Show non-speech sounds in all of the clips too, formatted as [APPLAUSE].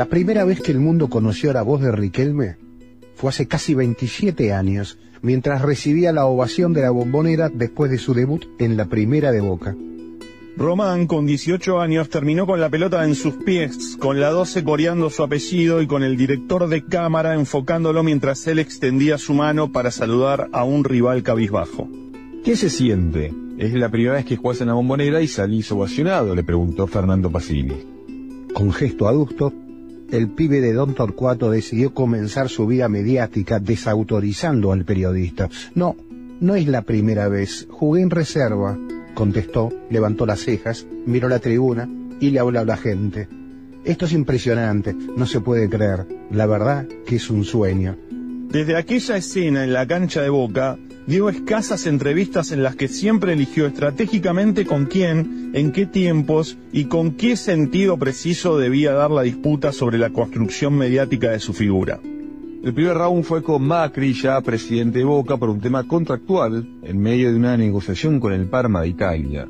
La primera vez que el mundo conoció la voz de Riquelme fue hace casi 27 años, mientras recibía la ovación de la bombonera después de su debut en la primera de Boca. Román, con 18 años, terminó con la pelota en sus pies, con la 12 coreando su apellido y con el director de cámara enfocándolo mientras él extendía su mano para saludar a un rival cabizbajo. ¿Qué se siente? Es la primera vez que jugás en la bombonera y salís ovacionado, le preguntó Fernando Pacini. Con gesto adusto, el pibe de Don Torcuato decidió comenzar su vida mediática desautorizando al periodista. No, no es la primera vez. Jugué en reserva, contestó, levantó las cejas, miró la tribuna y le habló a la gente. Esto es impresionante, no se puede creer. La verdad que es un sueño. Desde aquella escena en la cancha de Boca, dio escasas entrevistas en las que siempre eligió estratégicamente con quién, en qué tiempos y con qué sentido preciso debía dar la disputa sobre la construcción mediática de su figura. El primer round fue con Macri, ya presidente de Boca, por un tema contractual, en medio de una negociación con el Parma de Italia.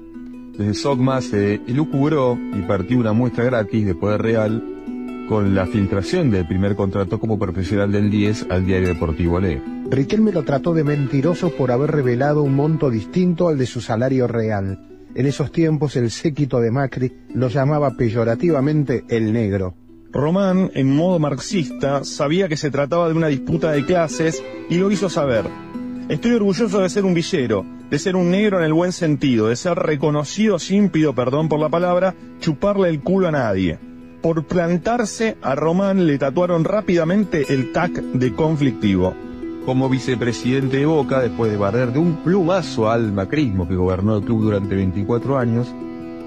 Desde Sogma se elucubró y partió una muestra gratis de poder real con la filtración del primer contrato como profesional del 10 al diario deportivo Ale. Riquelme lo trató de mentiroso por haber revelado un monto distinto al de su salario real. En esos tiempos el séquito de Macri lo llamaba peyorativamente el negro. Román, en modo marxista, sabía que se trataba de una disputa de clases y lo hizo saber. Estoy orgulloso de ser un villero, de ser un negro en el buen sentido, de ser reconocido sin pido perdón por la palabra, chuparle el culo a nadie. Por plantarse, a Román le tatuaron rápidamente el tac de conflictivo. Como vicepresidente de Boca, después de barrer de un plumazo al macrismo que gobernó el club durante 24 años,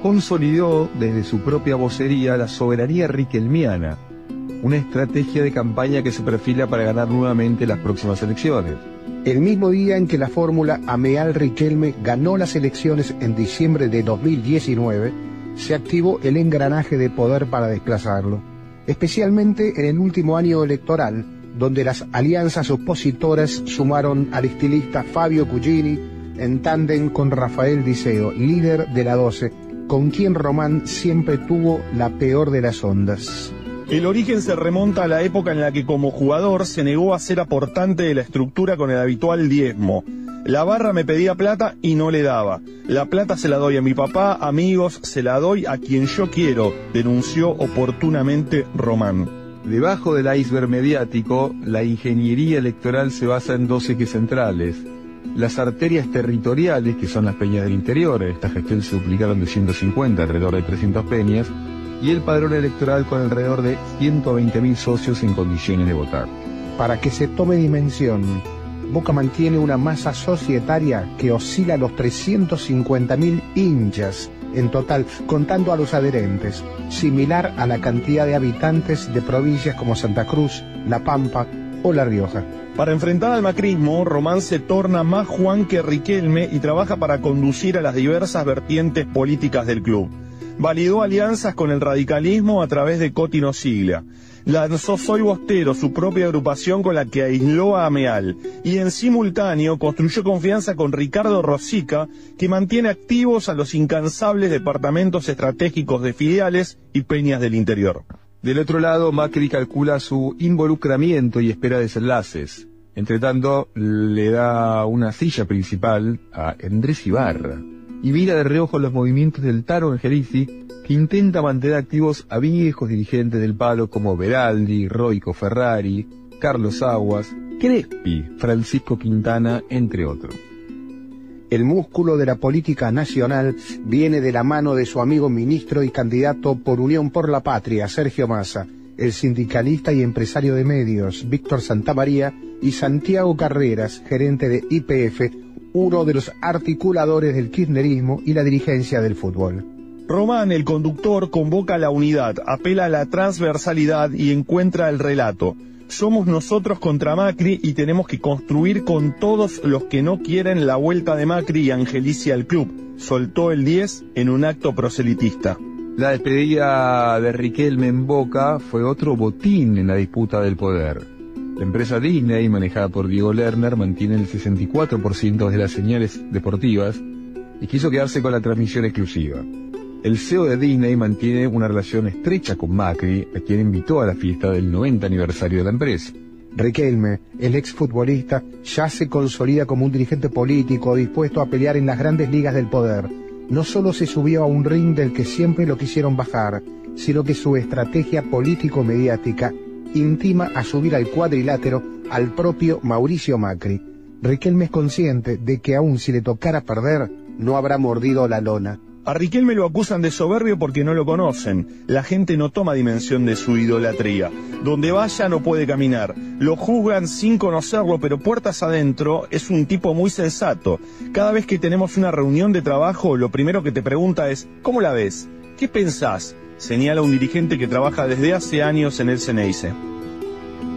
consolidó desde su propia vocería la soberanía riquelmiana, una estrategia de campaña que se perfila para ganar nuevamente las próximas elecciones. El mismo día en que la fórmula Ameal Riquelme ganó las elecciones en diciembre de 2019, se activó el engranaje de poder para desplazarlo, especialmente en el último año electoral, donde las alianzas opositoras sumaron al estilista Fabio Cugini en tándem con Rafael Diceo, líder de la 12, con quien Román siempre tuvo la peor de las ondas. El origen se remonta a la época en la que como jugador se negó a ser aportante de la estructura con el habitual diezmo. La barra me pedía plata y no le daba. La plata se la doy a mi papá, amigos, se la doy a quien yo quiero, denunció oportunamente Román. Debajo del iceberg mediático, la ingeniería electoral se basa en dos ejes centrales. Las arterias territoriales, que son las peñas del interior, esta gestión se duplicaron de 150 alrededor de 300 peñas, y el padrón electoral con alrededor de 120.000 socios en condiciones de votar. Para que se tome dimensión, Boca mantiene una masa societaria que oscila a los 350.000 hinchas en total, contando a los adherentes, similar a la cantidad de habitantes de provincias como Santa Cruz, La Pampa o La Rioja. Para enfrentar al macrismo, Román se torna más Juan que Riquelme y trabaja para conducir a las diversas vertientes políticas del club validó alianzas con el radicalismo a través de Cotino Sigla. Lanzó Soy Bostero, su propia agrupación con la que aisló a Ameal, y en simultáneo construyó confianza con Ricardo Rosica, que mantiene activos a los incansables departamentos estratégicos de filiales y peñas del interior. Del otro lado, Macri calcula su involucramiento y espera desenlaces. Entre tanto, le da una silla principal a Andrés Ibarra y mira de reojo los movimientos del Taro Angelici, que intenta mantener activos a viejos dirigentes del palo como Beraldi, Roico Ferrari, Carlos Aguas, Crespi, Francisco Quintana, entre otros. El músculo de la política nacional viene de la mano de su amigo ministro y candidato por Unión por la Patria, Sergio Massa, el sindicalista y empresario de medios, Víctor Santamaría, y Santiago Carreras, gerente de IPF, uno de los articuladores del kirchnerismo y la dirigencia del fútbol. Román, el conductor, convoca a la unidad, apela a la transversalidad y encuentra el relato. Somos nosotros contra Macri y tenemos que construir con todos los que no quieren la vuelta de Macri y Angelicia al club. Soltó el 10 en un acto proselitista. La despedida de Riquelme en Boca fue otro botín en la disputa del poder. La empresa Disney, manejada por Diego Lerner, mantiene el 64% de las señales deportivas y quiso quedarse con la transmisión exclusiva. El CEO de Disney mantiene una relación estrecha con Macri, a quien invitó a la fiesta del 90 aniversario de la empresa. Riquelme, el exfutbolista, ya se consolida como un dirigente político dispuesto a pelear en las grandes ligas del poder. No solo se subió a un ring del que siempre lo quisieron bajar, sino que su estrategia político-mediática intima a subir al cuadrilátero al propio Mauricio Macri. Riquelme es consciente de que aun si le tocara perder, no habrá mordido la lona. A Riquelme lo acusan de soberbio porque no lo conocen. La gente no toma dimensión de su idolatría. Donde vaya no puede caminar. Lo juzgan sin conocerlo, pero puertas adentro es un tipo muy sensato. Cada vez que tenemos una reunión de trabajo, lo primero que te pregunta es, ¿cómo la ves? ¿Qué pensás? Señala un dirigente que trabaja desde hace años en el Ceneice.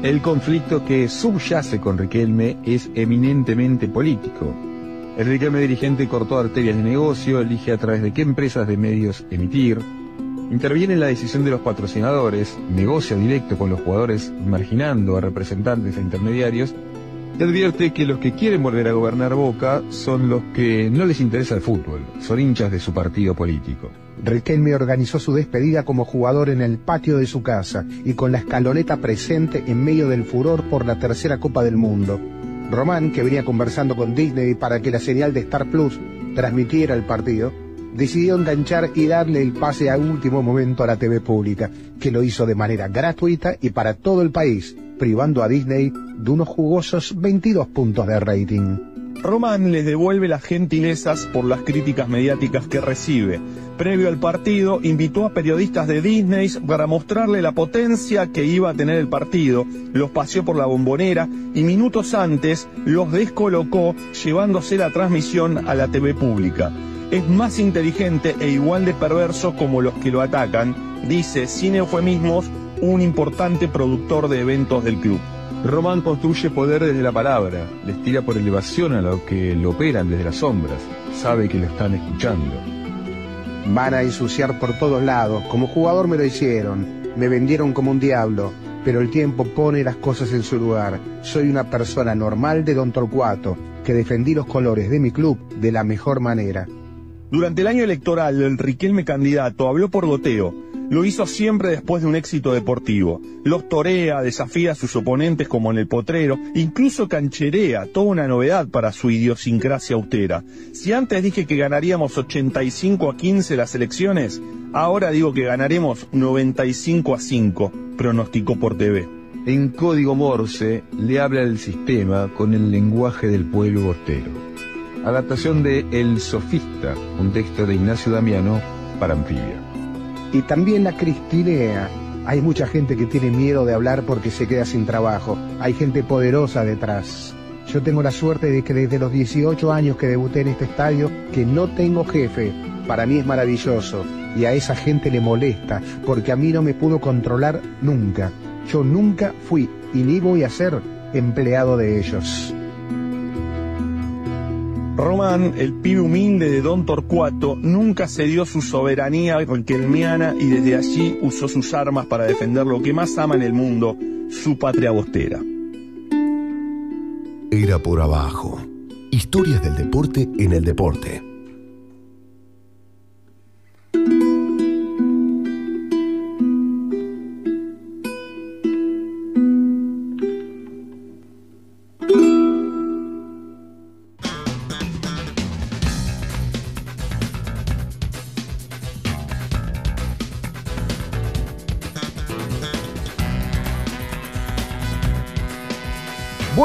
El conflicto que subyace con Riquelme es eminentemente político. El Riquelme dirigente cortó arterias de negocio, elige a través de qué empresas de medios emitir, interviene en la decisión de los patrocinadores, negocia directo con los jugadores marginando a representantes e intermediarios, y advierte que los que quieren volver a gobernar Boca son los que no les interesa el fútbol, son hinchas de su partido político. Riquelme organizó su despedida como jugador en el patio de su casa y con la escaloneta presente en medio del furor por la tercera Copa del Mundo. Román, que venía conversando con Disney para que la señal de Star Plus transmitiera el partido, decidió enganchar y darle el pase a último momento a la TV pública, que lo hizo de manera gratuita y para todo el país, privando a Disney de unos jugosos 22 puntos de rating. Román les devuelve las gentilezas por las críticas mediáticas que recibe. Previo al partido, invitó a periodistas de Disney para mostrarle la potencia que iba a tener el partido, los paseó por la bombonera y minutos antes los descolocó llevándose la transmisión a la TV pública. Es más inteligente e igual de perverso como los que lo atacan, dice sin eufemismos un importante productor de eventos del club. Román construye poder desde la palabra, les tira por elevación a los que lo operan desde las sombras, sabe que lo están escuchando. Van a ensuciar por todos lados, como jugador me lo hicieron, me vendieron como un diablo, pero el tiempo pone las cosas en su lugar. Soy una persona normal de Don Torcuato, que defendí los colores de mi club de la mejor manera. Durante el año electoral, el Riquelme candidato habló por goteo, lo hizo siempre después de un éxito deportivo. Los torea, desafía a sus oponentes como en el potrero, incluso cancherea, toda una novedad para su idiosincrasia austera. Si antes dije que ganaríamos 85 a 15 las elecciones, ahora digo que ganaremos 95 a 5, pronosticó por TV. En código Morse le habla el sistema con el lenguaje del pueblo bostero. Adaptación de El Sofista, un texto de Ignacio Damiano para Anfibia y también la cristinea. Hay mucha gente que tiene miedo de hablar porque se queda sin trabajo. Hay gente poderosa detrás. Yo tengo la suerte de que desde los 18 años que debuté en este estadio, que no tengo jefe. Para mí es maravilloso. Y a esa gente le molesta, porque a mí no me pudo controlar nunca. Yo nunca fui y ni voy a ser empleado de ellos. Román, el pibe humilde de Don Torcuato, nunca cedió su soberanía riquelmiana y desde allí usó sus armas para defender lo que más ama en el mundo, su patria bostera. Era por abajo. Historias del deporte en el deporte.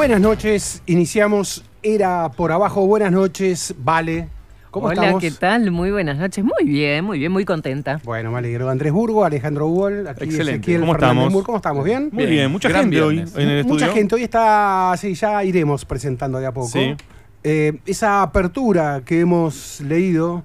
Buenas noches, iniciamos Era por abajo. Buenas noches, Vale. ¿Cómo Hola, estamos? ¿qué tal? Muy buenas noches. Muy bien, muy bien, muy contenta. Bueno, me alegro. Andrés Burgo, Alejandro Wall, aquí Excelente. Ezequiel ¿Cómo Fernández estamos? Mur. ¿Cómo estamos? ¿Bien? Muy bien, mucha Gran gente hoy en el estudio. Mucha gente. Hoy está, sí, ya iremos presentando de a poco. Sí. Eh, esa apertura que hemos leído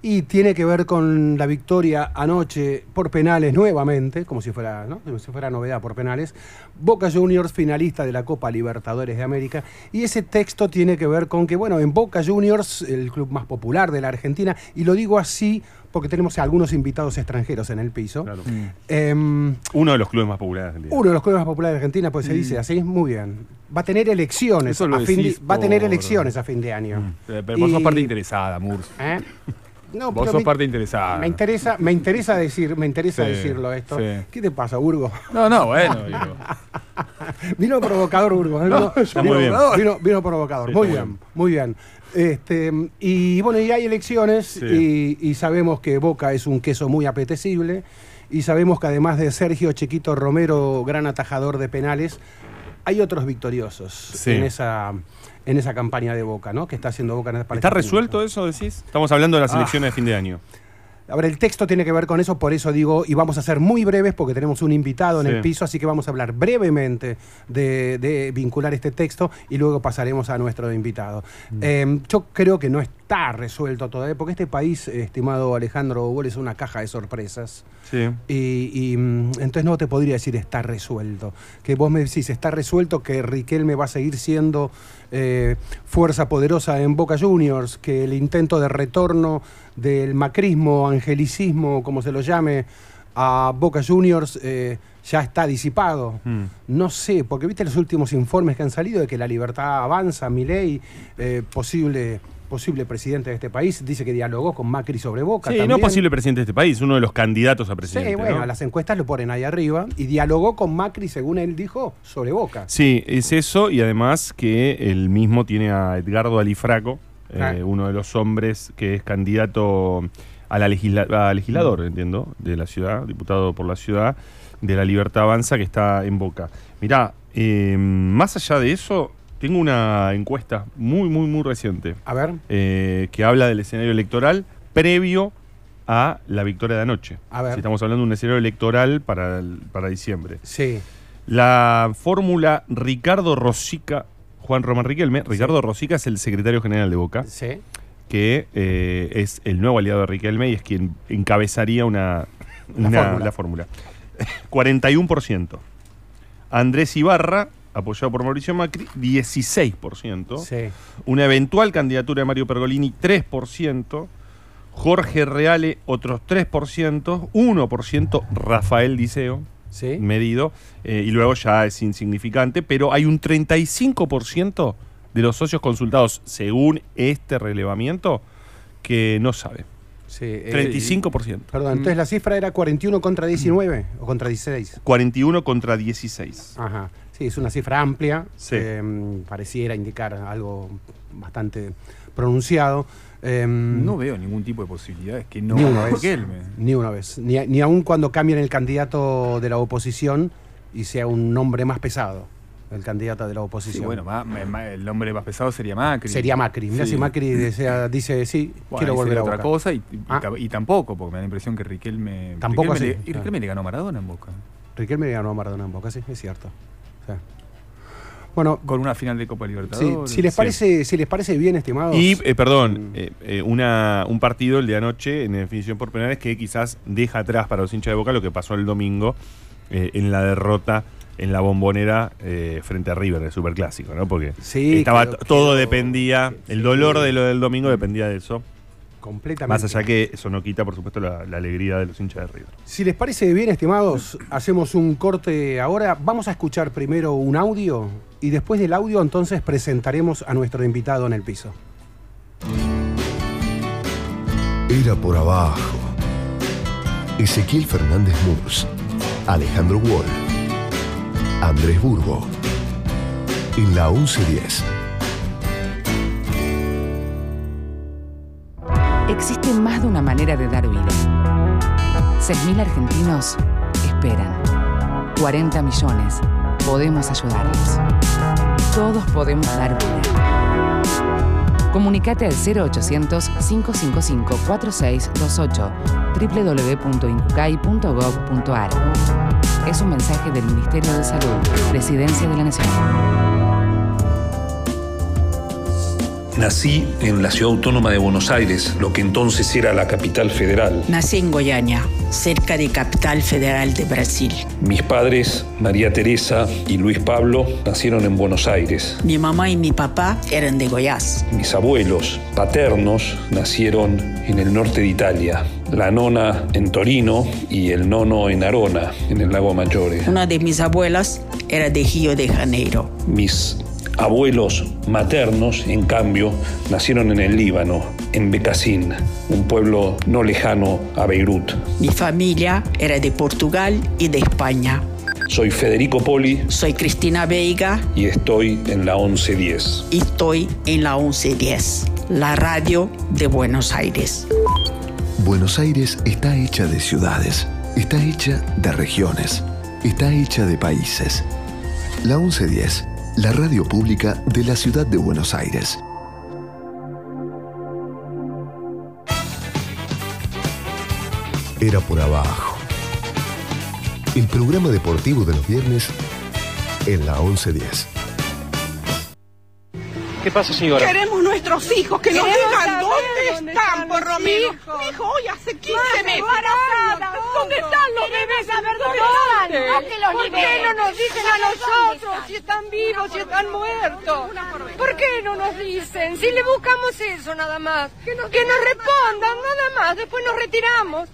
y tiene que ver con la victoria anoche por penales nuevamente, como si fuera, ¿no? Como si fuera novedad por penales. Boca Juniors finalista de la Copa Libertadores de América y ese texto tiene que ver con que bueno, en Boca Juniors, el club más popular de la Argentina y lo digo así porque tenemos algunos invitados extranjeros en el piso. Claro. Em, Uno de los clubes más populares del día. uno de los clubes más populares de Argentina, pues se dice así, muy bien. Va a tener elecciones Eso lo a fin de, decís va a tener por- elecciones a fin de año. Eh, Pero vos sos Y- parte interesada, Murs. ¿Eh? No, Vos sos me- parte interesada. Me interesa, me interesa decir, me interesa Sí, decirlo esto. sí. ¿Qué te pasa, Burgo? No, no, bueno. [LAUGHS] digo. Vino provocador, Burgo. Vino, vino- muy bien. Vino, vino provocador. Sí, muy bien, muy bien. Este, y bueno, y hay elecciones y, y sabemos que Boca es un queso muy apetecible y sabemos que además de Sergio Chiquito Romero, gran atajador de penales, hay otros victoriosos en esa en esa campaña de Boca, ¿no? Que está haciendo Boca para ¿Está resuelto eso, decís? Estamos hablando de las Ah. elecciones de fin de año. A ver, el texto tiene que ver con eso, por eso digo, y vamos a ser muy breves porque tenemos un invitado en el piso, así que vamos a hablar brevemente de, de vincular este texto y luego pasaremos a nuestro invitado. Mm. Eh, yo creo que no está resuelto todavía, porque este país, eh, estimado Alejandro Bol, es una caja de sorpresas. Sí. Y, y, mm, entonces no te podría decir está resuelto. Que vos me decís, está resuelto que Riquelme va a seguir siendo eh, fuerza poderosa en Boca Juniors, que el intento de retorno del macrismo, angelicismo, como se lo llame, a Boca Juniors eh, ya está disipado. Mm. No sé, porque viste los últimos informes que han salido de que la libertad avanza, Milei, eh, posible, posible presidente de este país, dice que dialogó con Macri sobre Boca. Sí, no también. posible presidente de este país, uno de los candidatos a presidente. Sí, bueno, ¿no? las encuestas lo ponen ahí arriba y dialogó con Macri, según él dijo, sobre Boca. Sí, es eso y además que él mismo tiene a Edgardo Alifraco, eh, Ah. uno de los hombres que es candidato a, la legisla- a legislador, entiendo, de la ciudad, diputado por la ciudad, de la Libertad Avanza que está en Boca. Mirá, eh, más allá de eso, tengo una encuesta muy, muy, muy reciente A ver, eh, que habla del escenario electoral previo a la victoria de anoche. A ver. Si estamos hablando de un escenario electoral para, el- para diciembre. sí. La fórmula Ricardo Rosica, Juan Román Riquelme, Ricardo Rosica es el secretario general de Boca, Sí. que eh, es el nuevo aliado de Riquelme y es quien encabezaría una, La una- fórmula. la fórmula. [LAUGHS] 41%. Andrés Ibarra, apoyado por Mauricio Macri, 16%. Sí. Una eventual candidatura de Mario Pergolini, 3%. Jorge Reale, otros 3%. 1% Rafael Diceo, Sí. medido. eh, y luego ya es insignificante. Pero hay un 35% de los socios consultados, según este relevamiento, que no sabe. sí. eh, 35%. perdón, entonces la cifra era 41 contra 19 o contra 16. 41 contra 16. Ajá. Sí, es una cifra amplia. Sí. eh, pareciera indicar algo bastante pronunciado. Eh, No veo ningún tipo de posibilidades que no Ni una vez. Riquelme. Ni una vez. Ni, ni aun cuando cambien el candidato de la oposición y sea un nombre más pesado, el candidato de la Sí, oposición. bueno, ma- ma- ma- el nombre más pesado sería Macri. Sería Macri. Mira Sí. si Macri desea- dice, sí, Bueno, quiero volver a otra Boca. cosa y, y- Ah. y- tampoco, porque me da la impresión que Riquelme. Tampoco Riquelme así. le, y Riquelme le ganó a Maradona en Boca. Riquelme le ganó a Maradona en Boca, sí, es cierto. Sí. Bueno, Con una final de Copa sí, Libertadores. si, les sí. parece, si les parece bien, estimados. Y, eh, perdón, Mm. eh, eh, una, un partido, el de anoche, en definición por penales, que quizás deja atrás para los hinchas de Boca lo que pasó el domingo en la derrota en la bombonera frente a River, el superclásico, ¿no? Porque Sí, estaba t- todo dependía, sí, el dolor sí. de lo del domingo dependía de eso. Completamente. Más allá que eso no quita, por supuesto, la, la alegría de los hinchas de River. Si les parece bien, estimados, hacemos un corte ahora. Vamos a escuchar primero un audio y después del audio entonces presentaremos a nuestro invitado en el piso. Era por abajo. Ezequiel Fernández Murs, Alejandro Wall, Andrés Burgo. En la 1110. Existe más de una manera de dar vida. 6.000 argentinos esperan. 40 millones. Podemos ayudarlos. Todos podemos dar vida. Comunicate al 0800-555-4628 www.incucay.gov.ar Es un mensaje del Ministerio de Salud, Presidencia de la Nación. Nací en la ciudad autónoma de Buenos Aires, lo que entonces era la capital federal. Nací en Goiânia, cerca de Capital Federal de Brasil. Mis padres, María Teresa y Luis Pablo, nacieron en Buenos Aires. Mi mamá y mi papá eran de Goiás. Mis abuelos paternos nacieron en el norte de Italia, la nona en Torino y el nono en Arona, en el lago Maggiore. Una de mis abuelas era de Río de Janeiro. Mis abuelos maternos, en cambio, nacieron en el Líbano, en Becasín, un pueblo no lejano a Beirut. Mi familia era de Portugal y de España. Soy Federico Poli. Soy Cristina Veiga. Y estoy en la 1110. Y estoy en la 1110, la radio de Buenos Aires. Buenos Aires está hecha de ciudades, está hecha de regiones, está hecha de países. La 1110, la radio pública de la ciudad de Buenos Aires. Era por abajo. El programa deportivo de los viernes en la 1110. ¿Qué pasa, señora? Queremos nuestros hijos, que nos digan dónde dónde están, están por. Mi hijo hoy hace 15 Madre, meses. embarazada, ¿Dónde están los bebés? saber dónde ¿Dónde? están. No que los ¿Por qué no nos dicen a ¿Saben dónde nosotros están? si están vivos, si están muertos? ¿Por qué no nos dicen? Si le buscamos eso nada más. Que nos, respondan nada más, después nos retiramos.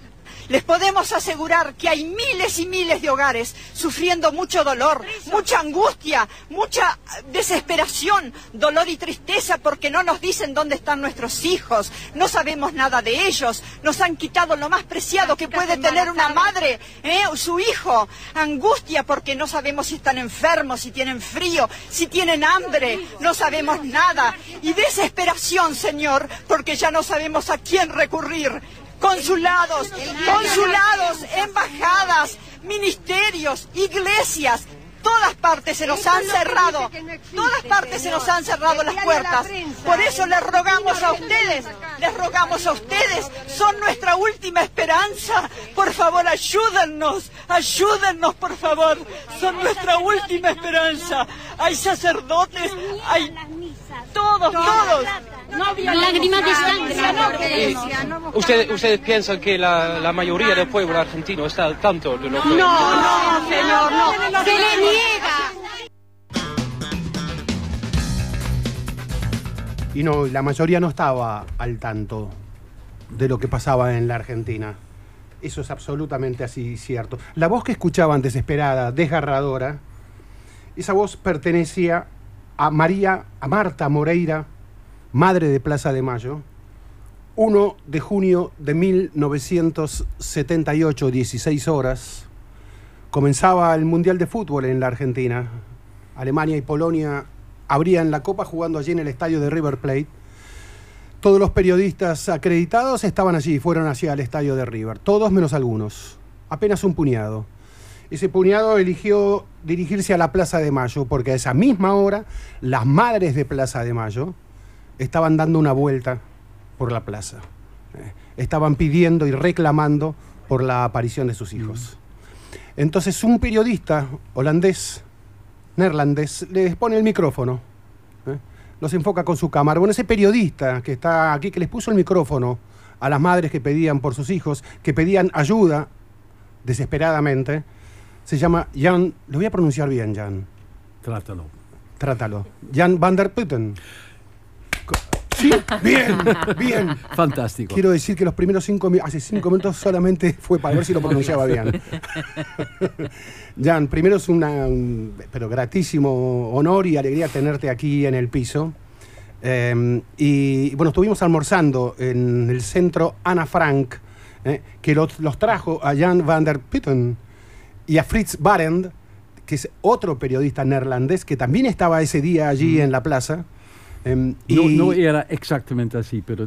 Les podemos asegurar que hay miles y miles de hogares sufriendo mucho dolor, mucha angustia, mucha desesperación, dolor y tristeza porque no nos dicen dónde están nuestros hijos, no sabemos nada de ellos, nos han quitado lo más preciado que puede tener una madre, ¿eh? su hijo, angustia porque no sabemos si están enfermos, si tienen frío, si tienen hambre, no sabemos nada, y desesperación, Señor, porque ya no sabemos a quién recurrir consulados, consulados, embajadas, ministerios, iglesias, todas partes se nos han cerrado, todas partes se nos han cerrado las puertas. Por eso les rogamos a ustedes, les rogamos a ustedes, son nuestra última esperanza. Por favor, ayúdennos, ayúdennos, por favor, son nuestra última esperanza. Hay sacerdotes, hay todos, todos. Lágrimas de sangre. ¿Ustedes, ¿Ustedes piensan que la, la mayoría del pueblo argentino está al tanto de lo que... No, no, señor, no. Se le niega. Y no, la mayoría no estaba al tanto de lo que pasaba en la Argentina. Eso es absolutamente así cierto. La voz que escuchaban desesperada, desgarradora, esa voz pertenecía a María, a Marta Moreira, madre de Plaza de Mayo, 1 de junio de 1978, 16 horas, comenzaba el Mundial de Fútbol en la Argentina. Alemania y Polonia abrían la copa jugando allí en el estadio de River Plate. Todos los periodistas acreditados estaban allí, fueron hacia el estadio de River, todos menos algunos, apenas un puñado. Ese puñado eligió dirigirse a la Plaza de Mayo, porque a esa misma hora las madres de Plaza de Mayo estaban dando una vuelta por la plaza. Eh, Estaban pidiendo y reclamando por la aparición de sus hijos. Entonces un periodista holandés, neerlandés, les pone el micrófono. ¿eh? Los enfoca con su cámara. Bueno, ese periodista que está aquí, que les puso el micrófono a las madres que pedían por sus hijos, que pedían ayuda desesperadamente, se llama Jan, lo voy a pronunciar bien, Jan. Trátalo. Trátalo. Jan van der Putten. Sí, bien, bien. Fantástico. Quiero decir que los primeros cinco minutos, hace cinco minutos solamente fue para ver si lo pronunciaba bien. Jan, primero es una, un pero gratísimo honor y alegría tenerte aquí en el piso. Eh, y bueno, estuvimos almorzando en el centro Ana Frank, eh, que los, los trajo a Jan van der Putten y a Fritz Barend, que es otro periodista neerlandés que también estaba ese día allí en la plaza. Eh, No, y- no era exactamente así, pero...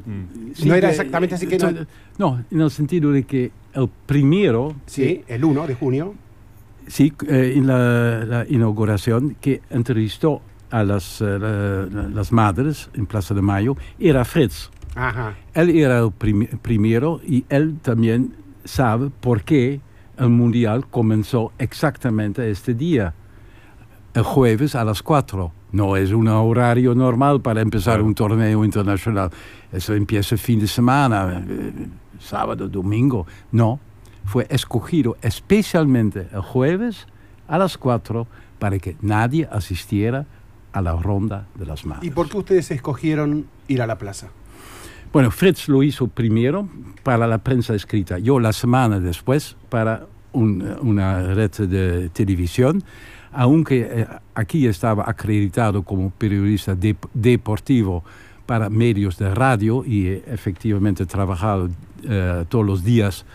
sí No era que- exactamente así que no- No, en el sentido de que el primero... Sí, el 1 de junio. Sí, eh, en la, la inauguración que entrevistó a las, eh, la- las madres en Plaza de Mayo era Fritz. Ajá. Él era el prim- primero y él también sabe por qué el Mundial comenzó exactamente este día, el jueves a las 4. No es un horario normal para empezar un torneo internacional. Eso empieza el fin de semana, eh, sábado, domingo. No, fue escogido especialmente el jueves a las 4 para que nadie asistiera a la ronda de las madres. ¿Y por qué ustedes escogieron ir a la plaza? Bueno, Fritz lo hizo primero para la prensa escrita, yo la semana después para un- una red de televisión, aunque eh, aquí estaba acreditado como periodista dep- deportivo para medios de radio y he efectivamente trabajado eh, todos los días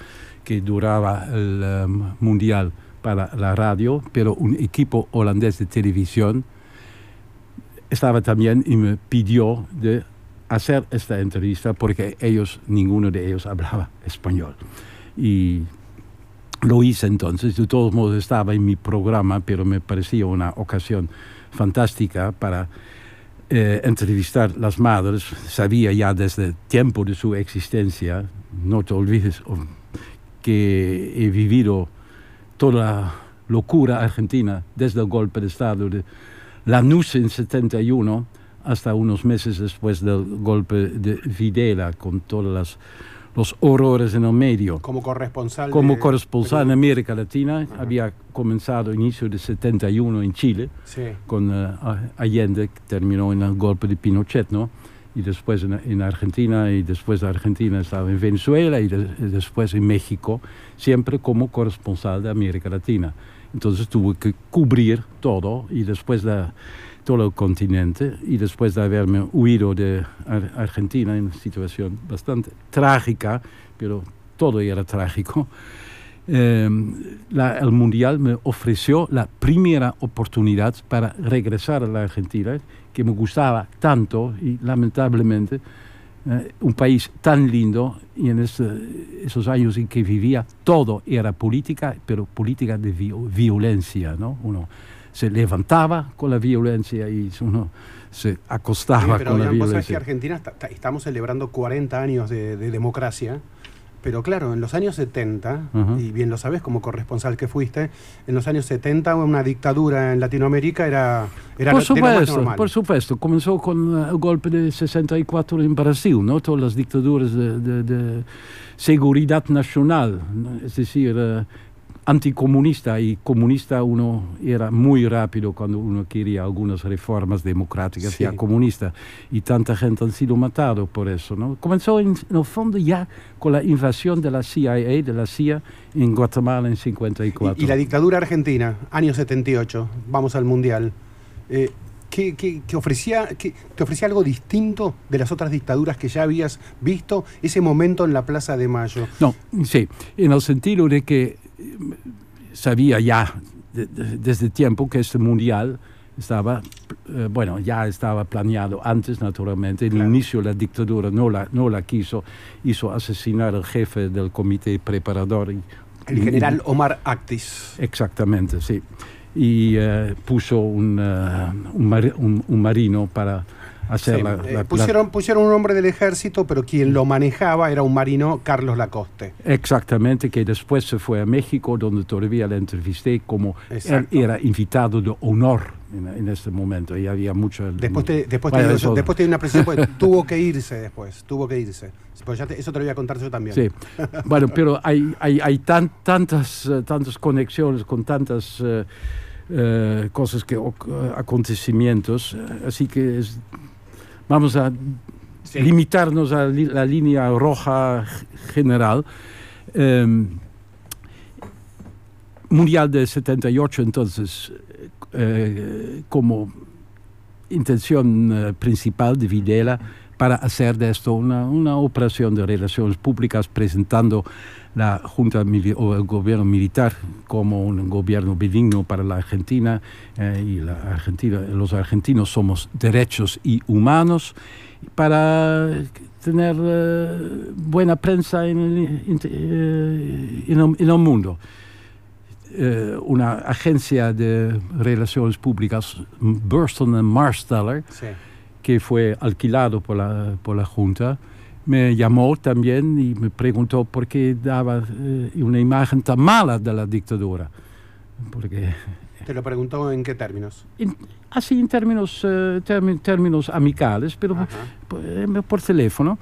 que duraba el em, mundial para la radio, pero un equipo holandés de televisión estaba también y me pidió de hacer esta entrevista porque ellos, ninguno de ellos hablaba español. Y lo hice entonces, de todos modos estaba en mi programa, pero me parecía una ocasión fantástica para eh, entrevistar las madres. Sabía ya desde el tiempo de su existencia, no te olvides oh, que he vivido toda la locura argentina desde el golpe de Estado de Lanús en 71 hasta unos meses después del golpe de Videla, con todos los horrores en el medio. Como corresponsal. Como corresponsal en América Latina, había comenzado inicio de 71 en Chile, con eh, Allende, que terminó en el golpe de Pinochet, ¿no? Y después en, Argentina, y después de Argentina estaba en Venezuela, y, y después en México, siempre como corresponsal de América Latina. Entonces tuve que cubrir todo, y después de todo el continente y después de haberme huido de Argentina en una situación bastante trágica, pero todo era trágico, em, el Mundial me ofreció la primera oportunidad para regresar a la Argentina, que me gustaba tanto y lamentablemente eh, un país tan lindo y en esos años en que vivía todo era política, pero política de violencia, ¿no? Uno, se levantaba con la violencia y uno se acostaba con la violencia. que Argentina estamos celebrando 40 años de, democracia, pero claro, en los años 70, y bien lo sabes como corresponsal que fuiste, en los años 70 una dictadura en Latinoamérica era, era por supuesto, Por supuesto, comenzó con el golpe de 64 en Brasil, ¿no? Todas las dictaduras de, seguridad nacional, es decir... Anticomunista y comunista uno era muy rápido cuando uno quería algunas reformas democráticas, ya comunista. Y tanta gente han sido matado por eso. ¿no? Comenzó en, el fondo ya con la invasión de la CIA, de la CIA, en Guatemala en 54. Y, la dictadura argentina, año 78, vamos al Mundial. Eh, ¿Qué, ofrecía, ¿Te ofrecía algo distinto de las otras dictaduras que ya habías visto ese momento en la Plaza de Mayo? No, sí, en el sentido de que sabía ya desde tiempo que este mundial estaba, eh, bueno, ya estaba planeado antes, naturalmente. En el inicio la dictadura no la, no la quiso, hizo asesinar al jefe del comité preparador. el general Omar Actis. Exactamente, sí. Y eh, puso un, eh, un, un marino para eh, pusieron, pusieron un hombre del ejército, pero quien lo manejaba era un marino, Carlos Lacoste. Exactamente, que después se fue a México, donde todavía le entrevisté como era invitado de honor en, este momento y había mucho... Después, después, eso, después una presión, pues, [LAUGHS] tuvo que irse después, tuvo que irse. Pues eso te lo voy a contar yo también. Sí, [LAUGHS] bueno, pero hay, hay, hay tantas, eh, tantas conexiones con tantas... Eh, cosas que acontecimientos así que es vamos a limitarnos a la línea roja general. Em, mundial de 78, entonces, eh, como intención eh, principal de Videla para hacer de esto una, una operación de relaciones públicas presentando la Junta o el gobierno militar como un gobierno benigno para la Argentina eh, y la Argentina, los argentinos somos derechos y humanos para tener eh, buena prensa en el, eh, en el, mundo. una agencia de relaciones públicas, Burston Marsteller, que fue alquilado por la, por la Junta, me llamó también y me preguntó por qué daba eh, una imagen tan mala de la dictadura. Porque, ¿Te lo preguntó en qué términos? así en términos, eh, términos amicales, pero eh, por, teléfono.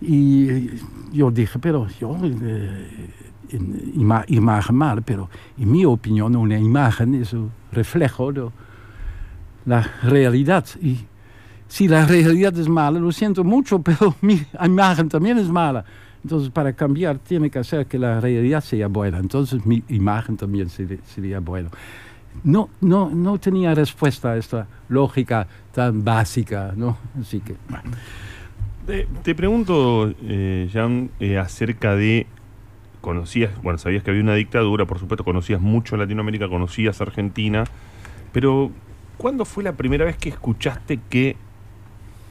Y yo dije, pero yo, imagen mal, pero en mi opinión una imagen es un reflejo de la realidad. Y si la realidad es mala, lo siento mucho, [LAUGHS] pero mi imagen también es mala. Entonces, para cambiar, tiene que hacer que la realidad sea buena. Entonces, mi imagen también sería, buena. No, no, no tenía respuesta a esta lógica tan básica, ¿no? Así que, Te, te pregunto, eh, Jan, eh, acerca de. Conocías, bueno, sabías que había una dictadura, por supuesto, conocías mucho Latinoamérica, conocías Argentina, pero ¿cuándo fue la primera vez que escuchaste que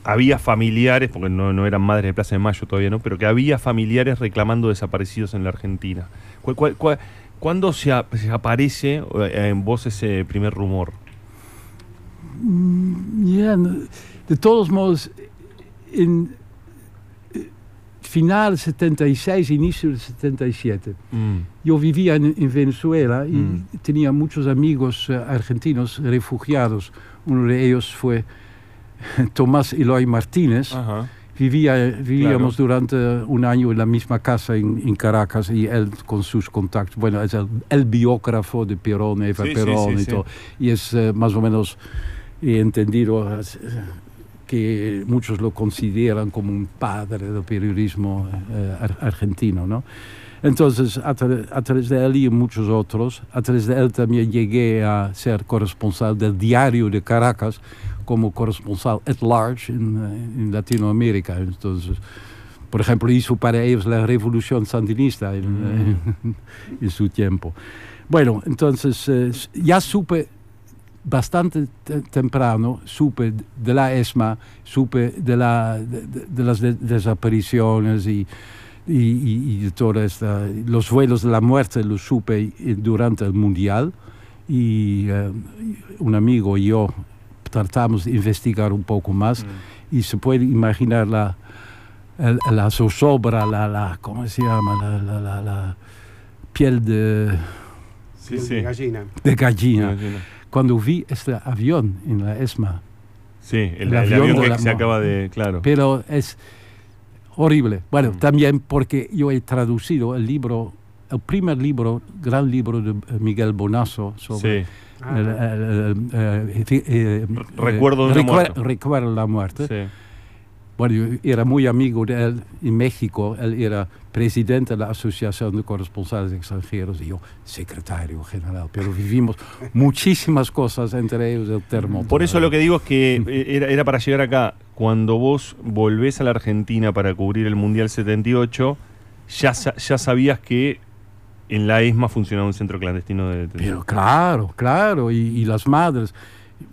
había familiares, porque no, no eran madres de Plaza de Mayo todavía, ¿no? Pero que había familiares reclamando desaparecidos en la Argentina. ¿Cuál- cuál- cuál- cuándo se, ap- se aparece eh, en vos ese primer rumor? Mm, no, de todos modos, in eh, final 76, inicio del 77, yo vivía en, en Venezuela y Mm. tenía muchos amigos eh, argentinos refugiados. Uno de ellos fue [LAUGHS] Tomás Eloy Martínez. Vivía, vivíamos durante un año en la misma casa en, en Caracas y él con sus contactos, bueno, es el, el biógrafo de Perón, Eva Sí, Perón sí, y todo. Y es eh, más o menos he entendido eh, que muchos lo consideran como un padre del periodismo eh, ar- argentino, ¿no? Entonces, a, tra- a través de él y muchos otros, a través de él también llegué a ser corresponsal del diario de Caracas como corresponsal at large en, eh, en Latinoamérica. Entonces, por ejemplo, hizo para ellos la revolución sandinista en, [LAUGHS] en su tiempo. Bueno, entonces eh, ya supe bastante te- temprano, supe de la ESMA, supe de, la, de, de- de las de- desapariciones y, y, y- y de toda esta, los vuelos de la muerte los supe eh, durante el Mundial y eh, un amigo y yo tratamos de investigar un poco más y se puede imaginar la, el- la zozobra, la, la, ¿cómo se llama? La, la- la- la piel de, Sí, De gallina. de gallina. De gallina. Cuando vi este avión en la ESMA. Sí, el, el avión, de que la se acaba de. Claro. Pero es horrible. Bueno, también porque yo he traducido el libro, el primer libro, gran libro de eh, Miguel Bonazo sobre Sí. el- el- el- eh, eh, Recuerdo de recuer- muerte. Recuerdo la muerte. Sí. Bueno, yo era muy amigo de él en México. Él era presidente de la Asociación de Corresponsales Extranjeros y yo secretario general. Pero vivimos [LAUGHS] muchísimas cosas, entre ellos el termo. Por eso lo que digo es que eh, era, era para llegar acá. Cuando vos volvés a la Argentina para cubrir el Mundial 78, ya, ya sabías que en la ESMA funcionaba un centro clandestino de detención. Pero claro, claro, y, y las madres,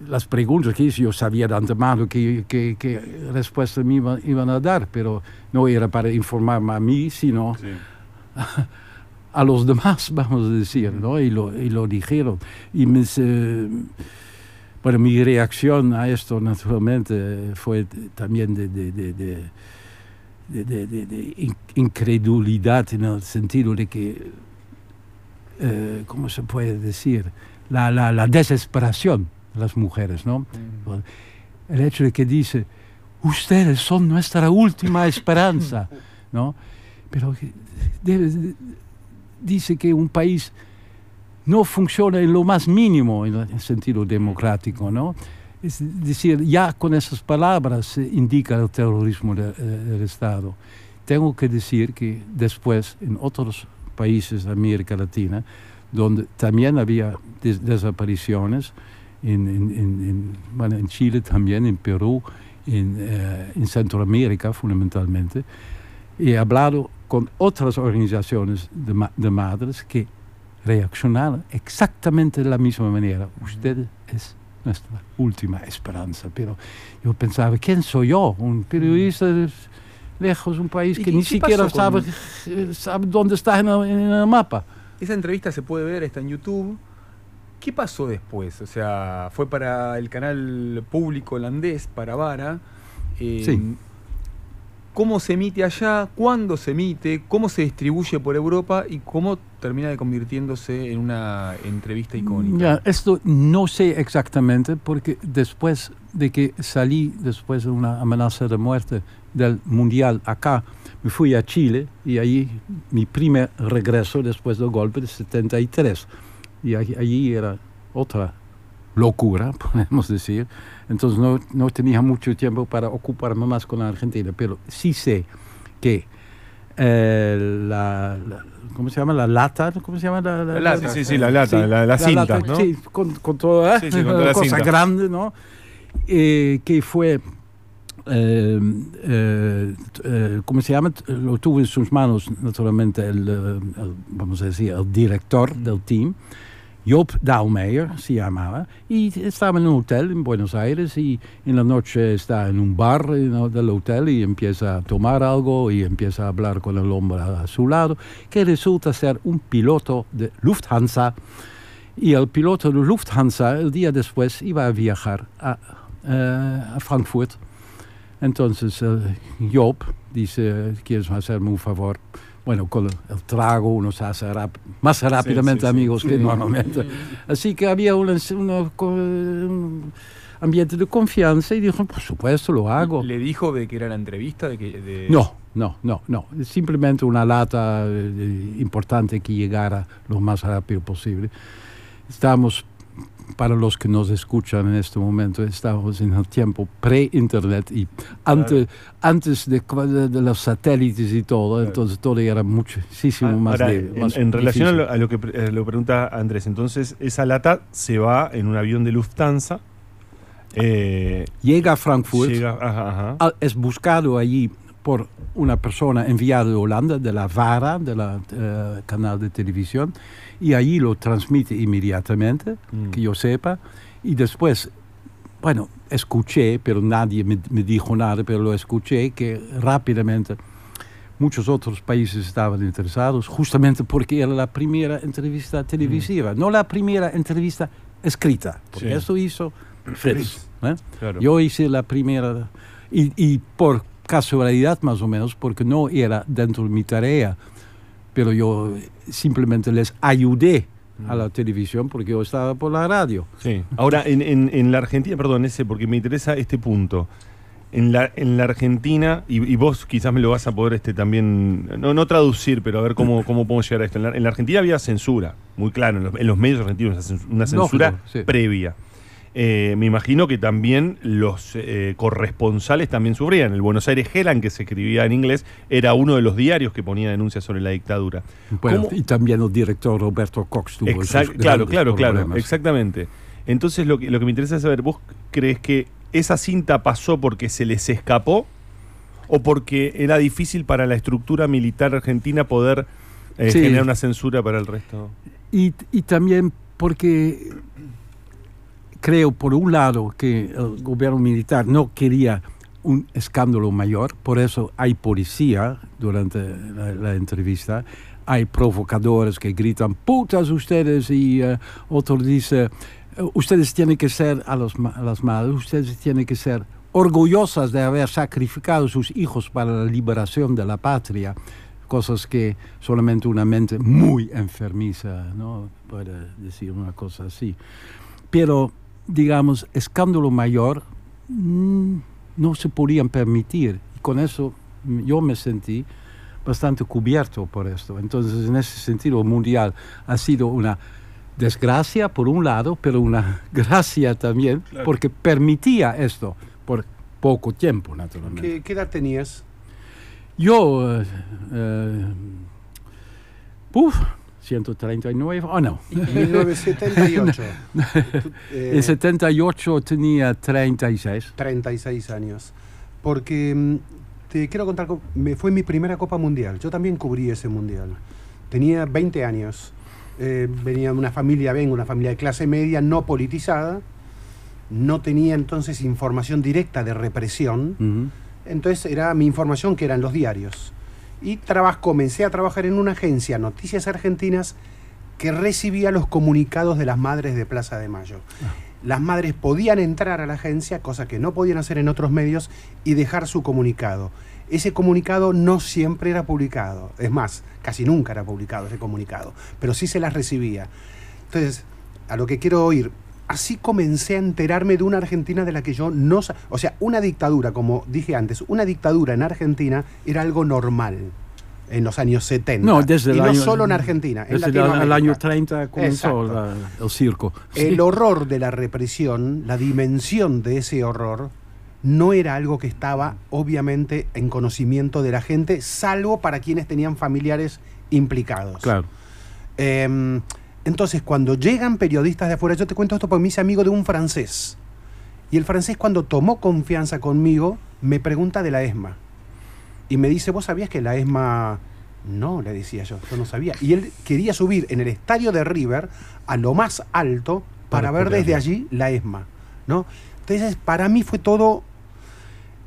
las preguntas que hice, yo sabía de antemano qué que, que respuesta me iban, iban a dar, pero no era para informarme a mí, sino [LAUGHS] a los demás, vamos a decir, ¿no? Y lo, y lo dijeron. Y mis, eh, bueno, mi reacción a esto, naturalmente, fue también de... de- de- de- de, de- de- de in- incredulidad en el sentido de que eh, ¿cómo se puede decir? La, la, la desesperación de las mujeres, ¿no? El hecho de que dice, ustedes son nuestra última esperanza, [LAUGHS] ¿no? Pero debe- dice que un país no funciona en lo más mínimo en el sentido democrático, ¿no? Es decir, ya con esas palabras se indica el terrorismo de- eh, del Estado. Tengo que decir que después, en otros países de América Latina, donde también había des- desapariciones, en, en- en- en- bueno, en Chile también, en Perú, en, eh, en Centroamérica fundamentalmente, he hablado con otras organizaciones de, ma- de madres que reaccionaron exactamente de la misma manera. Usted es nuestra última esperanza. Pero yo pensaba, ¿quién soy yo? Un periodista lejos, un país ¿Y que ni siquiera sabe, con- eh, sabe dónde está en el, en el mapa. Esa entrevista se puede ver, está en YouTube. ¿Qué pasó después? O sea, fue para el canal público holandés, para Vara. Eh, Sí. ¿Cómo se emite allá? ¿Cuándo se emite? ¿Cómo se distribuye por Europa? ¿Y cómo termina de convirtiéndose en una entrevista icónica? Ya, esto no sé exactamente porque después de que salí, después de una amenaza de muerte del Mundial acá, me fui a Chile y allí mi primer regreso después del golpe de 73. Y allí, era otra locura, [LAUGHS] podemos decir. Entonces no, no tenía mucho tiempo para ocuparme más con la Argentina, pero sí sé que eh, la, la- ¿cómo se llama? La lata, ¿cómo se llama? La, La lata, sí, sí, la lata, la- la cinta, ¿no? Sí, con, con toda Sí, sí, con toda la [LAUGHS] cosa cinta. grande, ¿no? Eh, que fue eh, eh, eh, ¿cómo se llama? Lo tuvo en sus manos, naturalmente, el, eh, el, vamos a decir, el director del team. Job Daalmeijer se llamaba, y estaba en un hotel en Buenos Aires y en la noche está en un bar del hotel y empieza a tomar algo y empieza a hablar con el hombre a su lado, que resulta ser un piloto de Lufthansa. Y el piloto de Lufthansa el día después iba a viajar a, eh, Frankfurt. Entonces eh, Job dice, ¿quieres hacerme un favor? Bueno, con el, trago uno se hace más rápidamente sí, sí. amigos que Sí. normalmente. Así que había una- una un ambiente de confianza y dijo, por supuesto, lo hago. ¿Le dijo de que era la entrevista? De que, de- No, no, no, no. Simplemente una lata eh, importante que llegara lo más rápido posible. Estamos, para los que nos escuchan en este momento, estamos en el tiempo pre-internet y antes, antes de, de- los satélites y todo, entonces todo era muchísimo más, Ah, Ahora, de- en, más en relación a lo, a lo que eh, lo pregunta Andrés, entonces esa lata se va en un avión de Lufthansa. eh, Llega a Frankfurt, llega- ajá, ajá. al- es buscado allí por una persona enviada de Holanda, de la VARA, de la eh, canal de televisión, y allí lo transmite inmediatamente, Mm. que yo sepa, y después, bueno, escuché, pero nadie me, me dijo nada, pero lo escuché, que rápidamente muchos otros países estaban interesados, justamente porque era la primera entrevista televisiva, no la primera entrevista escrita, porque Sí. eso hizo Fritz. ¿eh? Claro. Yo hice la primera, y, y por casualidad más o menos, porque no era dentro de mi tarea, pero yo simplemente les ayudé a la televisión porque yo estaba por la radio. Sí. Ahora, en, en- en la Argentina, perdón, ese, porque me interesa este punto. En la, en la Argentina, y, y vos quizás me lo vas a poder este, también, no, no traducir, pero a ver cómo, cómo podemos llegar a esto. En la, en la Argentina había censura, muy claro, en los, en los medios argentinos una cens- una censura sí. previa. Eh, me imagino que también los eh, corresponsales también sufrían. El Buenos Aires Herald, que se escribía en inglés, era uno de los diarios que ponía denuncias sobre la dictadura. Bueno, ¿Cómo- y también el director Roberto Cox tuvo Exact- claro, claro, claro, exactamente. Entonces lo que, lo que me interesa saber, ¿vos crees que esa cinta pasó porque se les escapó o porque era difícil para la estructura militar argentina poder eh, Sí. generar una censura para el resto? Y, y también porque creo, por un lado, que el gobierno militar no quería un escándalo mayor, por eso hay policía durante la, la entrevista, hay provocadores que gritan putas ustedes y eh, otro dice eh, ustedes tienen que ser a, los, a las madres, ustedes tienen que ser orgullosas de haber sacrificado sus hijos para la liberación de la patria, cosas que solamente una mente muy enfermiza no puede decir una cosa así. Pero, digamos, escándalo mayor mm, no se podían permitir. Y con eso yo me sentí bastante cubierto por esto. Entonces, en ese sentido, el Mundial ha sido una desgracia por un lado, pero una [LAUGHS] gracia también, Claro. porque permitía esto por poco tiempo, naturalmente. ¿Qué, qué edad tenías? Yo, eh, eh, uf, 139, oh no. 1978. Tú, eh, en 78 tenía 36. 36 años. Porque mm, te quiero contar, co- me fue mi primera Copa Mundial. Yo también cubrí ese Mundial. Tenía 20 años. Eh, venía de una familia, vengo, una familia de clase media no politizada. No tenía entonces información directa de represión. Ujú. Entonces era mi información que eran los diarios. Y comencé a trabajar en una agencia, Noticias Argentinas, que recibía los comunicados de las madres de Plaza de Mayo. Las madres podían entrar a la agencia, cosa que no podían hacer en otros medios, y dejar su comunicado. Ese comunicado no siempre era publicado, es más, casi nunca era publicado ese comunicado, pero sí se las recibía. Entonces, a lo que quiero oír, así comencé a enterarme de una Argentina de la que yo no... O sea, una dictadura, como dije antes, una dictadura en Argentina era algo normal en los años 70. No, desde y el no año, solo en Argentina, en Desde el, año 30 comenzó la- el circo. El Sí. horror de la represión, la dimensión de ese horror, no era algo que estaba obviamente en conocimiento de la gente, salvo para quienes tenían familiares implicados. Claro. Eh, entonces, cuando llegan periodistas de afuera, yo te cuento esto porque me hice amigo de un francés. Y el francés cuando tomó confianza conmigo me pregunta de la ESMA. Y me dice, ¿vos sabías que la ESMA... No, le decía yo, yo no sabía. Y él quería subir en el estadio de River a lo más alto para, Para ver desde allí la ESMA. ¿no? Entonces, para mí fue todo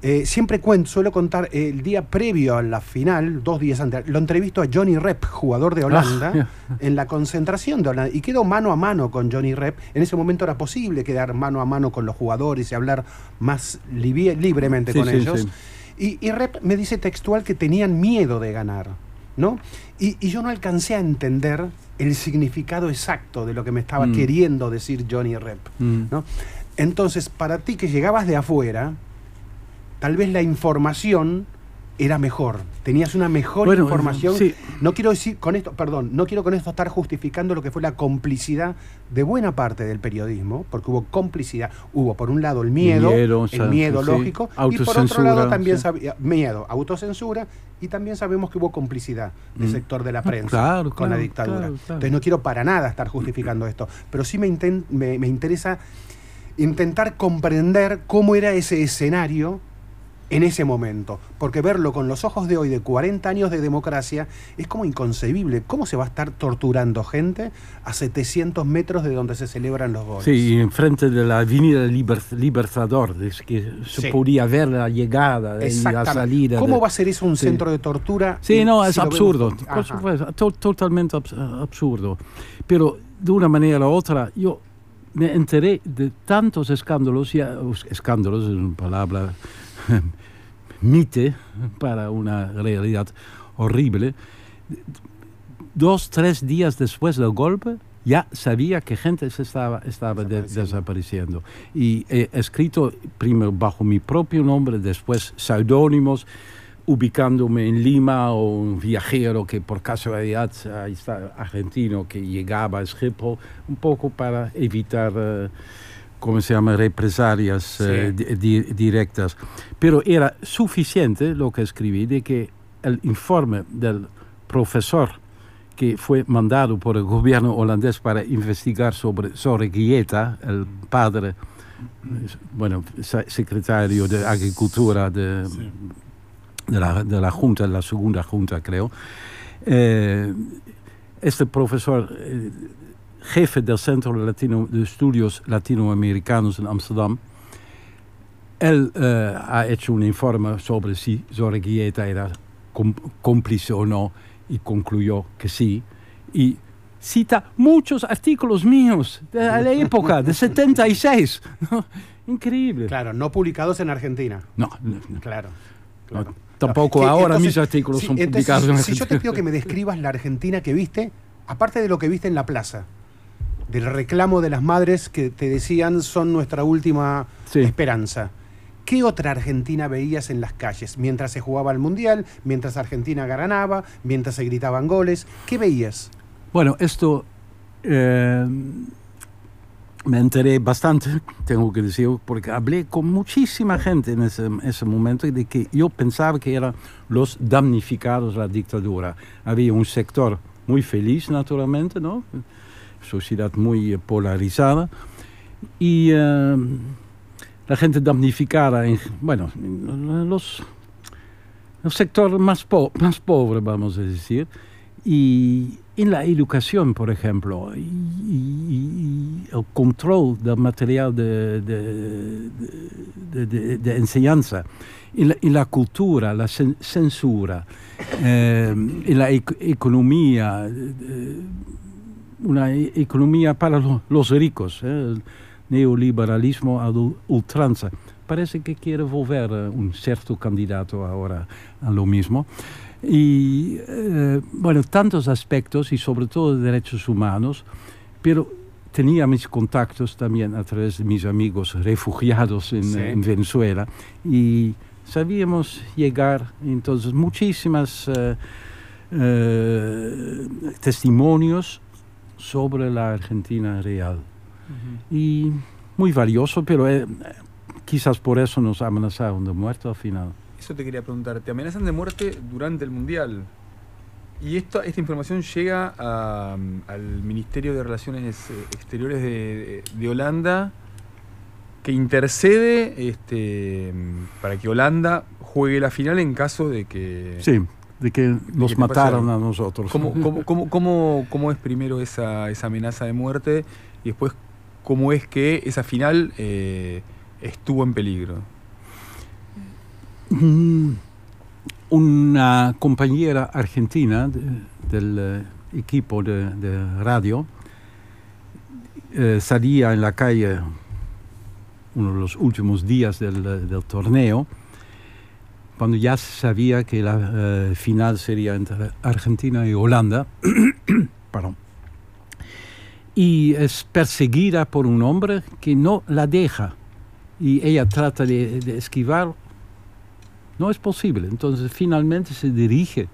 eh, siempre cuento, suelo contar eh, el día previo a la final, dos días antes, lo entrevisto a Johnny Rep, jugador de Holanda, Ah, en la concentración de Holanda, y quedo mano a mano con Johnny Rep. En ese momento era posible quedar mano a mano con los jugadores y hablar más libremente Sí, con sí, ellos. sí. Y, y Rep me dice textual que tenían miedo de ganar, ¿no? Y, y yo no alcancé a entender el significado exacto de lo que me estaba Mm. queriendo decir Johnny Rep, Mm. ¿no? Entonces, para ti que llegabas de afuera, tal vez la información era mejor. Tenías una mejor Bueno, información. sí. No quiero decir con esto, perdón, no quiero con esto estar justificando lo que fue la complicidad de buena parte del periodismo, porque hubo complicidad. Hubo por un lado el miedo, el sea, miedo sí. lógico, y por otro lado también sí. sabía- miedo, autocensura, y también sabemos que hubo complicidad del Mm. sector de la Ah, prensa claro, con la dictadura. claro. Entonces no quiero para nada estar justificando esto, pero sí me, inten- me, me interesa intentar comprender cómo era ese escenario en ese momento. Porque verlo con los ojos de hoy, de 40 años de democracia, es como inconcebible. ¿Cómo se va a estar torturando gente a 700 metros de donde se celebran los goles? Sí, enfrente de la avenida Liber- Libertador, es que se Sí. podía ver la llegada y la salida. ¿Cómo de- va a ser eso un Sí. centro de tortura? Sí, no, es si absurdo, por- por Ajá. supuesto, to- totalmente abs- absurdo. Pero de una manera u otra, yo me enteré de tantos escándalos, ya, os- escándalos es una palabra mite para una realidad horrible. Dos, tres días después del golpe, ya sabía que gente se estaba, estaba de- desapareciendo. Y he escrito primero bajo mi propio nombre, después seudónimos, ubicándome en Lima o un viajero que por casualidad ahí está argentino que llegaba a Schiphol, un poco para evitar, eh, ¿cómo se llama?, represalias eh, di- di- directas. Pero era suficiente lo que escribí de que el informe del profesor que fue mandado por el gobierno holandés para investigar sobre Zorreguieta, el padre, eh, bueno, se- secretario de Agricultura de, de, la, de la Junta, la segunda Junta creo. Eh, este profesor, eh, jefe del Centro Latino, de Estudios Latinoamericanos en Amsterdam, él eh, ha hecho un informe sobre si Zorreguieta era cómplice o no y concluyó que sí. Y cita muchos artículos míos de la [LAUGHS] época, de 76. Increíble. Claro, no publicados en Argentina. No, no, no. Claro. No, tampoco ahora entonces, mis artículos sí, son entonces, publicados en Si yo te Argentina. pido que me describas la Argentina que viste, aparte de lo que viste en la plaza, del reclamo de las madres que te decían son nuestra última Sí. esperanza. ¿Qué otra Argentina veías en las calles mientras se jugaba el Mundial, mientras Argentina ganaba, mientras se gritaban goles? ¿Qué veías? Bueno, esto eh, me enteré bastante, [LAUGHS] tengo que decir, porque hablé con muchísima gente en ese, ese momento de que yo pensaba que eran los damnificados de la dictadura. Había un sector muy feliz, naturalmente, ¿no? Sociedad muy eh, polarizada. Y eh, la gente damnificada, en- bueno, los, el sector más, po- pobre, vamos a decir, y en la educación, por ejemplo, y, el control del material de, de- enseñanza, en la, cultura, la cen- censura, eh, en la ec- economía, eh, una e- economía para lo- los ricos, eh, el neoliberalismo u- ultranza. Parece que quiere volver eh, un cierto candidato ahora a lo mismo. Y eh, bueno, tantos aspectos y sobre todo de derechos humanos, pero tenía mis contactos también a través de mis amigos refugiados en, Sí. en Venezuela y sabíamos llegar entonces muchísimas eh, eh, testimonios sobre la Argentina real. Y muy valioso, pero eh, quizás por eso nos amenazaron de muerte al final. Eso te quería preguntar. Te amenazan de muerte durante el Mundial. Y esta, esta información llega a, al Ministerio de Relaciones eh, Exteriores de, de Holanda que intercede este, para que Holanda juegue la final en caso de que... Sí, de que de nos que mataron a nosotros. ¿Cómo, [LAUGHS] cómo, cómo, cómo- cómo es primero esa, esa amenaza de muerte y después cómo es que esa final eh, estuvo en peligro? Mm, Una compañera argentina de- del eh, equipo de, de radio eh, salía en la calle uno de los últimos días del, del torneo, cuando ya se sabía que la eh, final sería entre Argentina y Holanda. [COUGHS] Perdón. Y es perseguida por un hombre que no la deja. Y ella trata de, de esquivar no es posible. Entonces finalmente se dirige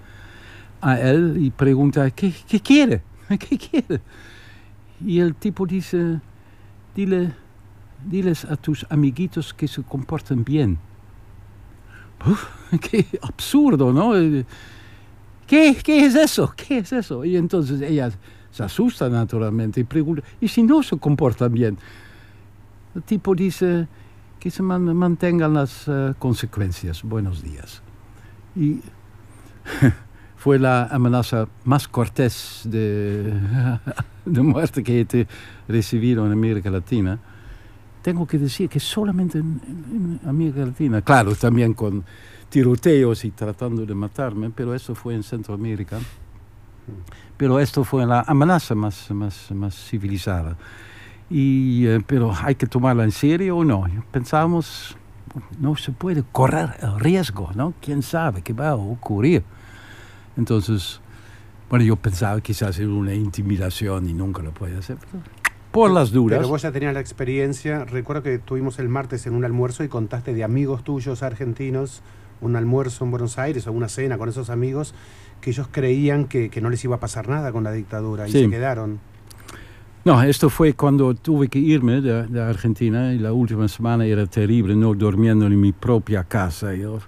a él y pregunta, ¿qué, qué quiere? [LAUGHS] ¿Qué quiere? Y el tipo dice, dile, diles a tus amiguitos que se comporten bien. [LAUGHS] Qué absurdo, ¿no? ¿Qué, ¿Qué es eso? ¿Qué es eso? Y entonces ella se asusta naturalmente y pregunta, ¿y si no se comportan bien? El tipo dice que se man- mantengan las eh, consecuencias. Buenos días. Y [LAUGHS] fue la amenaza más cortés de, [LAUGHS] de muerte que he recibido en América Latina. Tengo que decir que solamente en, en- América Latina, claro, también con tiroteos y tratando de matarme, pero eso fue en Centroamérica. Pero esto fue la amenaza más, más, más civilizada. Y, eh, pero hay que tomarla en serio o no. Pensamos, no se puede correr el riesgo, ¿no? ¿Quién sabe qué va a ocurrir? Entonces, bueno, yo pensaba quizás en una intimidación y nunca lo puede hacer. Por las dudas. Pero vos ya tenías la experiencia. Recuerdo que estuvimos el martes en un almuerzo y contaste de amigos tuyos argentinos, un almuerzo en Buenos Aires o una cena con esos amigos, que ellos creían que, que no les iba a pasar nada con la dictadura y Sí. se quedaron. No, esto fue cuando tuve que irme de, de Argentina y la última semana era terrible, no durmiendo en mi propia casa, y hor-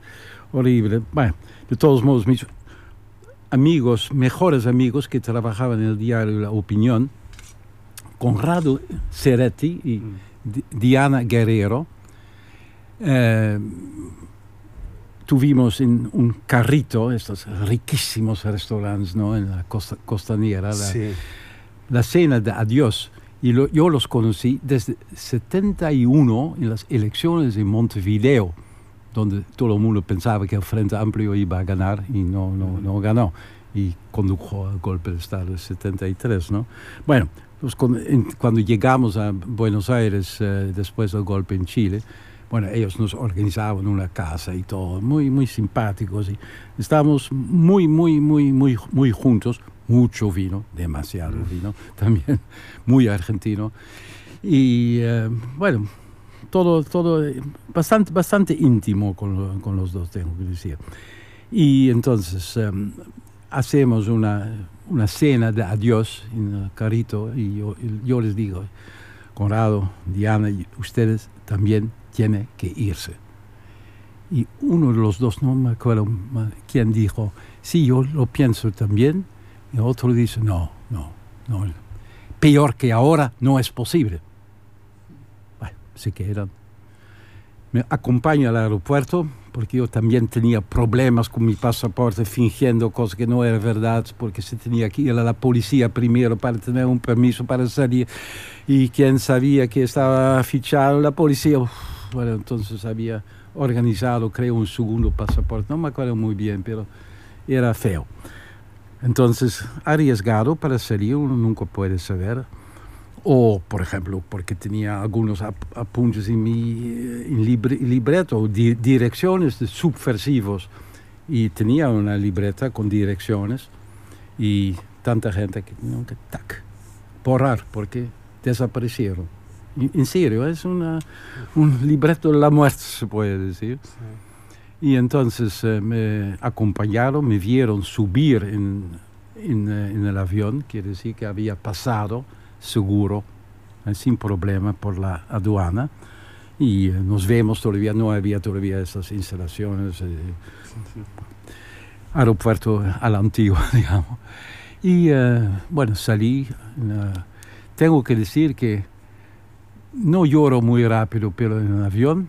horrible. Bueno, de todos modos, mis amigos, mejores amigos que trabajaban en el diario La Opinión, Conrado Ceretti y Di- Diana Guerrero, eh, tuvimos en un carrito, estos riquísimos restaurantes ¿no? en la costa, costanera, la, Sí. la cena de adiós. Y lo- yo los conocí desde 71 en las elecciones en Montevideo, donde todo el mundo pensaba que el Frente Amplio iba a ganar y no, no, no ganó. Y condujo al golpe de Estado en 73, ¿no? Bueno, pues cuando llegamos a Buenos Aires eh, después del golpe en Chile, bueno, ellos nos organizaban una casa y todo, muy, muy simpáticos. Y estábamos muy, muy, muy, muy, muy juntos. Mucho vino, demasiado vino, [LAUGHS] también muy argentino. Y eh, bueno, todo, todo eh, bastante, bastante íntimo con, con los dos, tengo que decir. Y entonces em, hacemos una, una cena de adiós en el carrito y yo, les digo, Conrado, Diana, ustedes también tienen que irse. Y uno de los dos, no me acuerdo quién dijo, sí, yo lo pienso también. Y otro dice, no, no, no. Peor que ahora no es posible. Bueno, se quedan. Me acompaña al aeropuerto porque yo también tenía problemas con mi pasaporte fingiendo cosas que no eran verdad porque se tenía que ir a la policía primero para tener un permiso para salir. Y quien sabía que estaba fichado la policía uf, bueno entonces había organizado creo un segundo pasaporte. No me acuerdo muy bien pero era feo. Entonces arriesgado para salir uno nunca puede saber o, por ejemplo, porque tenía algunos ap- apuntes en mi eh, en libre- libreto, di- direcciones de subversivos. Y tenía una libreta con direcciones y tanta gente que, no, que tac, borrar, porque desaparecieron. En serio, es una, un libreto de la muerte, se puede decir. Y entonces eh, me acompañaron, me vieron subir en, en, eh, en el avión, quiere decir que había pasado seguro, eh, sin problema por la aduana. Y eh, nos vemos todavía, no había todavía esas instalaciones, eh, aeropuerto a la antigua, [LAUGHS] digamos. Y bueno, salí. tengo que decir que no lloro muy rápido, pero en el avión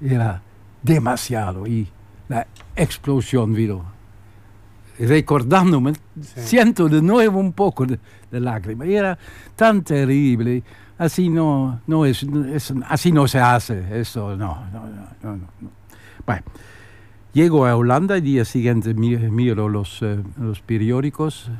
era demasiado y la explosión vino. Recordándome, siento de nuevo un poco de, de lágrima. Y era tan terrible. Así no, no es, es- así no se hace. Eso no, no, no, no, no. Bueno, llego a Holanda, el día siguiente mi- miro los, eh, los periódicos,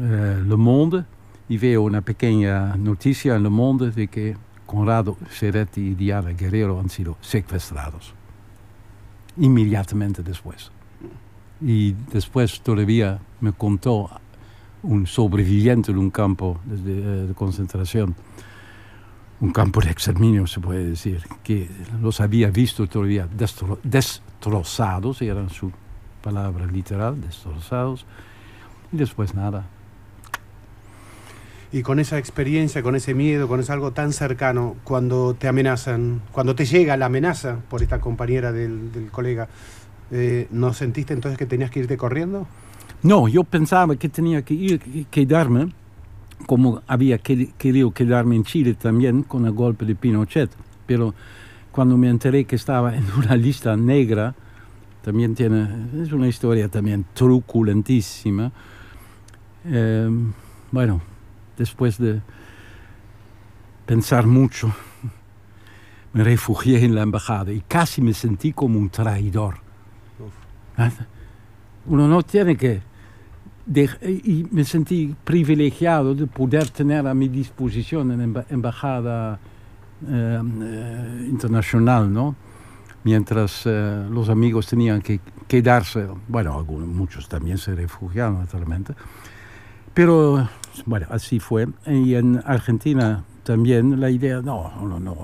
eh, Le Monde, y veo una pequeña noticia en Le Monde de que Conrado Ceretti y Diana Guerrero han sido secuestrados. Inmediatamente después. Y después todavía me contó un sobreviviente de un campo de, de- de concentración, un campo de exterminio se puede decir, que los había visto todavía destro- destrozados, era su palabra literal, destrozados, y después nada. Y con esa experiencia, con ese miedo, con ese algo tan cercano, cuando te amenazan, cuando te llega la amenaza por esta compañera del, del colega, eh, ¿no sentiste entonces que tenías que irte corriendo? No, yo pensaba que tenía que ir, que- quedarme, como había que- querido quedarme en Chile también con el golpe de Pinochet. Pero cuando me enteré que estaba en una lista negra, también tiene, es una historia también truculentísima. Eh, bueno, después de pensar mucho, me refugié en la embajada y casi me sentí como un traidor. Uno no tiene que... y me sentí privilegiado de poder tener a mi disposición en la embajada eh, eh, internacional, ¿no? Mientras eh, los amigos tenían que quedarse, bueno, algunos, muchos también se refugiaron naturalmente, pero bueno, así fue. Y en Argentina también la idea, no, uno no,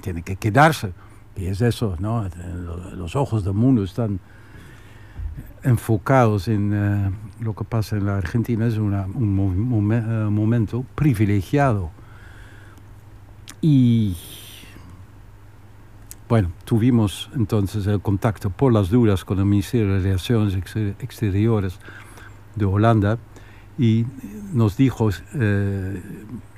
tiene que quedarse. Y es eso, ¿no? Los ojos del mundo están enfocados en eh, lo que pasa en la Argentina. Es un eh, momento privilegiado. Y bueno, tuvimos entonces el contacto por las dudas con el Ministerio de Relaciones Exter- Exteriores de Holanda y nos dijo eh,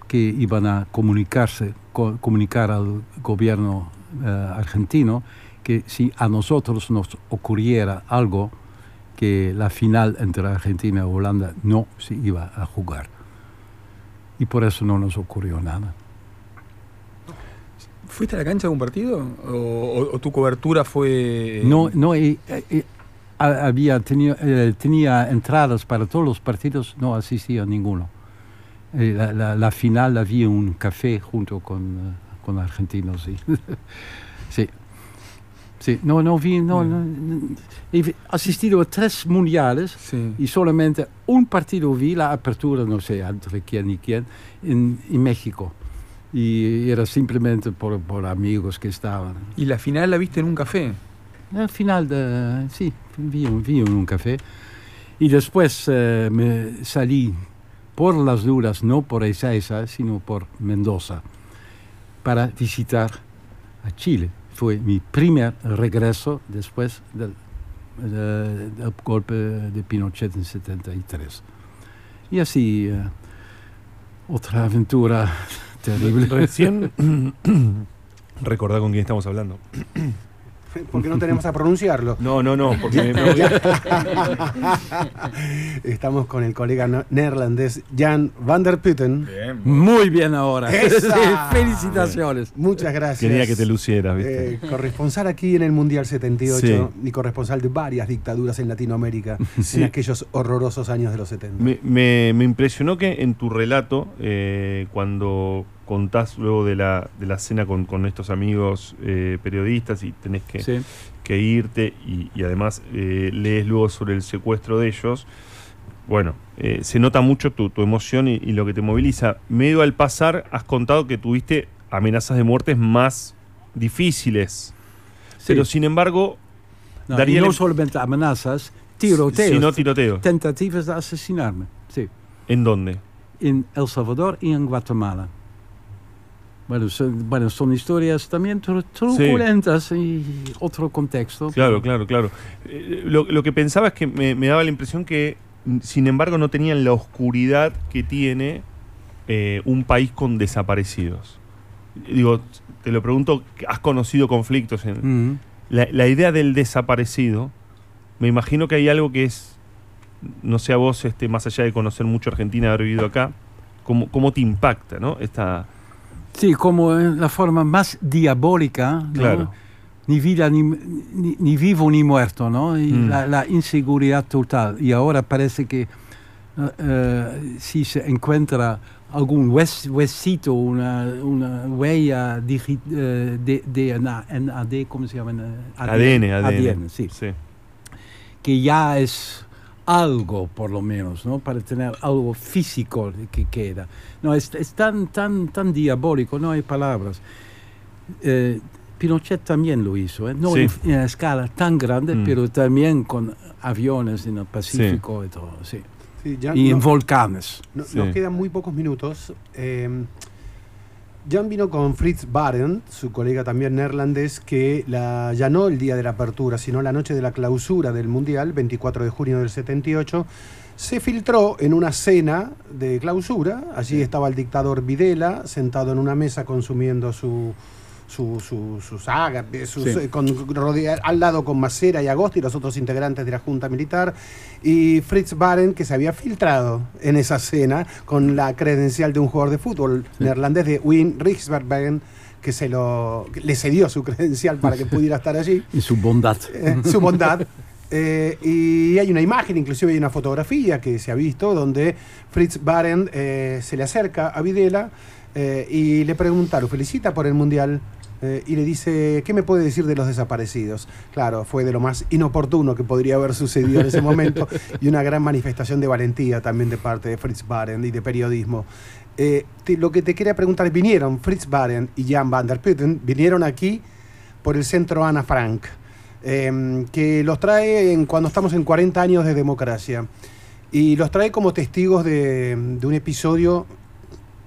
que iban a comunicarse, co- comunicar al gobierno argentino que si a nosotros nos ocurriera algo, que la final entre Argentina y Holanda no se iba a jugar. Y por eso no nos ocurrió nada. ¿Fuiste a la cancha de un partido? ¿O, o- o tu cobertura fue.? No, no eh, eh, ha- había tenido, eh, tenía entradas para todos los partidos, no asistía a ninguno. Eh, la, la- la final en un café junto con, eh, con argentinos, sí. [LAUGHS] sí. Sí, no, no vi, no, no, asistido a tres mundiales y solamente un partido vi, la apertura, no sé entre quién y quién, en, en México. Y era simplemente por, por amigos que estaban. ¿Y la final la viste en un café? Al final, de, sí, vi, vi en un café. Y después eh, me salí por las duras, no por Ezeiza, sino por Mendoza, para visitar a Chile. Fue mi primer regreso después del, de- del golpe de Pinochet en 73. Y así, eh, otra aventura terrible. Recién [LAUGHS] [CLEARS THROAT] recordá con quién estamos hablando. [LAUGHS] Porque no tenemos a pronunciarlo. No, no, no, porque me- me [LAUGHS] voy Estamos con el colega neerlandés Jan van der Putten. Muy bien ahora. ¡Esa! [LAUGHS] Felicitaciones. Muchas gracias. Quería que te lucieras, ¿viste? Eh, corresponsal aquí en el Mundial 78 Sí. y corresponsal de varias dictaduras en Latinoamérica Sí. en aquellos horrorosos años de los 70. Me, me- me impresionó que en tu relato, eh, cuando contás luego de la, de la cena con, con estos amigos eh, periodistas y tenés que, Sí. que irte y, y además eh, lees luego sobre el secuestro de ellos, bueno, eh, se nota mucho tu, tu emoción y, y lo que te moviliza. Medio al pasar has contado que tuviste amenazas de muertes más difíciles, pero sin embargo... No, daría no la- solamente amenazas, tiroteos. Si no tiroteos. Tentativas de asesinarme, sí. ¿En dónde? En El Salvador y en Guatemala. Bueno, son, bueno, son historias también tru- truculentas y otro contexto. Claro, claro, claro. Eh, lo, lo que pensaba es que me, me daba la impresión que, mm, sin embargo, no tenían la oscuridad que tiene eh, un país con desaparecidos. Digo, te lo pregunto, ¿has conocido conflictos en... Mm. La, la idea del desaparecido, me imagino que hay algo que es, no sé a vos, este, más allá de conocer mucho Argentina, haber vivido acá, ¿cómo, cómo te impacta, ¿no? Esta, Sí, como en la forma más diabólica, ¿no? Claro. Ni vida, ni, ni- ni vivo ni muerto, ¿no? Y Mm. la, la inseguridad total. Y ahora parece que eh, si se encuentra algún hues- huesito, una, una huella digi- eh, de, DNA, NAD, ¿cómo se llama? ADN, ADN. ADN, sí. Que ya es algo, por lo menos, ¿no? Para tener algo físico que queda. No, es, es tan, tan, tan diabólico, no hay palabras. Eh, Pinochet también lo hizo, ¿eh? no Sí. en, en escala tan grande, Mm. pero también con aviones en el Pacífico y todo, sí. Sí, ya y en no- volcanes. No- Sí. Nos quedan muy pocos minutos. Eh, Jan vino con Fritz Barend, su colega también neerlandés, que la, ya no el día de la apertura, sino la noche de la clausura del Mundial, 24 de junio del 78, se filtró en una cena de clausura. Allí estaba el dictador Videla sentado en una mesa consumiendo su, su, su, sus, Sí. eh, con, rodea- al lado con Macera y Agosti, los otros integrantes de la Junta Militar, y Fritz Baren, que se había filtrado en esa cena con la credencial de un jugador de fútbol neerlandés de Wien Rijsbergen, que se lo que le cedió su [LAUGHS] credencial para que pudiera estar allí Y su bondad. eh, su bondad. Eh, y hay una imagen, inclusive hay una fotografía que se ha visto, donde Fritz Baren eh, se le acerca a Videla eh, y le pregunta, lo felicita por el Mundial eh, y le dice, ¿qué me puede decir de los desaparecidos? Claro, fue de lo más inoportuno que podría haber sucedido en ese [LAUGHS] momento y una gran manifestación de valentía también de parte de Fritz Baren y de periodismo. Eh, te- lo que te quería preguntar, vinieron Fritz Baren y Jan van der Putten, vinieron aquí por el centro Ana Frank, eh, que los trae en- cuando estamos en 40 años de democracia. Y los trae como testigos de, de un episodio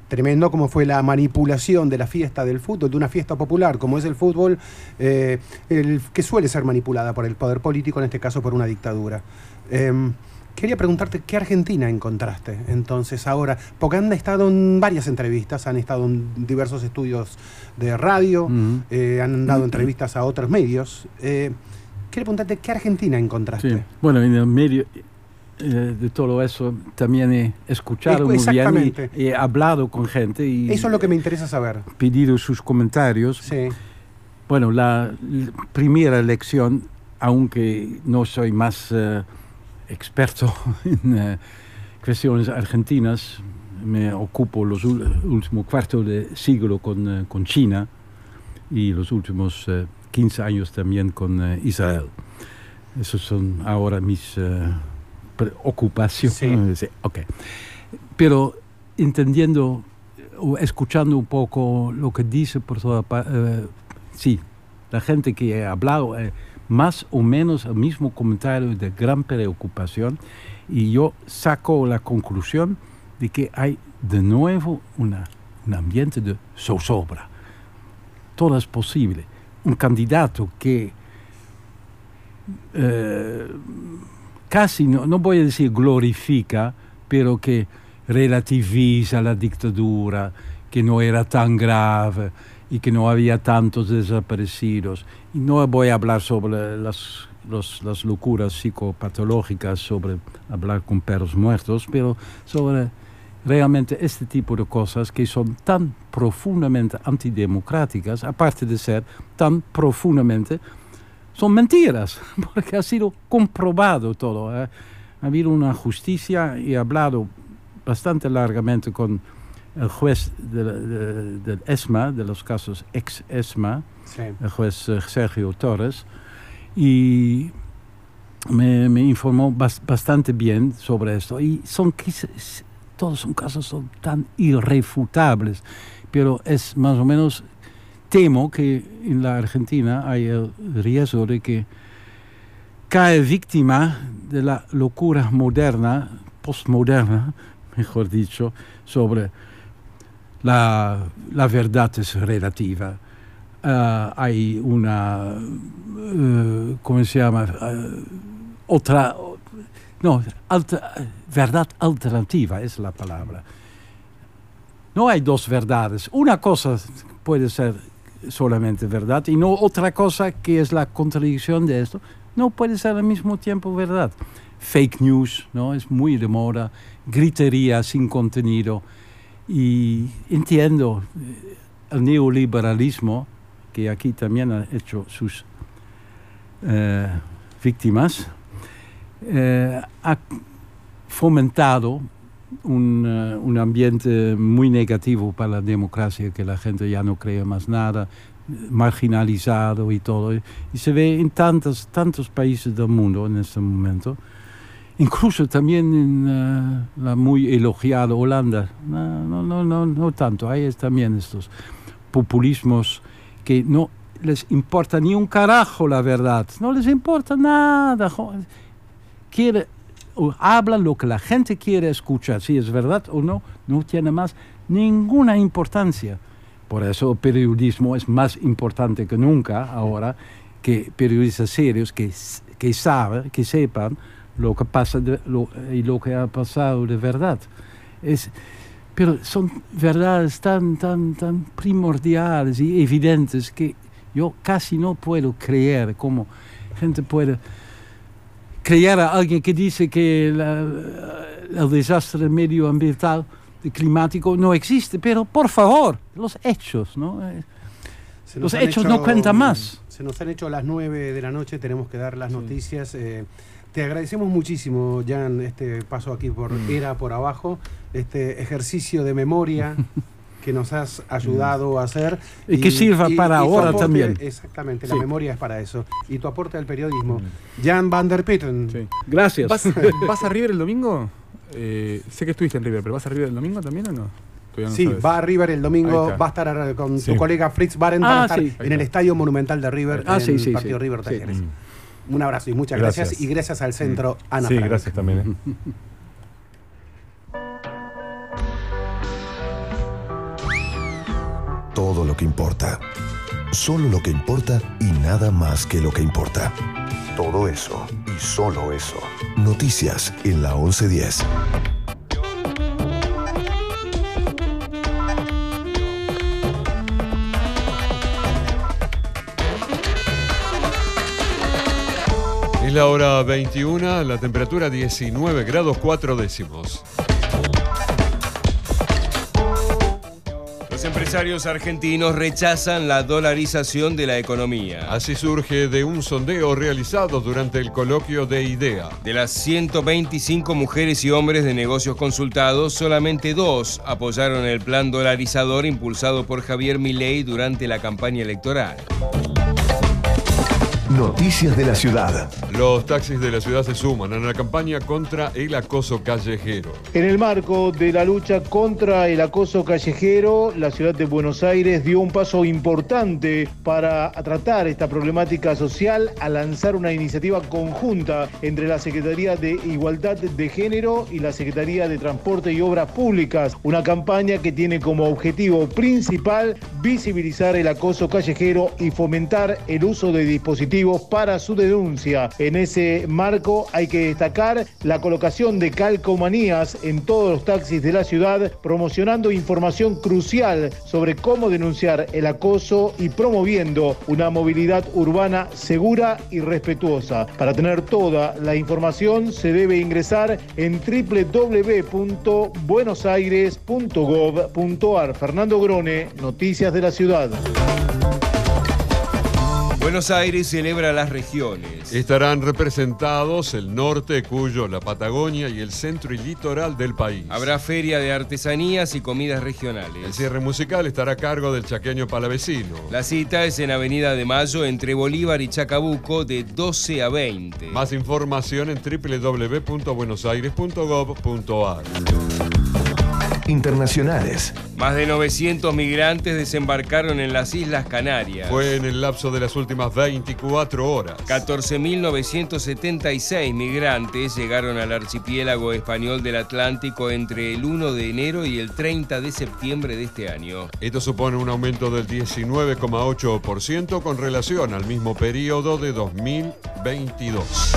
tremendo como fue la manipulación de la fiesta del fútbol, de una fiesta popular como es el fútbol, eh, el, que suele ser manipulada por el poder político, en este caso por una dictadura. Em, quería preguntarte qué Argentina encontraste entonces ahora, porque han estado en varias entrevistas, han estado en diversos estudios de radio, eh, han dado entrevistas a otros medios. Eh, quería preguntarte qué Argentina encontraste. Sí. Bueno, en el medio eh, de todo eso también he escuchado muy bien y he hablado con gente y Eso es lo que me interesa saber. pedido sus comentarios. Sí. Bueno, la, primera lección, aunque no soy más eh, experto [LAUGHS] en eh, cuestiones argentinas, me ocupo los últimos cuarto de siglo con, con China y los últimos eh, 15 años también con Israel. Esas son ahora mis eh, preocupaciones. [LAUGHS] Sí, ok. Pero entendiendo o escuchando un poco lo que dice por toda parte, sí, la gente que he hablado, eh, más o menos el mismo comentario de gran preocupación y yo saco la conclusión de que hay de nuevo una, un ambiente de zozobra. Todo es posible. Un candidato que eh, casi, no, no voy a decir glorifica, pero que relativiza la dictadura, que no era tan grave y que no había tantos desaparecidos. Y no voy a hablar sobre las, las locuras psicopatológicas, sobre hablar con perros muertos, pero sobre realmente este tipo de cosas que son tan profundamente antidemocráticas, aparte de ser tan profundamente son mentiras, [LAUGHS] porque ha sido comprobado todo. ¿eh? Ha habido una justicia y he hablado bastante largamente con el juez de la- de- del ESMA, de los casos ex-ESMA, Sí. el juez eh, Sergio Torres, y me, me informó bas- bastante bien sobre esto. Y son todos son casos son tan irrefutables, pero es más o menos temo que en la Argentina hay el riesgo de que cae víctima de la locura moderna, postmoderna, mejor dicho, sobre la, la verdad es relativa. Ah, hay una, eh, ¿cómo se llama? Eh, otra, no, verdad alternativa es la palabra no hay dos verdades. Una cosa puede ser solamente verdad y no otra cosa que es la contradicción de esto. No puede ser al mismo tiempo verdad. Fake news, ¿no? Es muy de moda, gritería sin contenido. Y entiendo eh, el neoliberalismo, que aquí también ha hecho sus eh, víctimas, eh, ha fomentado un, eh, un ambiente muy negativo para la democracia, que la gente ya no cree más nada, marginalizado y todo. Y se ve en tantos, tantos países del mundo en este momento. Incluso también en eh, la muy elogiada Holanda. No, no, no, no, no tanto. Hay también estos populismos que no les importa ni un carajo la verdad. No les importa nada. Quiere, o hablan lo que la gente quiere escuchar. Si es verdad o no, no tiene más ninguna importancia. Por eso el periodismo es más importante que nunca ahora, que periodistas serios que, que saben, que sepan lo que pasa y lo que ha pasado de verdad. Es, pero son verdades tan, tan, tan primordiales y evidentes que yo casi no puedo creer cómo gente puede creer a alguien que dice que la- el desastre medioambiental y climático no existe, pero por favor, los hechos, ¿no? Eh, Los hechos no cuentan más. Se nos han hecho las 9 de la noche, tenemos que dar las noticias. eh, te agradecemos muchísimo, Jan, este paso aquí por Mm. Era por abajo, este ejercicio de memoria [LAUGHS] que nos has ayudado a hacer. Y que sirva para tu ahora aporte- también. Exactamente, Sí. la memoria es para eso. Y tu aporte al periodismo. Jan van der Putten. Gracias. ¿Vas, [LAUGHS] vas a River el domingo? Eh, sé que estuviste en River, pero ¿vas a River el domingo también o no? No Sí, sabes. va a River el domingo, va a estar eh, con Sí. tu colega Fritz Baren, Ah, a estar sí. en el Estadio Monumental de River, Ah, en sí, sí, el partido sí. River Sí. Talleres. Un abrazo y muchas gracias. Gracias. Y gracias al centro Ana Sí, Frank. gracias también. ¿eh? [LAUGHS] Todo lo que importa. Solo lo que importa y nada más que lo que importa. Todo eso y solo eso. Noticias en la 1110. Es la hora 21, la temperatura 19 grados 4 décimos. Empresarios argentinos rechazan la dolarización de la economía. Así surge de un sondeo realizado durante el coloquio de IDEA. De las 125 mujeres y hombres de negocios consultados, solamente dos apoyaron el plan dolarizador impulsado por Javier Milei durante la campaña electoral. Noticias de la ciudad. Los taxis de la ciudad se suman a la campaña contra el acoso callejero. En el marco de la lucha contra el acoso callejero, la ciudad de Buenos Aires dio un paso importante para tratar esta problemática social al lanzar una iniciativa conjunta entre la Secretaría de Igualdad de Género y la Secretaría de Transporte y Obras Públicas, una campaña que tiene como objetivo principal visibilizar el acoso callejero y fomentar el uso de dispositivos para su denuncia. En ese marco hay que destacar la colocación de calcomanías en todos los taxis de la ciudad, promocionando información crucial sobre cómo denunciar el acoso y promoviendo una movilidad urbana segura y respetuosa. Para tener toda la información se debe ingresar en www.buenosaires.gov.ar. Fernando Grone, Noticias de la Ciudad. Buenos Aires celebra las regiones. Estarán representados el norte, Cuyo, la Patagonia y el centro y litoral del país. Habrá feria de artesanías y comidas El regionales. cierre musical estará a cargo del chaqueño palavecino. La cita es en Avenida de Mayo entre Bolívar y Chacabuco de 12 a 20. Más información en www.buenosaires.gov.ar. Internacionales. Más de 900 migrantes desembarcaron en las Islas Canarias. Fue en el lapso de las últimas 24 horas. 14.976 migrantes llegaron al archipiélago español del Atlántico entre el 1 de enero y el 30 de septiembre de este año. Esto supone un aumento del 19,8% con relación al mismo periodo de 2022.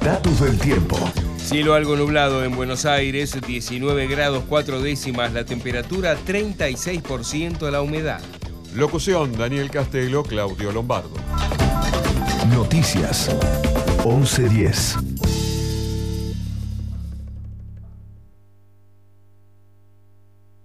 Datos del tiempo. Cielo algo nublado en Buenos Aires, 19 grados 4 décimas la temperatura, 36% la humedad. Locución Daniel Castelo, Claudio Lombardo. Noticias 1110.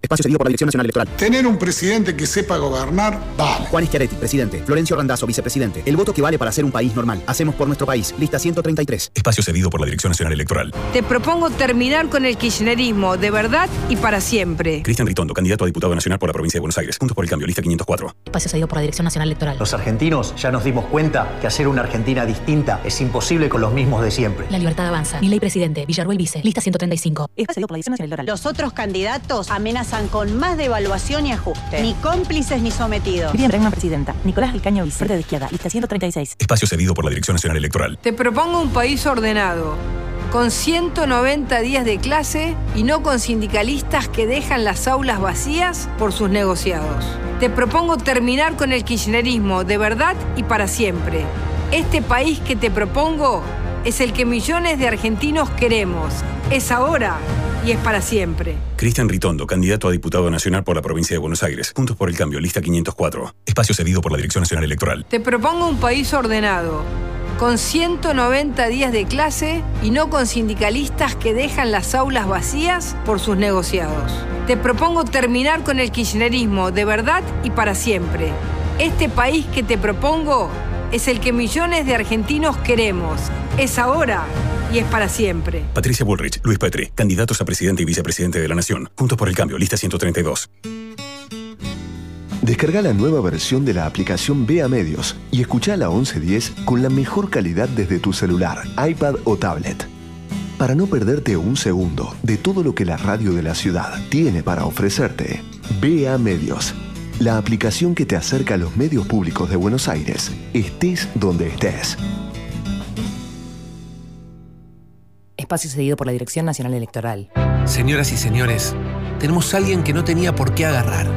Espacio cedido por la Dirección Nacional Electoral. Tener un presidente que sepa gobernar, vale. Juan Schiaretti, presidente. Florencio Randazzo, vicepresidente. El voto que vale para ser un país normal. Hacemos por nuestro país. Lista 133. Espacio cedido por la Dirección Nacional Electoral. Te propongo terminar con el kirchnerismo de verdad y para siempre. Cristian Ritondo, candidato a diputado nacional por la provincia de Buenos Aires. Juntos por el cambio, lista 504. Espacio cedido por la Dirección Nacional Electoral. Los argentinos ya nos dimos cuenta que hacer una Argentina distinta es imposible con los mismos de siempre. La libertad avanza. Mi ley presidente. Villarruel vice. Lista 135. Espacio cedido por la Dirección Nacional Electoral. Los otros candidatos amenazan con más devaluación y ajuste. Ni cómplices ni sometidos. Miriam Bregman, presidenta. Nicolás Alcaño, vice. de izquierda. Lista 136. Espacio cedido por la Dirección Nacional Electoral. Te propongo un país ordenado, con 190 días de clase y no con sindicalistas que dejan las aulas vacías por sus negociados. Te propongo terminar con el kirchnerismo de verdad y para siempre. Este país que te propongo es el que millones de argentinos queremos. Es ahora y es para siempre. Cristian Ritondo, candidato a diputado nacional por la provincia de Buenos Aires. Juntos por el cambio, lista 504. Espacio cedido por la Dirección Nacional Electoral. Te propongo un país ordenado, con 190 días de clase y no con sindicalistas que dejan las aulas vacías por sus negociados. Te propongo terminar con el kirchnerismo de verdad y para siempre. Este país que te propongo es el que millones de argentinos queremos. Es ahora y es para siempre. Patricia Bullrich, Luis Petri, candidatos a presidente y vicepresidente de la Nación. Juntos por el cambio, lista 132. Descarga la nueva versión de la aplicación Vea Medios y escucha la 1110 con la mejor calidad desde tu celular, iPad o tablet. Para no perderte un segundo de todo lo que la radio de la ciudad tiene para ofrecerte, Vea Medios, la aplicación que te acerca a los medios públicos de Buenos Aires, estés donde estés. Espacio cedido por la Dirección Nacional Electoral. Señoras y señores, tenemos a alguien que no tenía por qué agarrar.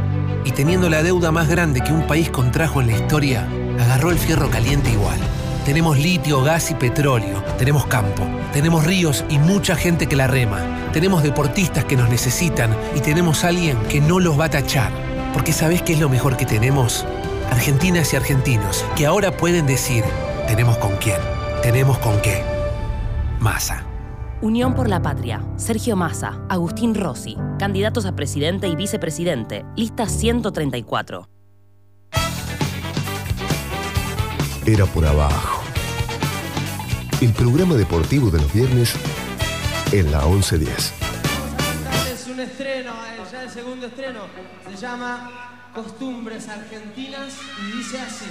Y teniendo la deuda más grande que un país contrajo en la historia, agarró el fierro caliente igual. Tenemos litio, gas y petróleo. Tenemos campo. Tenemos ríos y mucha gente que la rema. Tenemos deportistas que nos necesitan y tenemos a alguien que no los va a tachar. Porque ¿sabés qué es lo mejor que tenemos? Argentinas y argentinos que ahora pueden decir, tenemos con quién, tenemos con qué. Masa. Unión por la Patria. Sergio Massa, Agustín Rossi, candidatos a presidente y vicepresidente. Lista 134. Era por abajo. El programa deportivo de los viernes en la 1110. Estreno, eh, ya el segundo estreno. Se llama Costumbres Argentinas y dice así.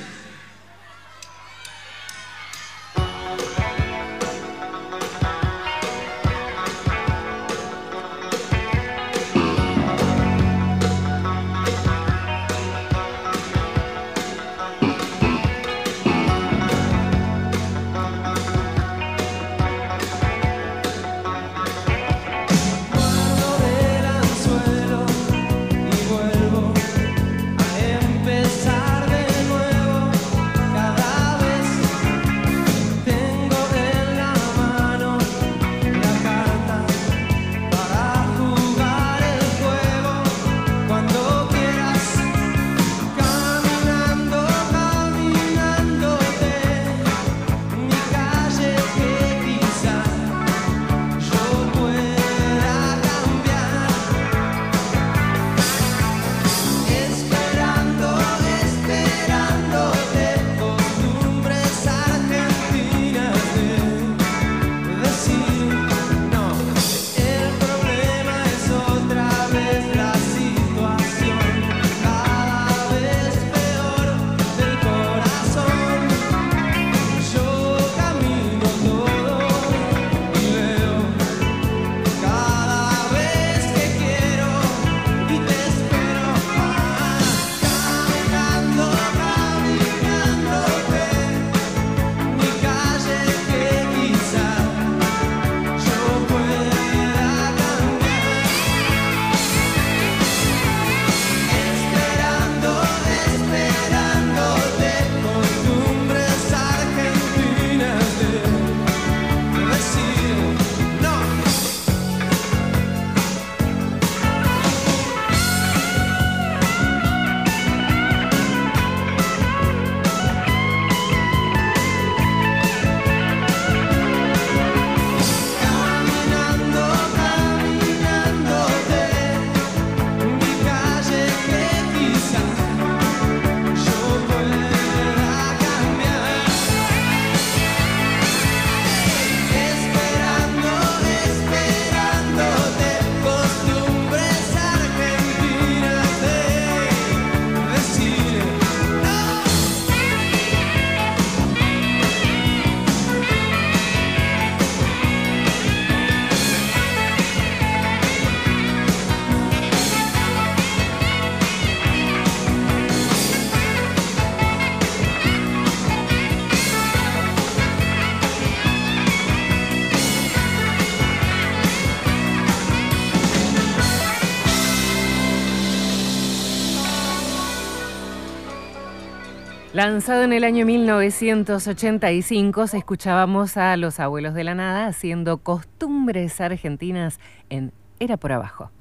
Lanzado en el año 1985, se escuchábamos a los abuelos de la nada haciendo costumbres argentinas en Era por Abajo.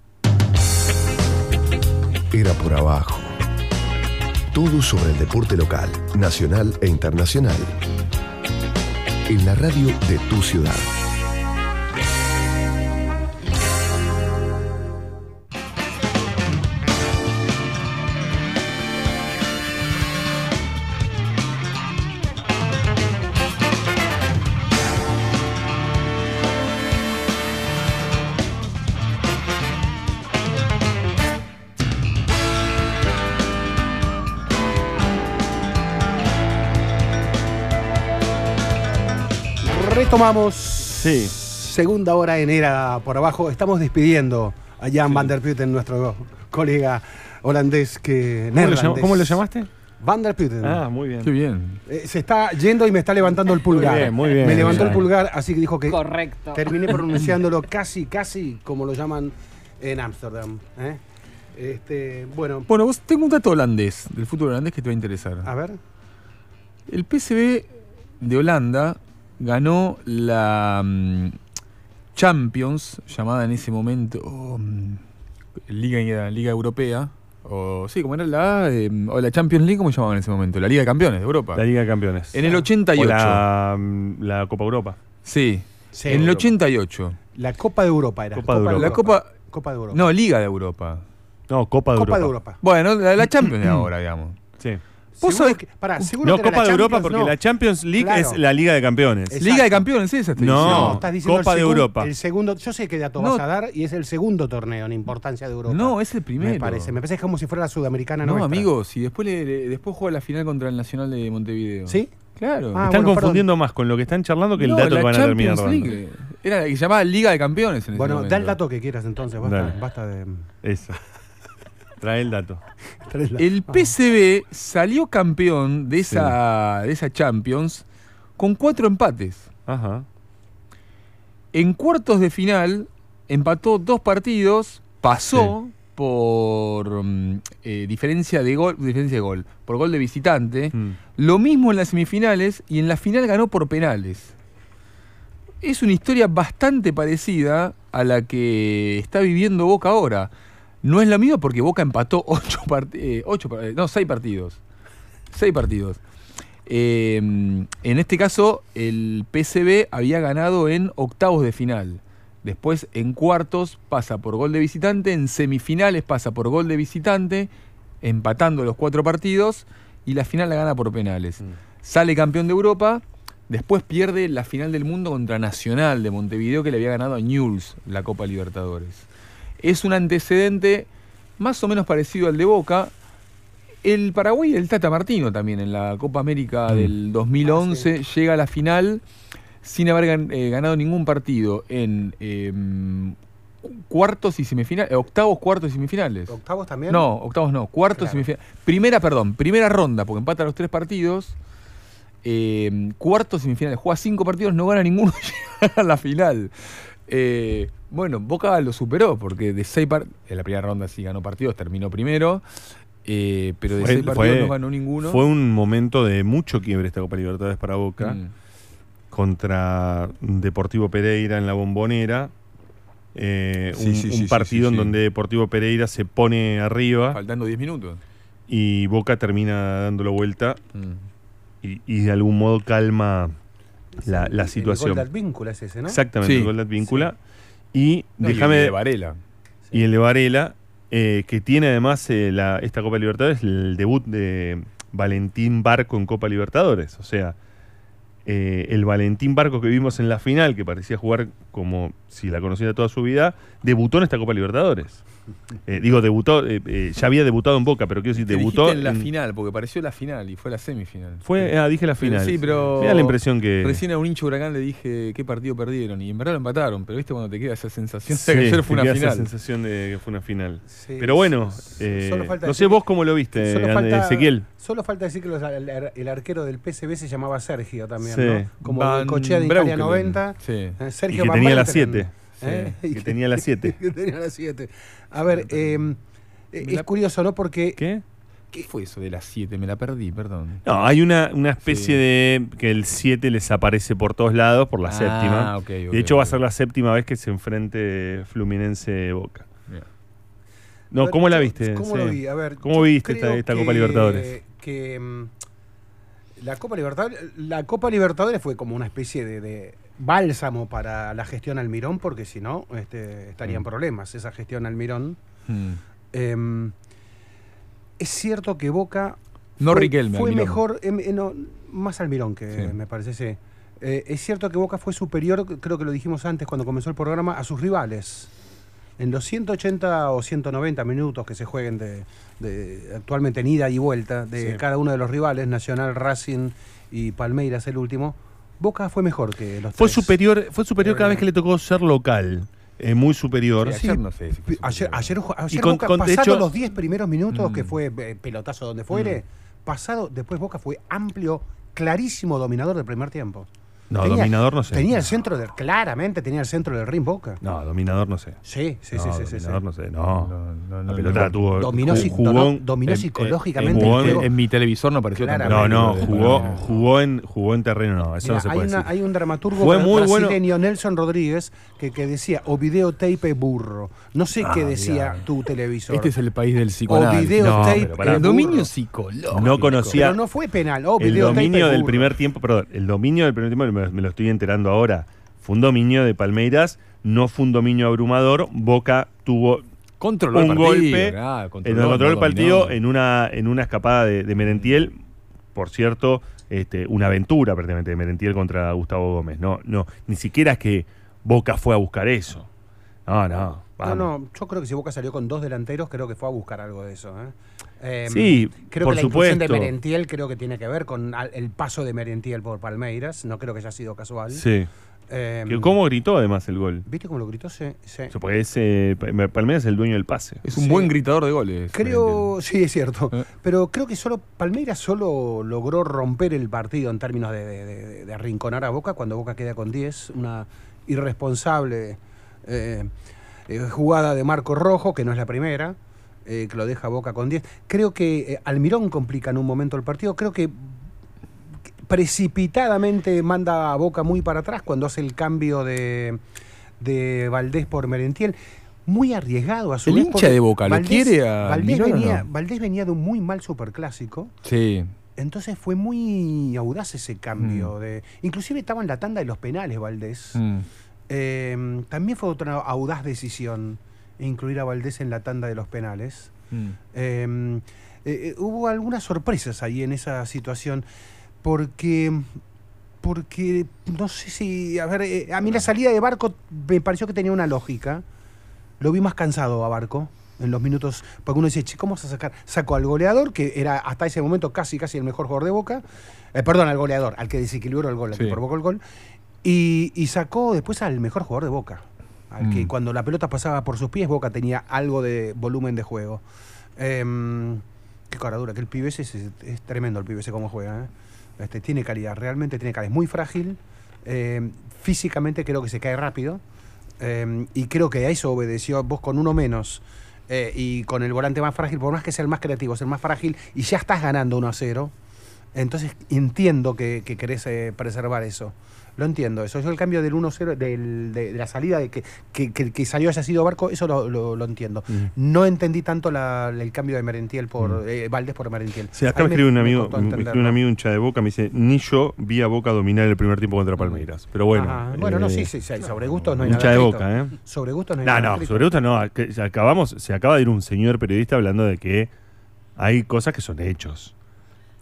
Era por abajo. Todo sobre el deporte local, nacional e internacional. En la radio de tu ciudad. Retomamos. Segunda hora en Era por abajo. Estamos despidiendo a Jan van der Putten, nuestro colega holandés que. ¿Cómo lo, cómo lo llamaste? Van der Putten. Ah, muy bien. Qué bien. Eh, se está yendo y me está levantando el pulgar. Muy bien, muy bien. Me levantó el pulgar, así que dijo que Correcto. terminé [LAUGHS] pronunciándolo casi, casi como lo llaman en Ámsterdam. ¿eh? Este, bueno, Bueno, vos tengo un dato holandés, del fútbol holandés que te va a interesar. a ver. El PSV de Holanda ganó la mm, Champions, llamada en ese momento oh, mm, Liga, Liga Europea. O, sí, como era la, eh, o la Champions League, ¿cómo llamaban en ese momento? La Liga de Campeones de Europa. La Liga de Campeones. En el 88. O la, mm, la Copa Europa. Sí, Sí, en el Europa. 88. La Copa de Europa era. Copa de Europa. La Copa. Copa de Europa. No, Liga de Europa. No, Copa de Copa Europa. de Europa. Bueno, la, la Champions de [CLEARS THROAT] ahora, digamos. Sí. Vos Seguro sabés que- pará, seguro No, que Copa la de Europa porque no. la Champions League Claro. es la Liga de Campeones. Exacto. Liga de Campeones, esa estoy No. diciendo. No, estás diciendo Copa el de Europa. El segundo, yo sé qué dato No. vas a dar y es el segundo torneo en importancia de Europa. No, es el primero. Me parece, me parece como si fuera la sudamericana No, nuestra. amigo, si después, le, le- después juega la final contra el Nacional de Montevideo. ¿Sí? Claro. Ah, están bueno, confundiendo más con lo que están charlando que el No, dato la que van a terminar. League. Era la que se llamaba Liga de Campeones en Bueno, da el dato que quieras entonces, basta, basta de... Eso. [LAUGHS] Trae el dato. El PSV salió campeón de esa, de esa Champions con cuatro empates. Ajá. En cuartos de final empató dos partidos, pasó por mm, eh, diferencia de gol, diferencia de gol, por gol de visitante. Mm. Lo mismo en las semifinales y en la final ganó por penales. Es una historia bastante parecida a la que está viviendo Boca ahora. No es la misma porque Boca empató [LAUGHS] ocho, part- eh, eh, no, seis partidos. Seis partidos. Eh, en este caso, el PCB había ganado en octavos de final. Después, en cuartos, pasa por gol de visitante. En semifinales, pasa por gol de visitante, empatando los cuatro partidos. Y la final la gana por penales. Sale campeón de Europa. Después pierde la final del mundo contra Nacional de Montevideo, que le había ganado a Newell's la Copa Libertadores. Es un antecedente más o menos parecido al de Boca. El Paraguay y el Tata Martino también en la Copa América del 2011 llega a la final sin haber gan- eh, ganado ningún partido en eh, cuartos y semifinales, octavos, cuartos y semifinales. ¿Octavos también? No, octavos no, cuartos y semifinales. Primera, perdón, primera ronda, porque empata los tres partidos. Eh, cuartos y semifinales. Juega cinco partidos, no gana ninguno, [LAUGHS] llega a la final. Eh, bueno, Boca lo superó, porque de seis par- en la primera ronda sí ganó partidos, terminó primero. eh, pero de Fue- seis partidos fue- no ganó ninguno. Fue un momento de mucho quiebre esta Copa Libertadores para Boca. Mm. Contra Deportivo Pereira en la bombonera. Eh, Sí, un, sí, un sí, sí, partido sí, en sí. donde Deportivo Pereira se pone arriba Faltando 10 minutos. y Boca termina dándolo vuelta Mm. y, y de algún modo calma la, la El situación. gol de Advíncula es ese, ¿no? Exactamente, Sí. el gol de Advíncula. Y No, y déjame. el de Varela. Y el de Varela, eh, que tiene además eh, la- esta Copa Libertadores, el debut de Valentín Barco en Copa Libertadores. O sea, eh, el Valentín Barco que vimos en la final, que parecía jugar como si la conociera toda su vida, debutó en esta Copa Libertadores. Eh, digo, debutó, eh, eh, ya había debutado en Boca, pero quiero decir, debutó. en la final, porque pareció la final y fue la semifinal. Fue, ah, dije la final. Pero sí, pero. Me da la impresión que. Recién a un hincho huracán le dije qué partido perdieron y en verdad lo empataron, pero viste cuando te queda esa sensación de que ayer fue una final. Esa sensación de que fue una final. Pero bueno, eh, no sé vos cómo lo viste, solo falta, Ezequiel. Solo falta decir que los, el, arquero del PSB se llamaba Sergio también, sí. ¿no? Como cochea de Italia 90. Eh, Sergio y que tenía las 7. ¿Eh? Que, tenía las [LAUGHS] 7. [LAUGHS] A ver, em, eh, es curioso, ¿no? Porque... ¿Qué? ¿Qué fue eso de las 7? Me la perdí, perdón. No, hay una, una especie de que el 7 les aparece por todos lados por la ah, séptima. Okay, okay, de hecho, va a ser la séptima vez que se enfrente Fluminense Boca. No, ¿cómo la viste? ¿Cómo lo vi? A ver, ¿Cómo viste esta, Copa Libertadores? Que em, la Copa Libertadores, la Copa Libertadores fue como una especie de bálsamo para la gestión Almirón, porque si no, este, estarían Mm. problemas esa gestión Almirón. Mm. Em, es cierto que Boca No fue, Riquelme, fue mejor, em, eh, no, más Almirón que Sí. me parece, sí. Eh, es cierto que Boca fue superior, creo que lo dijimos antes cuando comenzó el programa, a sus rivales. En los 180 o 190 minutos que se jueguen de, de- actualmente en ida y vuelta de Sí. cada uno de los rivales, Nacional, Racing y Palmeiras el último, Boca fue mejor que los Fue tres. superior, fue superior cada vez que le tocó ser local. eh, muy superior. Sí, ayer, ayer, ayer Y con- Boca, con- pasado hecho- los 10 primeros minutos, Mm. que fue eh, pelotazo donde fuere, pasado, después Boca fue amplio, clarísimo dominador del primer tiempo. No, dominador no sé. Tenía el centro del, claramente tenía el centro del ring Boca. No, dominador no sé. Sí, sí, No, sí, sí, sí, dominador sí. no sé, no. no, la pelota tuvo. Dominó, ju- si- jugó, dominó- en- dominó en- psicológicamente en- mi televisor no apareció tan. No, no, jugó, jugó en, jugó en terreno, no, eso Mira, no se hay, puede una- decir. hay un dramaturgo Fue muy bueno. brasileño, Nelson Rodríguez, que, que decía, o videotape burro. No sé Ah, qué decía mirá. tu televisor. Este es el país del o psicoanálisis. videotape pero pará. el dominio psicológico. No conocía Pero no fue penal. o el videotape dominio del primer tiempo, perdón, el dominio del primer tiempo me, me lo estoy enterando ahora. Fue un dominio de Palmeiras, no fue un dominio abrumador. Boca tuvo Controló un el partido, golpe, claro, en controló, el control no del partido dominó. en una, en una escapada de, de Merentiel. Por cierto, este, una aventura prácticamente de Merentiel contra Gustavo Gómez. No, no, ni siquiera es que Boca fue a buscar eso. No, no. No, no, yo creo que si Boca salió con dos delanteros, creo que fue a buscar algo de eso. ¿eh? Eh, Sí, creo por que la inclusión de supuesto. Merentiel creo que tiene que ver con el paso de Merentiel por Palmeiras. No creo que haya sido casual. Sí. Eh, ¿Cómo gritó además el gol? ¿Viste cómo lo gritó? Sí, sí. O sea, porque es, eh, Palmeiras es el dueño del pase. Es un Sí. buen gritador de goles. Creo, sí, es cierto. Eh. Pero creo que solo Palmeiras solo logró romper el partido en términos de, de- de- de arrinconar a Boca cuando Boca queda con 10. Una irresponsable eh, eh, jugada de Marco Rojo, que no es la primera, eh, que lo deja Boca con 10. Creo que eh, Almirón complica en un momento el partido. Creo que precipitadamente manda a Boca muy para atrás cuando hace el cambio de, de Valdés por Merentiel. Muy arriesgado a su El vez, hincha de Boca, ¿lo quiere a Valdés Almirón venía, no? Valdés venía de un muy mal superclásico. Sí. Entonces fue muy audaz ese cambio. de Inclusive estaba en la tanda de los penales Valdés. Mm. Eh, también fue otra audaz decisión incluir a Valdés en la tanda de los penales. Mm. Eh, eh, hubo algunas sorpresas ahí en esa situación, porque, porque no sé si, a ver, eh, a mí la salida de Barco me pareció que tenía una lógica. Lo vi más cansado a Barco en los minutos, porque uno dice, che, ¿cómo vas a sacar? Sacó al goleador, que era hasta ese momento casi, casi el mejor jugador de Boca, perdón, al goleador, al que desequilibró el gol, al Sí. que provocó el gol, y, y sacó después al mejor jugador de Boca, al que Mm. cuando la pelota pasaba por sus pies, Boca tenía algo de volumen de juego. Em, qué cara dura, que el pibe ese es, es tremendo el pibe ese cómo juega. ¿eh? Este, tiene calidad, realmente tiene calidad. Es muy frágil, em, físicamente creo que se cae rápido. em, y creo que a eso obedeció vos con uno menos. eh, y con el volante más frágil, por más que sea el más creativo, es el más frágil, y ya estás ganando 1 a 0. Entonces entiendo que, que querés eh, preservar eso. Lo entiendo, eso. Yo el cambio del 1-0, del- de, de la salida de que, que, que- que salió haya sido Barco, eso lo, lo- lo entiendo. No entendí tanto la- el cambio de Merentiel por eh, Valdés por Merentiel. Sí, acá Ahí me escribe un amigo, me escribe un amigo hincha de Boca, me dice, ni yo vi a Boca dominar el primer tiempo contra Palmeiras. Pero bueno. Ajá. Bueno, no, eh, sí, sí, sí, sobre gustos no hay nada de escrito. Boca, ¿eh? Sobre gustos no hay No, nada no, escrito. sobre gusto no. acabamos, se acaba de ir un señor periodista hablando de que hay cosas que son hechos.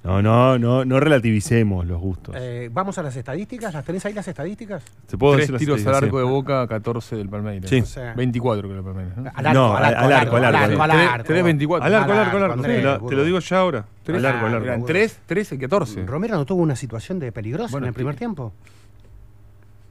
No, no, no, no relativicemos los gustos. Eh, Vamos a las estadísticas, ¿las tenés ahí las estadísticas? ¿Se puedo Tres decir las tiros al arco de Boca, 14 del Palmeiras. Sí. O sea, 24 que el Palmeiras. ¿no? Al arco, No, al arco, al arco, al arco, al arco, al Tres- arco. tres 24. Al arco, al arco, al arco. Andrés, Te lo- te burro. lo digo ya ahora. Al arco, al arco. Eran burro. 3, 13 y 14. Romero no tuvo una situación de peligrosa Bueno, en el primer tiempo.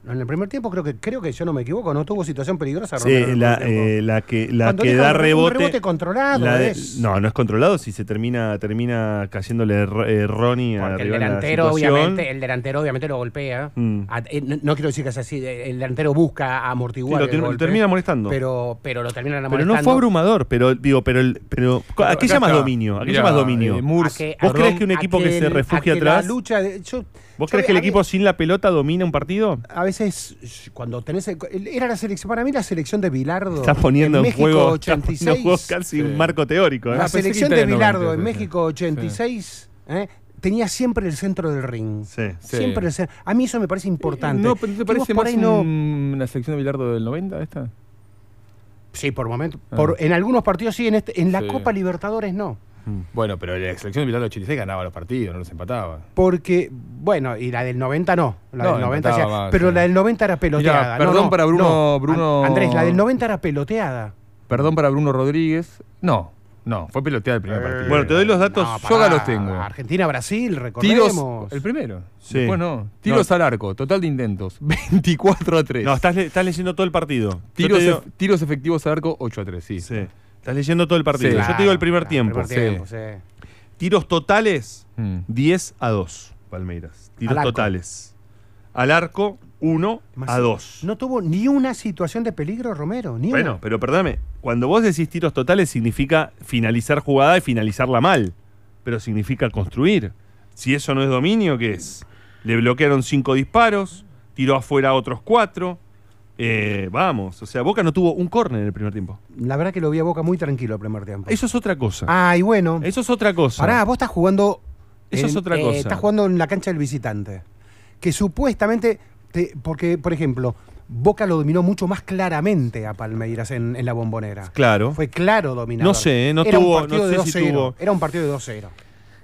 En el primer tiempo creo que creo que yo no me equivoco, no tuvo situación peligrosa. Sí, Romero la, eh, la que, la Cuando que da un- un rebote. rebote controlado, la de- es- No, no es controlado si se termina, termina cayéndole eh, Ronnie Porque el delantero, obviamente, el delantero obviamente lo golpea. Mm. A- eh, no, no quiero decir que es así, el delantero busca amortiguar. Sí, lo el ter- lo golpe, termina molestando. Pero, pero lo terminan Pero molestando. no fue abrumador, pero digo, pero el, pero ¿a qué llamas está. dominio? ¿A qué llamas dominio? eh, Murs- A que- ¿Vos a crees que un a equipo que, se refugia a que la atrás? lucha de- yo- ¿Vos yo- crees que el mí- equipo sin la pelota domina un partido? A veces, cuando tenés. el- era la selección, para mí la selección de Bilardo. Estás poniendo en, juego, estás poniendo 86. en juego casi un marco teórico. ¿eh? La selección de Bilardo 90, en sí, México 86 ¿eh? tenía siempre el centro del ring. Sí. Sí. Siempre el centro. A mí eso me parece importante. ¿No pero ¿te parece por más ahí no- un- una selección de Bilardo del 90 esta? Sí, por momentos. Ah. Por, en algunos partidos sí, en, este, en la Sí. Copa Libertadores no. Bueno, pero la selección de Bilardo del 86 ganaba los partidos, no los empataba. Porque, bueno, y la del 90 no. La No, del 90 empataba ya- más, pero sí. la del 90 era peloteada. Mirá, perdón no, para Bruno- no. Bruno- An- Andrés, la del 90 era peloteada. Perdón para Bruno Rodríguez. No, no, fue peloteada el primer partido. Bueno, te doy los datos. No, Yo los tengo. Argentina-Brasil, Tiros, recordemos. el primero. Sí. Después no. Tiros al arco, total de intentos. [LAUGHS] 24 a 3. No, estás, le- estás leyendo todo el partido. Tiros, te digo- ef- tiros efectivos al arco, 8 a 3, sí. sí. Estás leyendo todo el partido. Sí. Yo te digo el primer Claro, tiempo. primer tiempo, Sí. sí. Tiros totales, Mm. 10 a 2, Palmeiras. Tiros Al totales. Al arco, 1 Más- a 2. No tuvo ni una situación de peligro Romero, ni Bueno, una. pero perdóname, cuando vos decís tiros totales significa finalizar jugada y finalizarla mal, pero significa construir. Si eso no es dominio, ¿qué es? Le bloquearon cinco disparos, tiró afuera otros cuatro. Eh, vamos, o sea, Boca no tuvo un córner en el primer tiempo. La verdad que lo vi a Boca muy tranquilo el primer tiempo. Eso es otra cosa. Ah, y bueno. Eso es otra cosa. Pará, vos estás jugando. Eso es otra cosa. Estás jugando en la cancha del visitante. Que supuestamente. te- porque, por ejemplo, Boca lo dominó mucho más claramente a Palmeiras en, en la bombonera. Claro. Fue claro dominador. No sé, no Era un tuvo- partido no de sé si 2-0. tuvo- Era un partido de 2-0.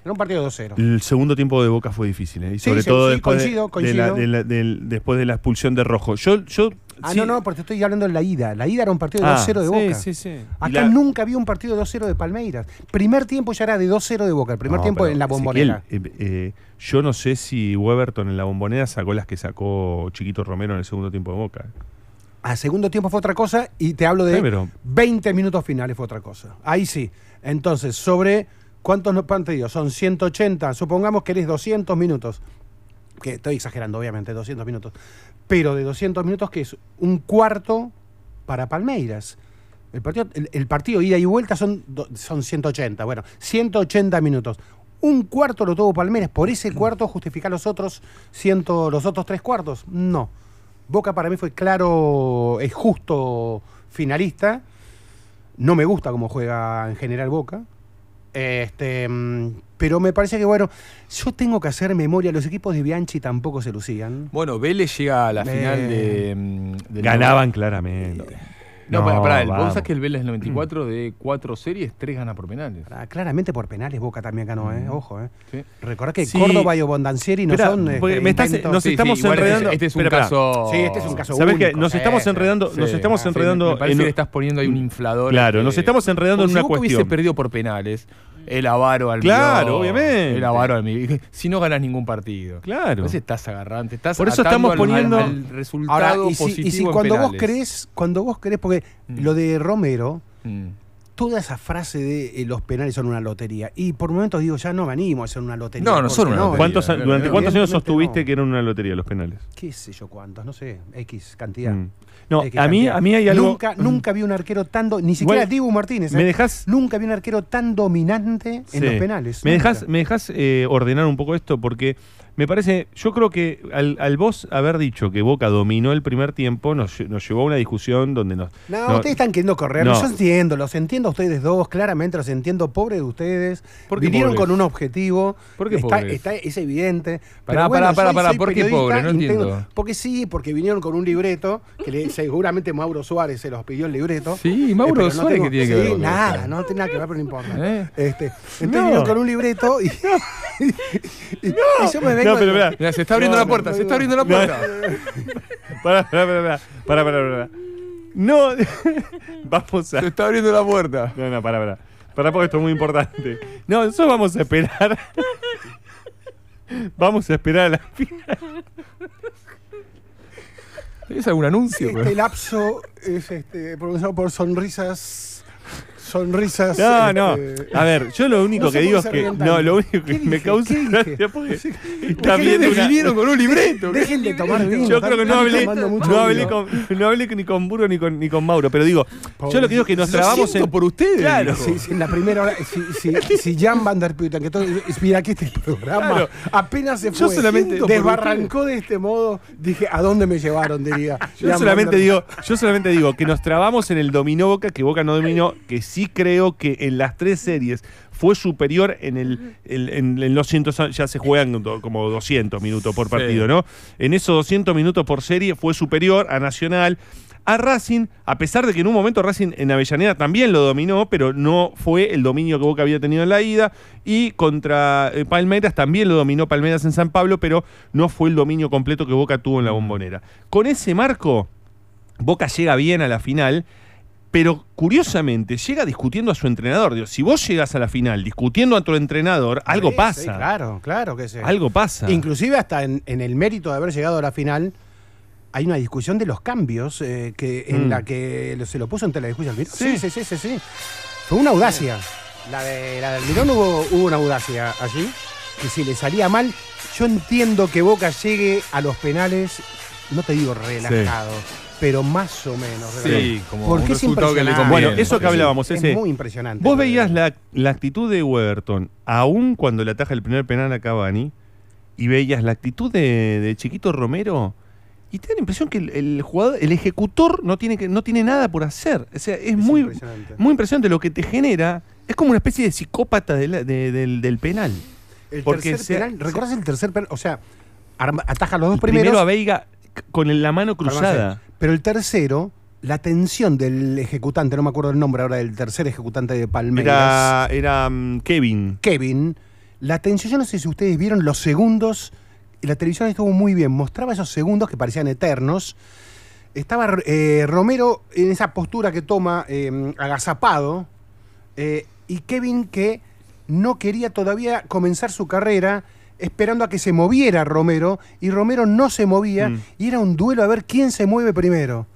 Era un partido de 2-0. El segundo tiempo de Boca fue difícil, ¿eh? Y Sí, sobre sí, todo sí, después, de- coincido, de la- coincido. de la- después de la expulsión de Rojo. Yo, yo Ah, sí- no, no, porque te estoy hablando de la ida. La ida era un partido de Ah, 2-0 de sí, Boca. sí, sí. Y Acá la- nunca había un partido de 2-0 de Palmeiras. Primer tiempo ya era de 2-0 de Boca. El primer No, tiempo en la bombonera. Eh, eh, yo no sé si Weberton en la bombonera sacó las que sacó Chiquito Romero en el segundo tiempo de Boca. A segundo tiempo fue otra cosa y te hablo de Sí, pero- 20 minutos finales fue otra cosa. Ahí sí. Entonces, sobre cuántos no- digo, son 180, supongamos que eres 200 minutos. Que estoy exagerando, obviamente, 200 minutos. Pero de 200 minutos que es un cuarto para Palmeiras. El partido, el, partido ida y vuelta son, son 180. Bueno, 180 minutos. Un cuarto lo tuvo Palmeiras. ¿Por ese cuarto justificar los otros, ciento, los otros tres cuartos? No. Boca para mí fue claro, es justo finalista. No me gusta cómo juega en general Boca. Este, mm, pero me parece que, bueno, yo tengo que hacer memoria. Los equipos de Bianchi tampoco se lucían. Bueno, Vélez llega a la Eh, final de. mm, Ganaban claramente. No, pará, pará, el- vos sabés que el Vélez 94 de cuatro series, tres gana por penales. Ah, claramente por penales Boca también ganó, ¿eh? Ojo, ¿eh? Sí. Recordá que Sí. Córdoba y Bondancieri no Espera, son. este, me estás- nos Sí, estamos este es- enredando. Este es un Espera, caso. Sí, este es un caso ¿Sabés qué? único, Nos estamos enredando, nos estamos Ah, enredando Me parece en que le estás poniendo ahí un inflador. Claro, este- nos estamos enredando en una si Boca hubiese cuestión. perdido por penales. El avaro al Claro, obviamente. El avaro al mi- Si no ganas ningún partido. Claro. Entonces estás agarrante. Estás Por eso estamos al- poniendo- al, al resultado Ahora, y si, positivo y si en cuando vos crees, cuando vos crees, porque Mm. lo de Romero, Mm. Toda esa frase de eh, los penales son una lotería. Y por momentos digo, ya no me animo a ser una lotería. No, no son una lotería. ¿Cuántos, Claro, ¿Durante cuántos años sostuviste no. que eran una lotería los penales? ¿Qué sé yo cuántos? No sé, X cantidad. Mm. No, X a mí, cantidad. a mí hay algo. Nunca, nunca vi un arquero tan. do- Ni siquiera Igual, Dibu Martínez. ¿Me ¿eh? dejas? Nunca vi un arquero tan dominante en Sí. los penales. ¿Me nunca. dejas, me dejas eh, ordenar un poco esto? Porque me parece, yo creo que al, al vos haber dicho que Boca dominó el primer tiempo, nos, nos llevó a una discusión donde nos. No, no- ustedes están queriendo correr. No. Yo entiendo, los entiendo a ustedes dos, claramente los entiendo. Pobre de ustedes. ¿Por qué Vinieron pobres? con un objetivo. ¿Por qué está, es evidente. Pará, bueno, pará, pará, pará, ¿por qué pobre? No tengo- entiendo. Porque sí, porque vinieron con un libreto, que le- seguramente Mauro Suárez se los pidió el libreto. Sí, Mauro no Suárez, tengo- ¿qué tiene que sí, ver con nada, no tiene nada que ver, pero no importa. ¿Eh? Este, entonces No. vinieron con un libreto y, [LAUGHS] [LAUGHS] y- y yo me vengo. No, pero mirá. Mirá, se está abriendo No, la puerta, no, se está abriendo la puerta. [LAUGHS] Pará, pará, pará, pará, pará, pará. No, [LAUGHS] vamos a. Se está abriendo la puerta. No, no, pará, pará. Pará porque esto es muy importante. No, nosotros vamos a esperar. [LAUGHS] Vamos a esperar a la final. ¿Es algún anuncio? Este lapso es este, pronunciado por sonrisas. Sonrisas. No, no. este, A ver, yo lo único no que digo es que. No, lo único que ¿Qué me causa ¿Qué dije? gracia porque. Está viendo una- vinieron con un libreto. [LAUGHS] Dejen de tomar vino. Yo creo que no hablé, no hablé, vino. con, no hablé ni con Burgo ni con, ni con Mauro, pero digo, yo lo que digo es que nos Lo trabamos en. por ustedes. Claro. Sí, sí, en la primera hora, si, si, si Jan Van Der Putten, que todo, mira que este programa Claro. apenas se Yo fue, solamente- desbarrancó de este modo, dije, ¿a dónde me llevaron? Diría. Yo Jan solamente digo, yo solamente digo que nos trabamos en el dominó Boca, que Boca no dominó, que sí creo que en las tres series fue superior en el, en, en los cientos, ya se juegan como 200 minutos por partido, ¿no? En esos 200 minutos por serie fue superior a Nacional. A Racing, a pesar de que en un momento Racing en Avellaneda también lo dominó, pero no fue el dominio que Boca había tenido en la ida. Y contra eh, Palmeiras también lo dominó Palmeiras en San Pablo, pero no fue el dominio completo que Boca tuvo en la bombonera. Con ese marco, Boca llega bien a la final, pero curiosamente llega discutiendo a su entrenador. Digo, si vos llegas a la final discutiendo a tu entrenador, algo Sí, pasa. sí, claro, claro que sí. Algo pasa. Inclusive hasta en, en el mérito de haber llegado a la final, hay una discusión de los cambios eh, que, en Mm. la que se lo puso ante la discusión. Sí, Sí. sí, sí, sí, sí. Fue una audacia. La, de, la del Mirón hubo, hubo una audacia allí, que si le salía mal, yo entiendo que Boca llegue a los penales, no te digo relajado, pero más o menos. Sí, relajado. como Porque un es resultado que le impresionante. conviene. Bueno, eso que Sí. hablábamos, Es ese. muy impresionante. Vos veías la, la actitud de Weberton, aún cuando le ataja el primer penal a Cavani, y veías la actitud de, de Chiquito Romero, y te da la impresión que el, el jugador, el ejecutor no tiene, que, no tiene nada por hacer. O sea, es, muy, impresionante. muy impresionante. Lo que te genera es como una especie de psicópata de la- de- del, del penal. El Porque tercer penal, ¿recordás el tercer penal? O sea, arma- ataja los dos Primero primeros. a Veiga con la mano cruzada. Pero el tercero, la tensión del ejecutante, no me acuerdo el nombre ahora del tercer ejecutante de Palmeiras. Era, era mm, Kevin. Kevin. La tensión, yo no sé si ustedes vieron los segundos. La televisión estuvo muy bien. Mostraba esos segundos que parecían eternos. Estaba eh, Romero en esa postura que toma eh, agazapado. eh, y Kevin que no quería todavía comenzar su carrera esperando a que se moviera Romero. Y Romero no se movía. Mm. Y era un duelo a ver quién se mueve primero.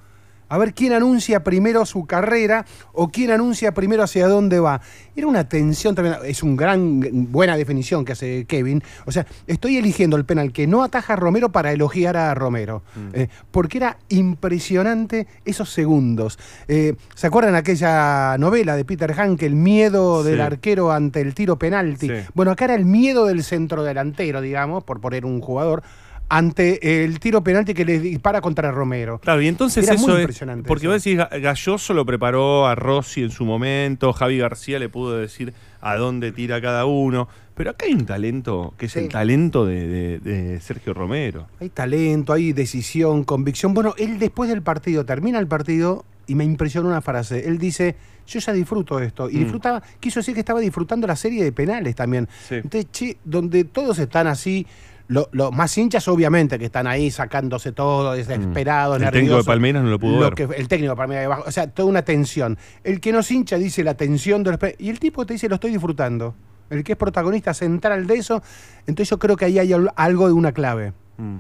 A ver quién anuncia primero su carrera o quién anuncia primero hacia dónde va. Era una tensión tremenda. Es una gran, buena definición que hace Kevin. O sea, estoy eligiendo el penal que no ataja a Romero para elogiar a Romero. Eh, porque era impresionante esos segundos. Eh, ¿Se acuerdan aquella novela de Peter Hanke, El miedo del arquero ante el tiro penalti? Sí. Bueno, acá era el miedo del centro delantero, digamos, por poner un jugador, ante el tiro penalti que le dispara contra Romero. Claro, y entonces Era eso muy es. Porque eso. vos decís, Ga- Galloso lo preparó a Rossi en su momento, Javi García le pudo decir a dónde tira cada uno. Pero acá hay un talento, que es Sí. el talento de, de- de Sergio Romero. Hay talento, hay decisión, convicción. Bueno, él después del partido, termina el partido y me impresionó una frase. Él dice, yo ya disfruto esto. Y Mm. disfrutaba, quiso decir que estaba disfrutando la serie de penales también. Sí. Entonces, che, donde todos están así, lo- los más hinchas obviamente que están ahí sacándose todo, desesperados, Mm. El técnico de. Palmeiras no lo pudo ver. que- el técnico de Palmeiras debajo, o sea, toda una tensión. El que nos hincha dice la tensión de los y el tipo te dice lo estoy disfrutando. El que es protagonista central de eso, entonces yo creo que ahí hay al- algo de una clave. Mm.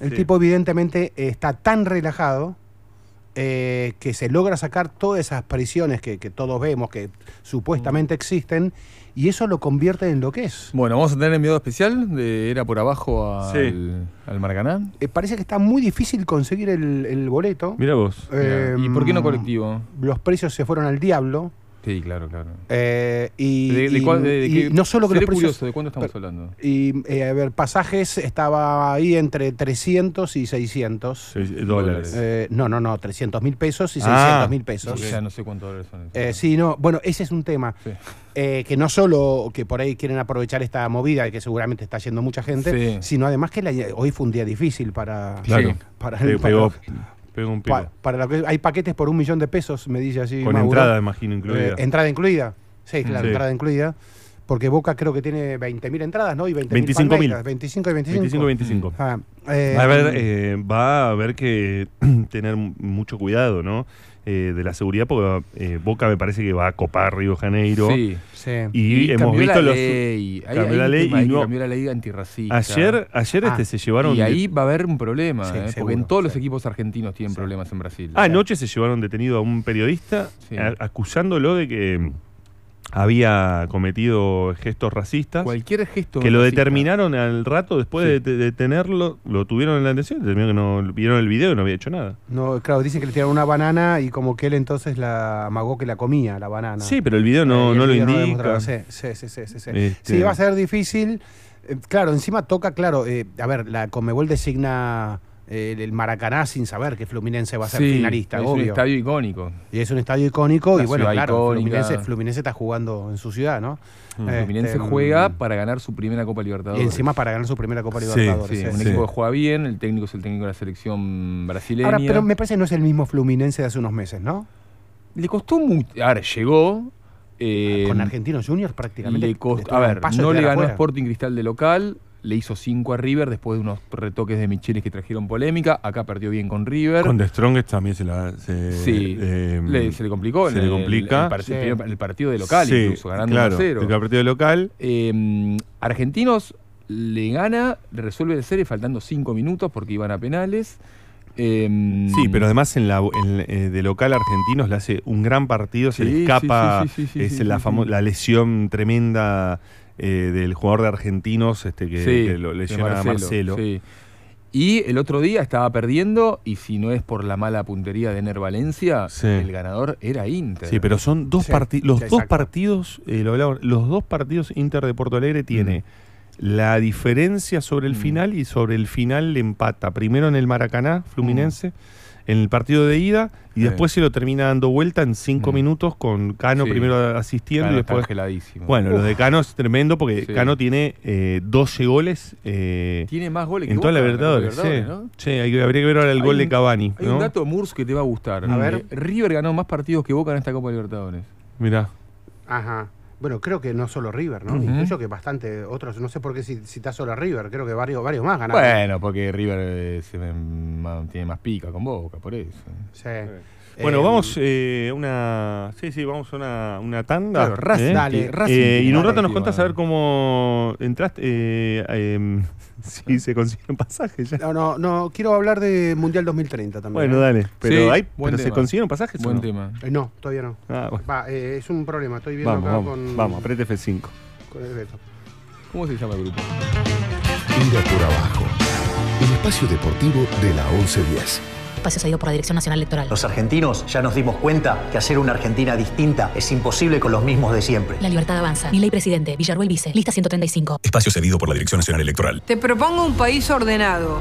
El Sí. tipo evidentemente está tan relajado eh, que se logra sacar todas esas prisiones que, que todos vemos que supuestamente existen y eso lo convierte en lo que es. Bueno, vamos a tener enviado especial de Era por abajo al, Sí. al Maracaná. Eh, parece que está muy difícil conseguir el, el boleto. Mira vos. Eh, ¿Y por qué no colectivo? Los precios se fueron al diablo. Sí, claro, claro. eh, y, ¿De, de y- cuál- de- de y qué- no solo que los precios, curioso, ¿de cuánto estamos pero- hablando? Y, eh, a ver, pasajes estaba ahí entre 300 y 600. Seis- eh, dólares. Eh, no, no, no, 300 mil pesos y Ah. 600 mil pesos. Ya no sé cuántos dólares son. Eh, sí, no, bueno, ese es un tema. Sí. Eh, que no solo que por ahí quieren aprovechar esta movida y que seguramente está yendo mucha gente, Sí. sino además que la- hoy fue un día difícil para, Claro. para, Pe- para- pegó un pico. pa- para lo que hay paquetes por un millón de pesos, me dice así. Con Mauro. entrada, imagino, incluida. Eh, entrada incluida. Sí, claro, Sí. entrada incluida. Porque Boca creo que tiene 20.000 entradas, ¿no? Y 20.000 25.000. palmeiras. 25 y 25. 25 25. Ah, eh, va, a haber, eh, va a haber que [CLEARS THROAT] tener mucho cuidado, ¿no? Eh, de la seguridad, porque eh, Boca me parece que va a copar Río de Janeiro. Sí, sí. Y, hemos cambió visto la los. ley. Cambió la ley y no- cambió la ley antirracista. Ayer, ayer este se llevaron. Y ahí va a haber un problema, Sí, ¿eh? porque seguro, en todos los equipos argentinos tienen problemas en Brasil. Ah, anoche se llevaron detenido a un periodista acusándolo de que había cometido gestos racistas. Cualquier gesto Que lo racista. determinaron al rato después de, de detenerlo, lo tuvieron en la atención, que no vieron el video y no había hecho nada. No, claro, dicen que le tiraron una banana y como que él entonces la amagó que la comía, la banana. Sí, pero el video no, Eh, no el lo video indica. Sí, sí, sí, sí, sí, sí. Este- Sí, va a ser difícil. Eh, claro, encima toca, claro, eh, a ver, la Comebol designa el Maracaná sin saber que Fluminense va a ser Sí, finalista, es un obvio. estadio icónico. Y es un estadio icónico La y bueno, claro. Fluminense, Fluminense está jugando en su ciudad, ¿no? Fluminense Este, juega para ganar su primera Copa Libertadores. Y encima para ganar su primera Copa Libertadores. sí, sí, un sí. equipo que juega bien, el técnico es el técnico de la selección brasileña. Ahora, pero me parece que no es el mismo Fluminense de hace unos meses, ¿no? Le costó mucho. Ahora, llegó. eh, Con Argentinos Juniors prácticamente. le a un ver, no le ganó afuera. Sporting Cristal de local, le hizo 5 a River después de unos retoques de Michelis que trajeron polémica. Acá perdió bien con River. Con The Strongest también se la. Se, Sí, eh, le- se le complicó Se el- le complica. el el el partido de local Sí, incluso, ganando claro, 1 a 0. El partido de local. Eh, Argentinos le gana, le resuelve la serie faltando 5 minutos porque iban a penales. Eh, Sí, pero además en la en, eh, de local argentinos le hace un gran partido, se le escapa sí, sí, sí, es la, la lesión tremenda eh, del jugador de argentinos este, que, Sí, que lo de lesiona a Marcelo. sí. Y el otro día estaba perdiendo, y si no es por la mala puntería de Ener Valencia, Sí. el ganador era Inter. Sí, pero son dos Sí, partidos. Los sí, dos partidos, eh, lo hablaba- los dos partidos Inter de Porto Alegre tiene Mm. la diferencia sobre el final y sobre el final le empata. Primero en el Maracaná, Fluminense, en el partido de ida, y Mm. Sí. después se lo termina dando vuelta en cinco minutos con Cano Sí. primero asistiendo Cano y está después. Bueno, lo Uf. de Cano es tremendo porque Sí. Cano tiene eh, 12 goles. eh, Tiene más goles que en toda la en Libertadores, ¿no? Sí, hay habría que ver ahora el Hay gol de Cavani. Hay ¿no? un dato Murs que te va a gustar. A ver. River ganó más partidos que Boca en esta Copa Libertadores. Mirá. Ajá. Bueno, creo que no solo River, ¿no? Incluso que bastante otros, no sé por qué si citas solo a River, creo que varios, varios más ganaron. Bueno, porque River eh, se ve ma- tiene más pica con Boca, por eso. Sí. Bueno, Eh, vamos eh, una. Sí, sí, vamos a una, una tanda. Claro, Racing, ¿eh? dale, Eh, Racing y en un rato nos contás a ver cómo entraste. eh, em, [LAUGHS] si se consiguen pasajes ya. No, no, no, quiero hablar de Mundial 2030 también. Bueno, ¿eh? dale. Pero, Sí, hay, pero ¿se tema. consiguieron pasajes o Buen no? tema. Eh, no, todavía no. Ah, bueno. Va, eh, es un problema, estoy viendo Vamos, acá vamos, con, vamos, apriete F5. con el veto. ¿Cómo se llama el grupo? Mira por abajo. El espacio deportivo de la 1110. Espacio cedido por la Dirección Nacional Electoral. Los argentinos ya nos dimos cuenta que hacer una Argentina distinta es imposible con los mismos de siempre. La libertad avanza. Mi ley presidente. Villarruel vice. Lista 135. Espacio cedido por la Dirección Nacional Electoral. Te propongo un país ordenado,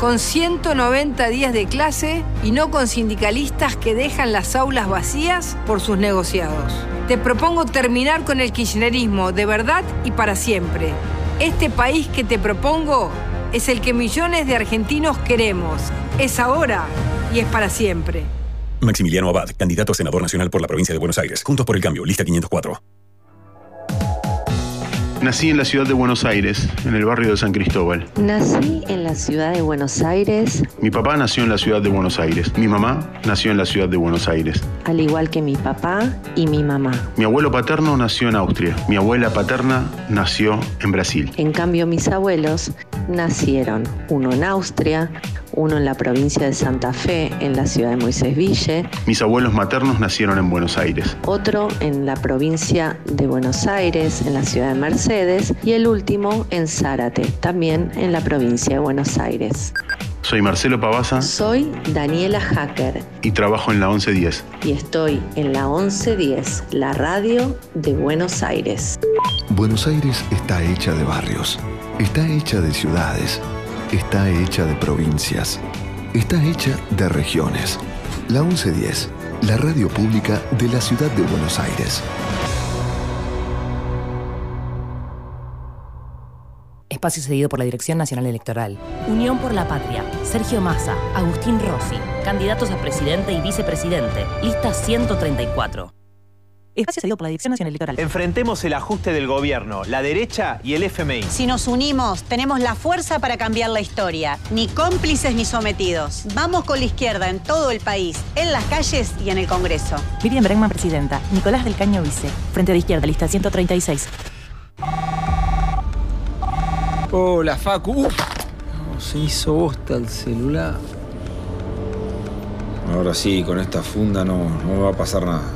con 190 días de clase y no con sindicalistas que dejan las aulas vacías por sus negociados. Te propongo terminar con el kirchnerismo de verdad y para siempre. Este país que te propongo es el que millones de argentinos queremos. Es ahora y es para siempre. Maximiliano Abad, candidato a senador nacional por la provincia de Buenos Aires. Juntos por el cambio, lista 504. Nací en la ciudad de Buenos Aires, en el barrio de San Cristóbal. Nací en la ciudad de Buenos Aires, Mi papá nació en la ciudad de Buenos Aires. Mi mamá nació en la ciudad de Buenos Aires. al igual que mi papá y mi mamá. Mi abuelo paterno nació en Austria. Mi abuela paterna nació en Brasil. En cambio, mis abuelos nacieron, uno en Austria, uno en la provincia de Santa Fe, en la ciudad de Moisés Ville, Mis abuelos maternos nacieron en Buenos Aires. otro en la provincia de Buenos Aires, en la ciudad de Mercedes, y el último en Zárate, también en la provincia de Buenos Aires. Soy Marcelo Pavasa Soy Daniela Hacker y trabajo en la 1110. y estoy en la 1110, la radio de Buenos Aires. Buenos Aires está hecha de barrios, está hecha de ciudades, está hecha de provincias, está hecha de regiones. La 1110, la radio pública de la ciudad de Buenos Aires. Espacio cedido por la Dirección Nacional Electoral. Unión por la Patria. Sergio Massa, Agustín Rossi. Candidatos a presidente y vicepresidente. Lista 134. Espacio cedido por la Dirección Nacional Electoral. Enfrentemos el ajuste del gobierno, la derecha y el FMI. Si nos unimos, tenemos la fuerza para cambiar la historia. Ni cómplices ni sometidos. Vamos con la izquierda en todo el país, en las calles y en el Congreso. Miriam Bregman, presidenta. Nicolás del Caño, vice. Frente de izquierda, lista 136. Hola, Facu. Uf, no, se hizo bosta el celular. Ahora sí, con esta funda no, no me va a pasar nada.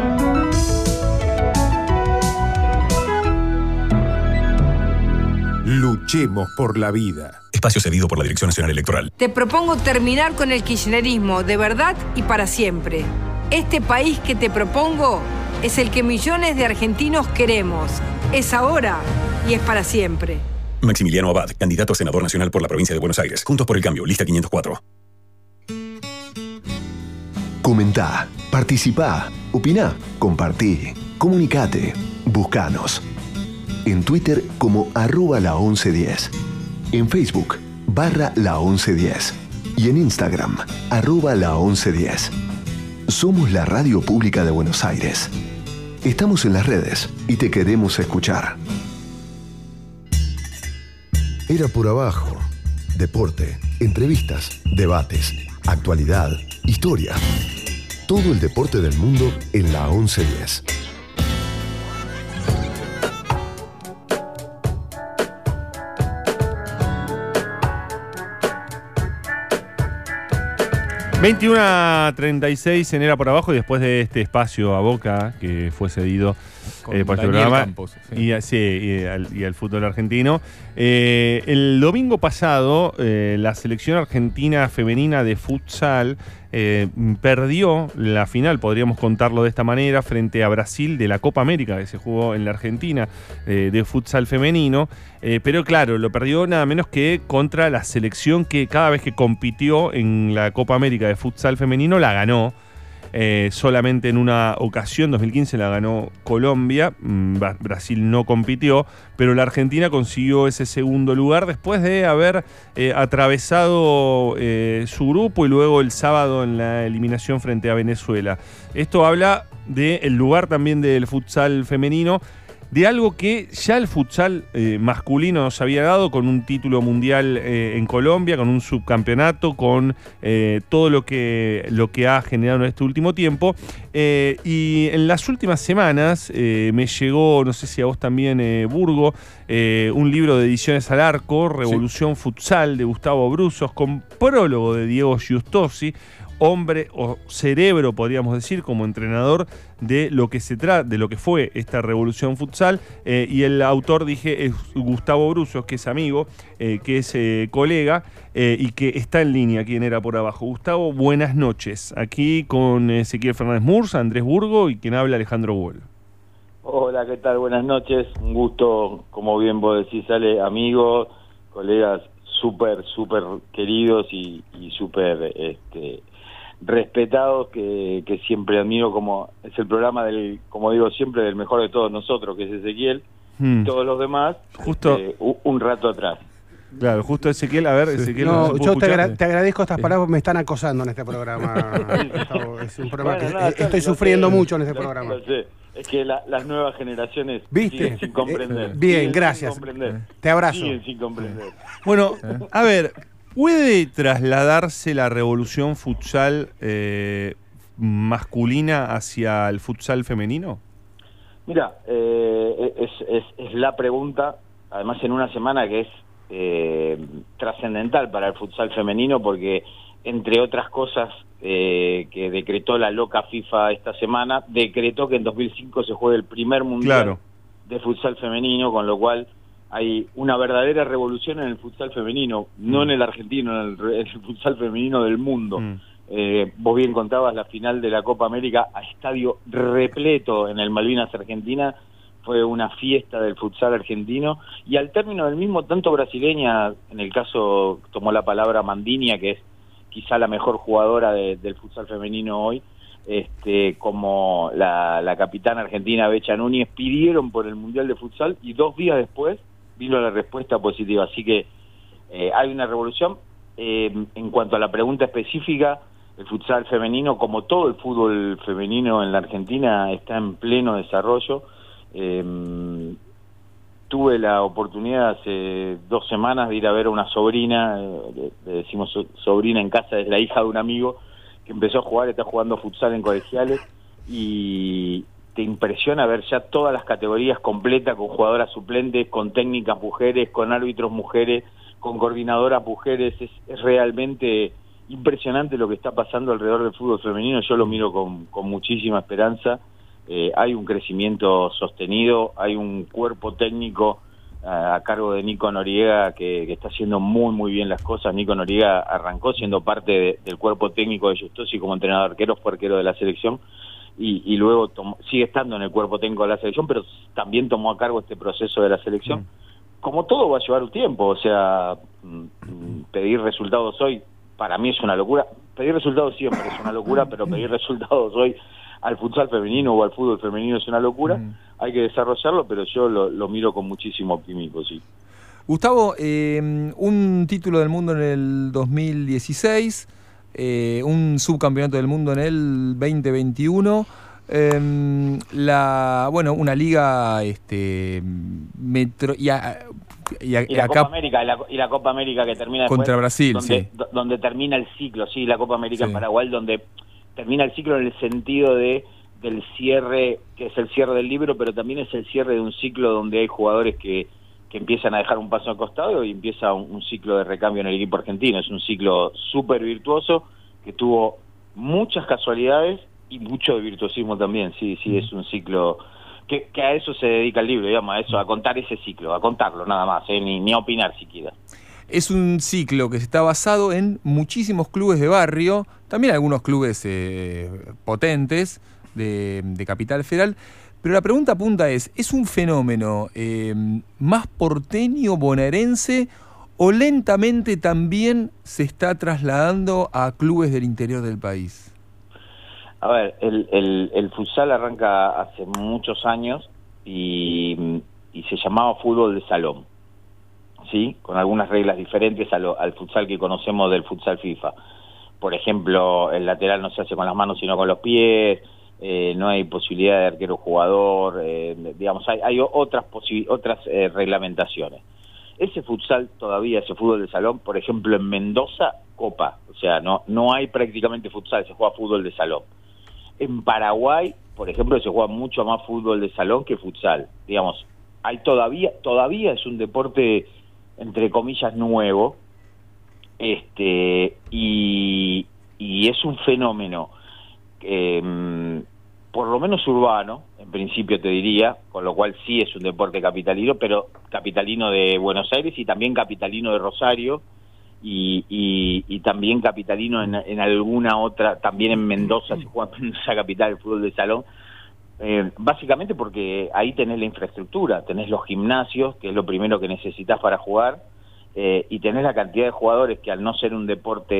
Luchemos por la vida. Espacio cedido por la Dirección Nacional Electoral. Te propongo terminar con el kirchnerismo de verdad y para siempre. Este país que te propongo es el que millones de argentinos queremos. Es ahora y es para siempre. Maximiliano Abad, candidato a senador nacional por la provincia de Buenos Aires. Juntos por el cambio, lista 504. Comentá, participá, opina, compartí, comunicate, buscanos. En Twitter como arroba la 1110. En Facebook barra la 1110. Y en Instagram arroba la 1110. Somos la radio pública de Buenos Aires. Estamos en las redes y te queremos escuchar. Era por abajo. Deporte, entrevistas, debates, actualidad, historia. Todo el deporte del mundo en la 1110. ...21.36 en Era por Abajo... ...y después de este espacio a Boca... ...que fue cedido eh, por este programa... Campos, sí. Y, a- sí, y al, y al fútbol argentino... Eh, el domingo pasado... eh, ...la selección argentina femenina de futsal... eh, perdió la final, podríamos contarlo de esta manera, frente a Brasil de la Copa América que se jugó en la Argentina eh, de futsal femenino. Eh, pero claro, lo perdió nada menos que contra la selección que cada vez que compitió en la Copa América de futsal femenino la ganó. Eh, solamente en una ocasión, 2015 la ganó Colombia, mm, Bra- Brasil no compitió, pero la Argentina consiguió ese segundo lugar después de haber eh, atravesado eh, su grupo y luego el sábado en la eliminación frente a Venezuela. Esto habla del lugar también del futsal femenino de algo que ya el futsal eh, masculino nos había dado con un título mundial eh, en Colombia, con un subcampeonato, con eh, todo lo que, lo que ha generado en este último tiempo. Y en las últimas semanas me llegó, no sé si a vos también, Burgo, un libro de ediciones al arco, Revolución Futsal, de Gustavo Brusos, con prólogo de Diego Giustosi hombre o cerebro, podríamos decir, como entrenador de lo que se trata, de lo que fue esta revolución futsal. Eh, y el autor, dije, es Gustavo Brusos, que es amigo, eh, que es eh, colega y que está en línea, quien era por abajo. Gustavo, buenas noches. Aquí con Ezequiel Fernández Murs, Andrés Burgo y quien habla Alejandro Gol. Hola, ¿qué tal? Buenas noches. Un gusto, como bien vos decís, Ale, amigos, colegas súper, súper queridos y, y súper este, respetados que, que siempre admiro como es el programa del, como digo siempre, del mejor de todos nosotros, que es Ezequiel, Hmm. y todos los demás, Justo- este, un rato atrás. Claro, justo Ezequiel, a ver, Ezequiel. No, ¿nos puede yo te, agra- te agradezco estas palabras me están acosando en este programa. [LAUGHS] Es un programa Bueno, que nada, eh, estoy sufriendo sé, mucho en este lo- programa. lo sé. Es que la- las nuevas generaciones ¿Viste? siguen sin comprender. Eh, bien, siguen sin gracias. comprender. Te abrazo. Siguen sin comprender. Bueno, a ver, ¿puede trasladarse la revolución futsal eh, masculina hacia el futsal femenino? Mira, eh, es, es, es la pregunta, además en una semana que es eh, trascendental para el futsal femenino porque, entre otras cosas eh, que decretó la loca FIFA esta semana, decretó que en 2005 se juegue el primer mundial Claro. de futsal femenino, con lo cual hay una verdadera revolución en el futsal femenino, no en el argentino, en el, [LAUGHS] en el futsal femenino del mundo. Eh, vos bien contabas la final de la Copa América a estadio repleto en el Malvinas Argentina, fue una fiesta del futsal argentino. Y al término del mismo, tanto brasileña, en el caso tomó la palabra Mandinia, que es quizá la mejor jugadora de- del futsal femenino hoy, este, como la, la capitana argentina Becha Núñez, pidieron por el Mundial de Futsal y dos días después vino la respuesta positiva. Así que eh, hay una revolución. Eh, en cuanto a la pregunta específica, el futsal femenino, como todo el fútbol femenino en la Argentina, está en pleno desarrollo. Eh, tuve la oportunidad hace dos semanas de ir a ver a una sobrina, le, decimos so- sobrina en casa, es la hija de un amigo que empezó a jugar, está jugando futsal en colegiales y te impresiona ver ya todas las categorías completas con jugadoras suplentes, con técnicas mujeres, con árbitros mujeres, con coordinadoras mujeres, es, realmente impresionante lo que está pasando alrededor del fútbol femenino, yo lo miro con, con muchísima esperanza, Eh, hay un crecimiento sostenido, hay un cuerpo técnico eh, a cargo de Nico Noriega que, está haciendo muy muy bien las cosas. Nico Noriega arrancó siendo parte de- del cuerpo técnico de Justosi como entrenador arquero, fue arquero de la selección y, y luego tomó- sigue estando en el cuerpo técnico de la selección, pero también tomó a cargo este proceso de la selección. Como todo va a llevar un tiempo, o sea, mm, mm, pedir resultados hoy para mí es una locura. Pedir resultados siempre es una locura, pero pedir resultados hoy al futsal femenino o al fútbol femenino es una locura. Hay que desarrollarlo, pero yo lo, lo miro con muchísimo optimismo, sí. Gustavo, eh, un título del mundo en el 2016, eh, un subcampeonato del mundo en el 2021. eh, la bueno una liga este metro y, a- y a- Y la acá Copa América, y la, y la Copa América que termina después, Contra Brasil, donde, sí. do- donde termina el ciclo, sí, la Copa América Sí. en Paraguay, donde termina el ciclo en el sentido de del cierre, que es el cierre del libro, pero también es el cierre de un ciclo donde hay jugadores que, que empiezan a dejar un paso al costado y empieza un, un ciclo de recambio en el equipo argentino. Es un ciclo súper virtuoso que tuvo muchas casualidades y mucho de virtuosismo también, sí, sí, es un ciclo que, que a eso se dedica el libro, digamos, a eso, a contar ese ciclo, a contarlo nada más, ¿eh? ni, ni a opinar siquiera. es un ciclo que está basado en muchísimos clubes de barrio, también algunos clubes eh, potentes de, de Capital Federal. Pero la pregunta punta es, ¿es un fenómeno eh, más porteño, bonaerense o lentamente también se está trasladando a clubes del interior del país? A ver, el, el, el futsal arranca hace muchos años y, y se llamaba fútbol de salón, ¿sí? Con algunas reglas diferentes al futsal que conocemos del futsal FIFA. Por ejemplo, el lateral no se hace con las manos sino con los pies, eh, no hay posibilidad de arquero jugador, eh, digamos, hay, hay otras, otras eh, reglamentaciones. Ese futsal todavía, ese fútbol de salón, por ejemplo, en Mendoza, Copa, o sea, no, no hay prácticamente futsal, se juega fútbol de salón. En Paraguay, por ejemplo, se juega mucho más fútbol de salón que futsal. Digamos, hay todavía, todavía es un deporte entre comillas nuevo, este, y, y es un fenómeno, eh, por lo menos urbano, en principio te diría, con lo cual sí es un deporte capitalino, pero capitalino de Buenos Aires y también capitalino de Rosario, y, y, y también capitalino en, alguna otra, también en Mendoza, se juega en Mendoza capital el fútbol de salón, eh, básicamente porque ahí tenés la infraestructura, tenés los gimnasios, que es lo primero que necesitas para jugar, eh, y tenés la cantidad de jugadores que al no ser un deporte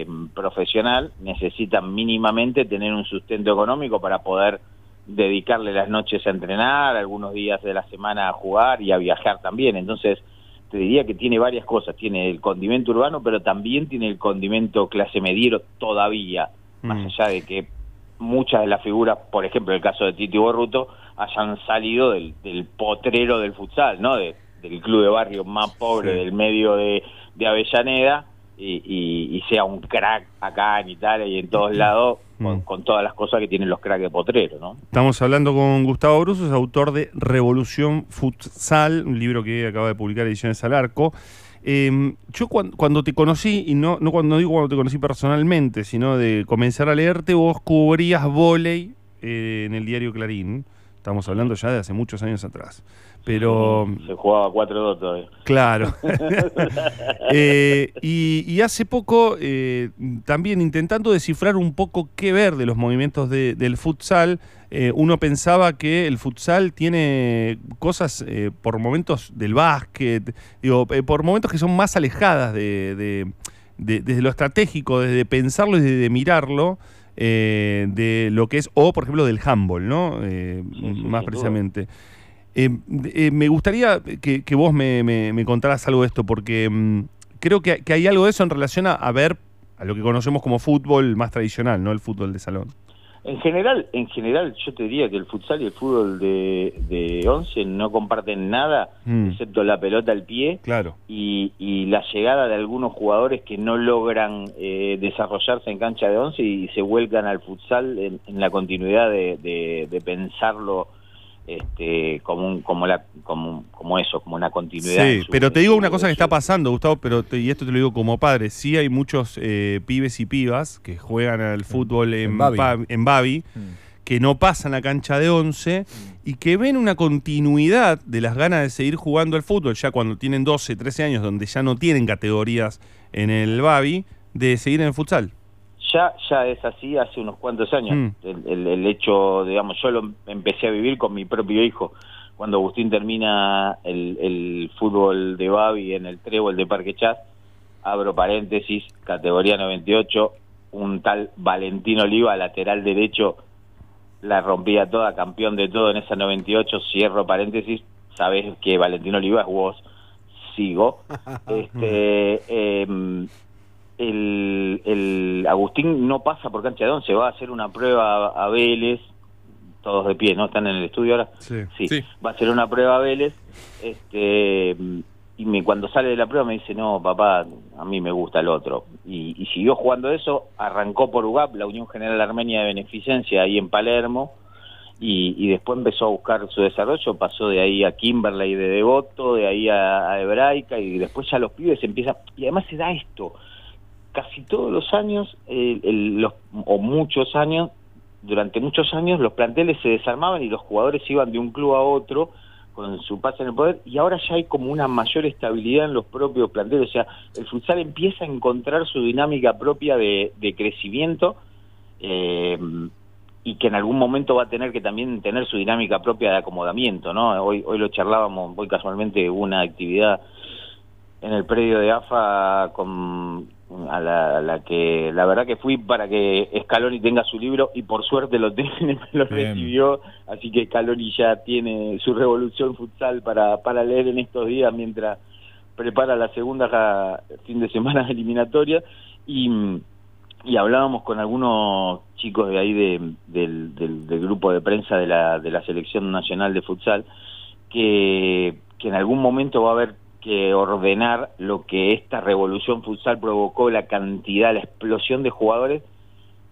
eh, profesional necesitan mínimamente tener un sustento económico para poder dedicarle las noches a entrenar, algunos días de la semana a jugar y a viajar también. Entonces, te diría que tiene varias cosas. Tiene el condimento urbano, pero también tiene el condimento clase mediero todavía, más allá de que muchas de las figuras, por ejemplo, el caso de Titi Borruto, hayan salido del, del potrero del futsal, ¿no? De- del club de barrio más pobre del medio de, de Avellaneda y, y- y sea un crack acá en Italia y en todos lados con, con todas las cosas que tienen los cracks de potrero, ¿no? Estamos hablando con Gustavo Bruso, es autor de Revolución Futsal, un libro que acaba de publicar Ediciones al Arco. Eh, yo cuan- cuando te conocí, y no, no cuando digo cuando te conocí personalmente, sino de comenzar a leerte, vos cubrías volei eh, en el diario Clarín. Estamos hablando ya de hace muchos años atrás. Pero... Se jugaba 4-2 todavía. Claro. [LAUGHS] [LAUGHS] Eh, y, y hace poco, eh, también intentando descifrar un poco qué ver de los movimientos de- del futsal, eh, uno pensaba que el futsal tiene cosas eh, por momentos del básquet, digo, eh, por momentos que son más alejadas de, de- de- desde lo estratégico, desde pensarlo y desde mirarlo, eh, de lo que es, o por ejemplo del handball, ¿no? Más duda. Eh, eh, me gustaría que, que vos me, me- me contaras algo de esto, porque mm, creo que, que hay algo de eso en relación a, a ver a lo que conocemos como fútbol más tradicional, ¿no? El fútbol de salón. En general, en general, yo te diría que el futsal y el fútbol de, de 11 no comparten nada, Mm. excepto la pelota al pie Claro. y, y la llegada de algunos jugadores que no logran eh, desarrollarse en cancha de 11 y se vuelcan al futsal en, en la continuidad de, de- de pensarlo este, como, un, como, la, como, como eso, como una continuidad. en Sí, su- pero te digo una cosa que está pasando, Gustavo, pero te- y esto te lo digo como padre, sí hay muchos eh, pibes y pibas que juegan al fútbol en, En Babi. pa- en Babi, que no pasan la cancha de 11 y que ven una continuidad de las ganas de seguir jugando al fútbol, ya cuando tienen 12, 13 años, donde ya no tienen categorías en el Babi, de seguir en el futsal. Ya, ya es así hace unos cuantos años. Mm. El, el- el hecho, digamos, yo lo empecé a vivir con mi propio hijo. Cuando Agustín termina el, el fútbol de Babi en el Trébol de Parque Chas, abro paréntesis, categoría 98, un tal Valentino Oliva, lateral derecho, la rompía toda, campeón de todo en esa 98, cierro paréntesis, sabes que Valentino Oliva es vos, sigo. [LAUGHS] este, em, el, el Agustín no pasa por cancha de once, va a hacer una prueba a, Vélez, todos de pie, ¿no? ¿Están en el estudio ahora? Sí. Va a hacer una prueba a Vélez, este, y me, cuando sale de la prueba me dice, no, papá, a mí me gusta el otro. Y, y siguió jugando eso, arrancó por UGAP, la Unión General Armenia de Beneficencia, ahí en Palermo, y, y después empezó a buscar su desarrollo, pasó de ahí a Kimberley de Devoto, de ahí a, a Hebraica, y después ya los pibes empiezan, y además se da esto, casi todos los años, el- el- los, o muchos años, durante muchos años los planteles se desarmaban y los jugadores iban de un club a otro con su pase en el poder y ahora ya hay como una mayor estabilidad en los propios planteles, o sea, el futsal empieza a encontrar su dinámica propia de, de crecimiento eh, y que en algún momento va a tener que también tener su dinámica propia de acomodamiento, ¿no? Hoy, hoy lo charlábamos, hoy casualmente hubo una actividad en el predio de AFA con a la, a la que la verdad que fui para que Scaloni tenga su libro y por suerte lo [LAUGHS] tiene, lo Bien. recibió, así que Scaloni ya tiene su revolución futsal para, para leer en estos días mientras prepara la segunda fin de semana [LAUGHS] eliminatoria y, y hablábamos con algunos chicos de ahí de- del, del- del grupo de prensa de la, de la selección nacional de futsal que, que en algún momento va a haber que ordenar lo que esta revolución futsal provocó, la cantidad, la explosión de jugadores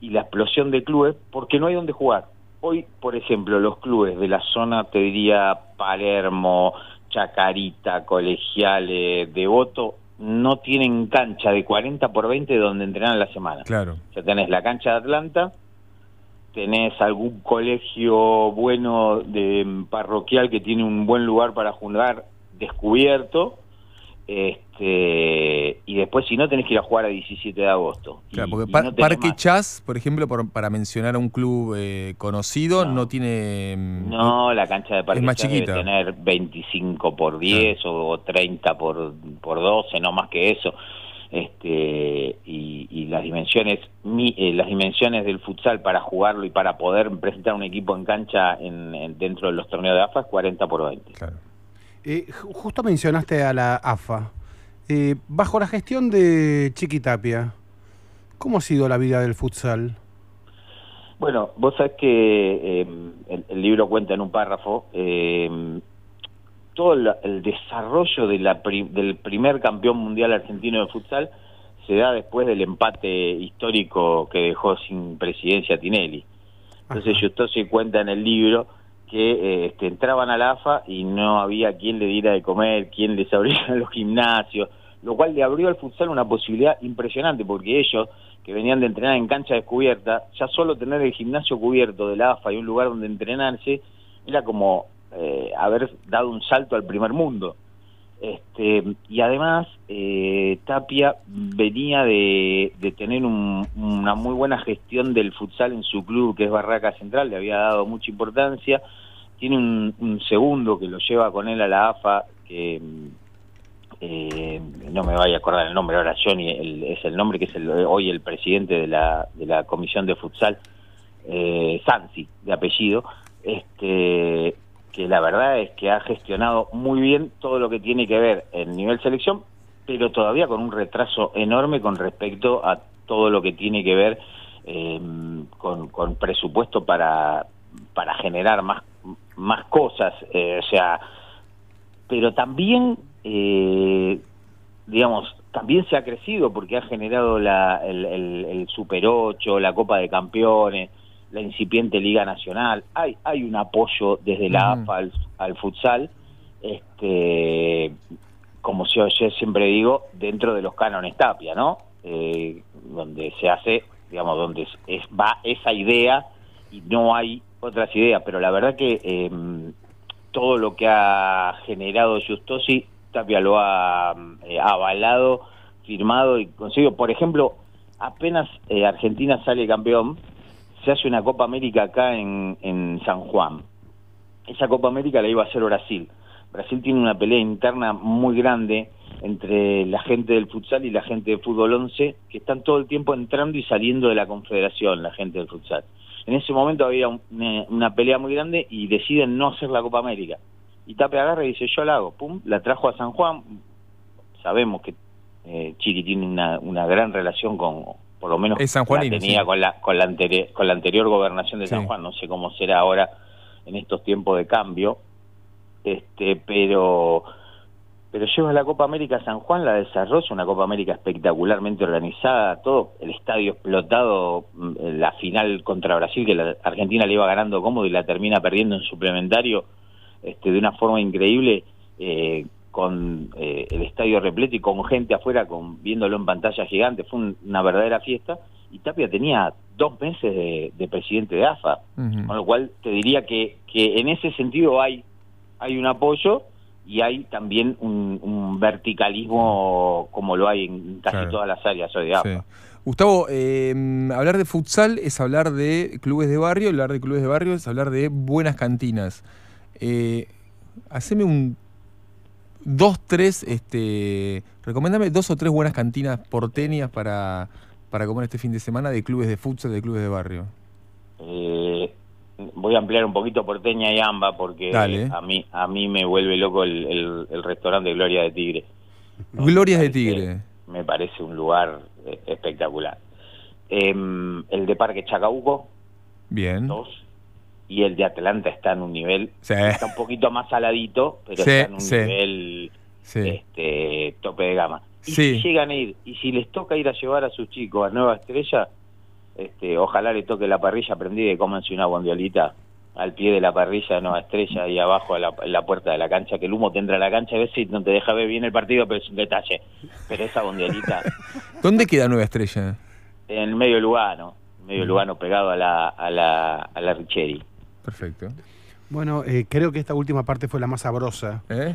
y la explosión de clubes, porque no hay donde jugar. Hoy, por ejemplo, los clubes de la zona, te diría Palermo, Chacarita, Colegiales, Devoto, no tienen cancha de 40 por 20 donde entrenan la semana. Claro. O sea, tenés la cancha de Atlanta, tenés algún colegio bueno de mm, parroquial que tiene un buen lugar para jugar descubierto, este y después si no tenés que ir a jugar a 17 de agosto. Y- Claro, porque y Par- no tenés Parque más. Chas, por ejemplo, por- para mencionar a un club eh, conocido, no, tiene. mm, No, la cancha de Parque más Chas debe chiquita. tener 25 por 10 o 30 por, por 12, no más que eso. Este y, y las dimensiones mi- eh, las dimensiones del futsal para jugarlo y para poder presentar un equipo en cancha en, en- dentro de los torneos de AFA es 40 por 20. Eh, ju- justo mencionaste a la AFA. Eh, bajo la gestión de Chiquitapia, ¿cómo ha sido la vida del futsal? Bueno, vos sabés que eh, el, el libro cuenta en un párrafo eh, todo el desarrollo de la pri- del primer campeón mundial argentino de futsal se da después del empate histórico que dejó sin presidencia Tinelli. Entonces Justo se cuenta en el libro que eh, este, entraban a la AFA y no había quien le diera de comer, quien les abriera [LAUGHS] los gimnasios, lo cual le abrió al futsal una posibilidad impresionante porque ellos que venían de entrenar en cancha descubierta, ya solo tener el gimnasio cubierto de la AFA y un lugar donde entrenarse era como eh, haber dado un salto al primer mundo. Este, y además, eh, Tapia venía de, tener un- una muy buena gestión del futsal en su club, que es Barraca Central, le había dado mucha importancia. Tiene un, un segundo que lo lleva con él a la AFA, que eh, no me vaya a acordar el nombre ahora, Johnny es el nombre, que es el- hoy el presidente de la, de la comisión de futsal, eh, Sansi, de apellido, este que la verdad es que ha gestionado muy bien todo lo que tiene que ver en nivel selección, pero todavía con un retraso enorme con respecto a todo lo que tiene que ver eh, con, con presupuesto para, para generar más, más cosas, eh, o sea, pero también, eh, digamos, también se ha crecido porque ha generado la, el, el- el Super 8, la Copa de Campeones, la incipiente Liga Nacional. Hay, hay un apoyo desde la Ujú. AFA al, al futsal, este, como yo, yo siempre digo, dentro de los cánones Tapia, ¿no? Eh, donde se hace, digamos, donde es, es- va esa idea y no hay otras ideas, pero la verdad que eh, todo lo que ha generado Justosi, Tapia lo ha eh, avalado, firmado y conseguido. Por ejemplo, apenas eh, Argentina sale campeón, se hace una Copa América acá en, San Juan. Esa Copa América la iba a hacer Brasil. Brasil tiene una pelea interna muy grande entre la gente del futsal y la gente de fútbol 11, que están todo el tiempo entrando y saliendo de la confederación, la gente del futsal. En ese momento había un- una, pelea muy grande y deciden no hacer la Copa América. Y Tape agarra y dice, yo la hago. Pum, la trajo a San Juan. Sabemos que eh, Chiqui tiene una, una gran relación con, por lo menos sanjuanino, la tenía sí. con, la, con, la anterior, con la anterior gobernación de San. Juan. No sé cómo será ahora en estos tiempos de cambio. este Pero pero lleva la Copa América San Juan, la desarrolla, una Copa América espectacularmente organizada, todo el estadio explotado, mm, la final contra Brasil, que la Argentina le iba ganando cómodo y la termina perdiendo en suplementario este, de una forma increíble, eh, con eh, el estadio repleto y con gente afuera con viéndolo en pantalla gigante, fue un- una verdadera fiesta, y Tapia tenía dos meses de, de presidente de AFA, con lo cual te diría que, que en ese sentido hay, hay un apoyo y hay también un, un verticalismo como lo hay en casi Claro. todas las áreas hoy de AFA. Sí. Gustavo, eh, hablar de futsal es hablar de clubes de barrio, hablar de clubes de barrio es hablar de buenas cantinas. Eh, haceme un dos, tres, este, recomendame dos o tres buenas cantinas porteñas para, para comer este fin de semana de clubes de futsal, de clubes de barrio. Eh, voy a ampliar un poquito Porteña y Amba porque Dale. a mí a mí me vuelve loco el, el- el restaurante Gloria de Tigre. Glorias de Tigre. Me parece un lugar eh, espectacular. Em, el de Parque Chacabuco, Bien. dos. Y el de Atlanta está en un nivel, Sí. está un poquito más saladito, pero Sí, está en un sí. nivel este, tope de gama. Y si llegan a ir, y si les toca ir a llevar a sus chicos a Nueva Estrella, este, ojalá le toque la parrilla prendida y cómanse una bondiolita al pie de la parrilla de Nueva Estrella ahí abajo a la, puerta de la cancha, que el humo te entra a la cancha, a veces no te deja ver bien el partido, pero es un detalle. Pero esa bondiolita [LAUGHS] ¿Dónde queda Nueva Estrella? en medio Lugano, medio Lugano pegado a la, a la, a la Richeri. Perfecto. Bueno, eh, creo que esta última parte fue la más sabrosa. ¿Eh?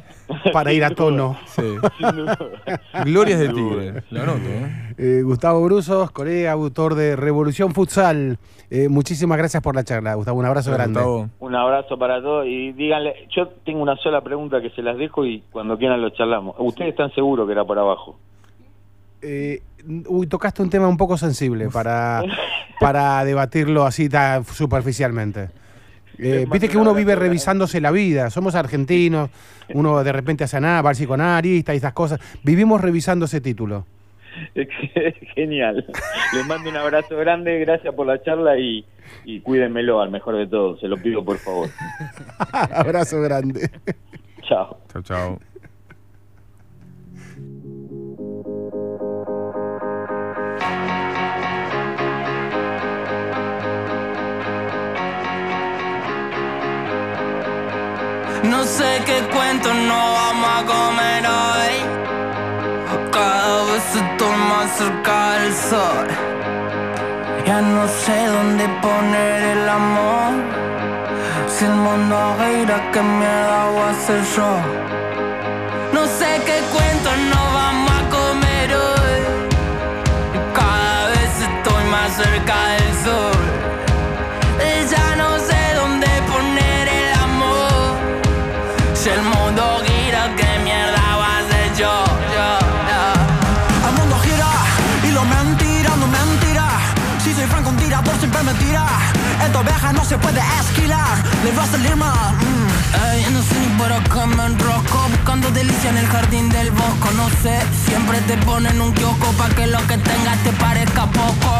Para ir a tono. Sí. [LAUGHS] Glorias de Tigre. Lo anoto, ¿eh? Eh, Gustavo Brusos, colega, autor de Revolución Futsal. Eh, muchísimas gracias por la charla, Gustavo. Un abrazo Gracias, grande. Gustavo. Un abrazo para todos y díganle, yo tengo una sola pregunta que se las dejo y cuando quieran lo charlamos. ¿Ustedes están seguros que era por abajo? Eh, uy, tocaste un tema un poco sensible para, [LAUGHS] para debatirlo así tan superficialmente. Eh, Viste que uno vive revisándose la vida, somos argentinos, uno de repente hace nada, va al psicoanalista y esas cosas. Vivimos revisando ese título. Genial. Les mando un abrazo grande, gracias por la charla y, y cuídenmelo al mejor de todos, se lo pido por favor. [LAUGHS] Abrazo grande. Chao. Chao, chao. Sé qué cuento no vamos a comer hoy. Cada vez estoy más cerca del sol. Ya no sé dónde poner el amor. Si el mundo gira, ¿qué mierda voy a hacer yo? No sé qué cuento no vamos a comer hoy. Cada vez estoy más cerca del sol. Esto viaja, no se puede esquilar. Le va a salir mal. mm. Ey, no sé ni por acá me enrosco Buscando delicia en el jardín del bosco No sé, siempre te ponen un kiosco Pa' que lo que tengas te parezca poco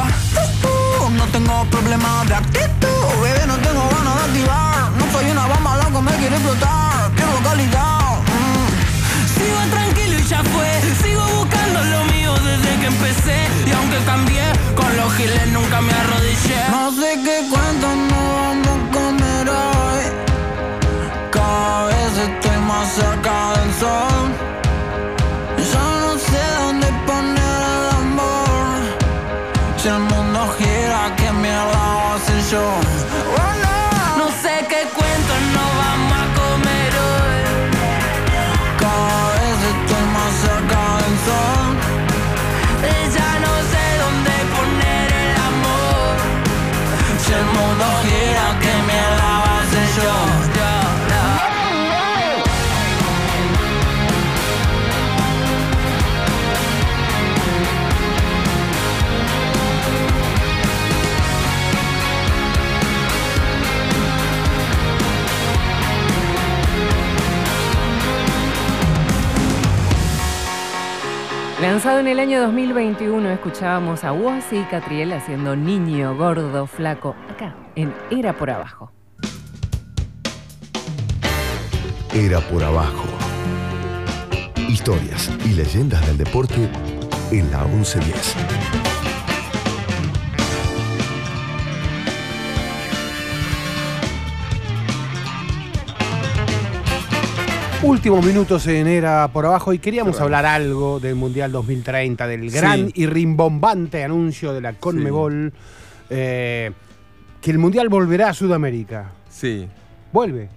Uh, no tengo problema de actitud, bebé, no tengo ganas de activar. No soy una bomba loco, me quiere explotar. Quiero calidad. mm. Sigo tranquilo y ya fue Sigo buscando lo mío desde que empecé Y aunque cambié, con los giles nunca me arrodillé No sé qué cuento no vamos a comer hoy. Cada vez estoy más cerca del sol. Ya no sé dónde poner el amor. Si el mundo gira, ¿qué mierda voy a hacer yo? Lanzado en el año 2021, escuchábamos a Wozzy y Catriel haciendo Niño Gordo Flaco, acá, en Era por Abajo. Era por abajo. Historias y leyendas del deporte en la 1110. Últimos minutos en Era por abajo y queríamos hablar algo del Mundial 2030, del gran Sí. y rimbombante anuncio de la Conmebol, eh, que el Mundial volverá a Sudamérica. Sí. ¿Vuelve?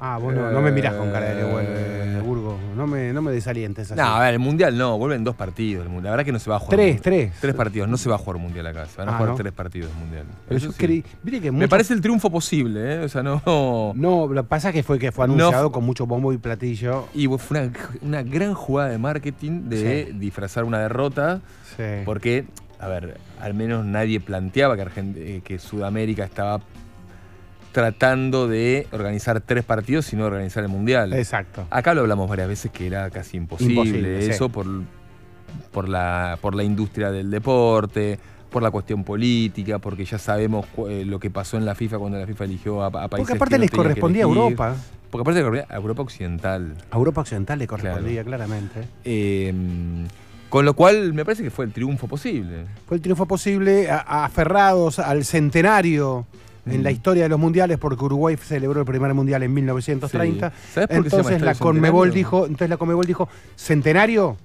Ah, bueno, no me mirás con cara de que Eh. vuelve, Burgo. No me, no me desalientes así. No, a ver, el mundial no, vuelven dos partidos. el Mundial. La verdad que no se va a jugar. Tres, tres. Tres partidos, no se va a jugar mundial acá. Se van a Ah, jugar ¿no? tres partidos mundial. Pero Eso yo sí. creí- mire que Me parece el triunfo posible, ¿eh? O sea, no. No, lo que pasa es que fue que fue No anunciado con mucho bombo y platillo. Y fue una, una gran jugada de marketing de Sí. disfrazar una derrota. Sí. Porque, a ver, al menos nadie planteaba que, Argent- eh, que Sudamérica estaba tratando de organizar tres partidos sino organizar el mundial. Exacto. Acá lo hablamos varias veces que era casi imposible, Imposible, sí. eso por, por, la, por la industria del deporte, por la cuestión política, porque ya sabemos eh, lo que pasó en la FIFA cuando la FIFA eligió a, a países Porque aparte que no les que correspondía a. Europa. Porque aparte correspondía a Europa Occidental. A Europa Occidental le correspondía, claramente. Eh, con lo cual me parece que fue el triunfo posible. Fue el triunfo posible, a- aferrados al centenario en Mm. la historia de los mundiales, porque Uruguay celebró el primer mundial en 1930. Sí. ¿Sabes por qué se llama entonces la Conmebol dijo, entonces la Conmebol dijo, centenario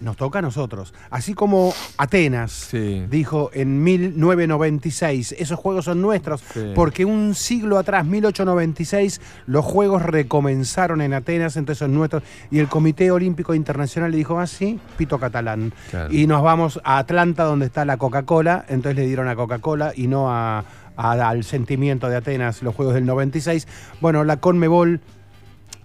nos toca a nosotros. Así como Atenas dijo en 1996, esos juegos son nuestros, Sí. porque un siglo atrás, 1896, los juegos recomenzaron en Atenas, entonces son nuestros. Y el Comité Olímpico Internacional le dijo, ah, sí, pito catalán. Claro. Y nos vamos a Atlanta, donde está la Coca-Cola, entonces le dieron a Coca-Cola y no a- al sentimiento de Atenas, los Juegos del 96. Bueno, la Conmebol,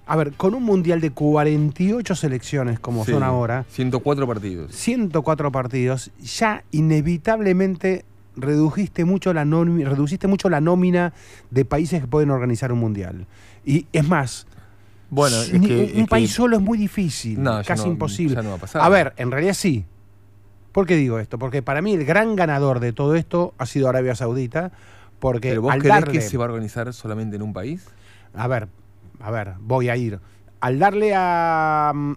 a ver, con un mundial de 48 selecciones como Sí. son ahora, 104 partidos. 104 partidos, ya inevitablemente redujiste mucho la reduciste mucho la nómina de países que pueden organizar un mundial. Y es más, Bueno, es ni- que- un, es un que- país solo es muy difícil, No, casi no- imposible. ya no va a pasar. A ver, en realidad sí. ¿Por qué digo esto? Porque para mí el gran ganador de todo esto ha sido Arabia Saudita, porque ¿Pero vos al creés darle, que se va a organizar solamente en un país? a ver, a ver, voy a ir. Al darle a mm,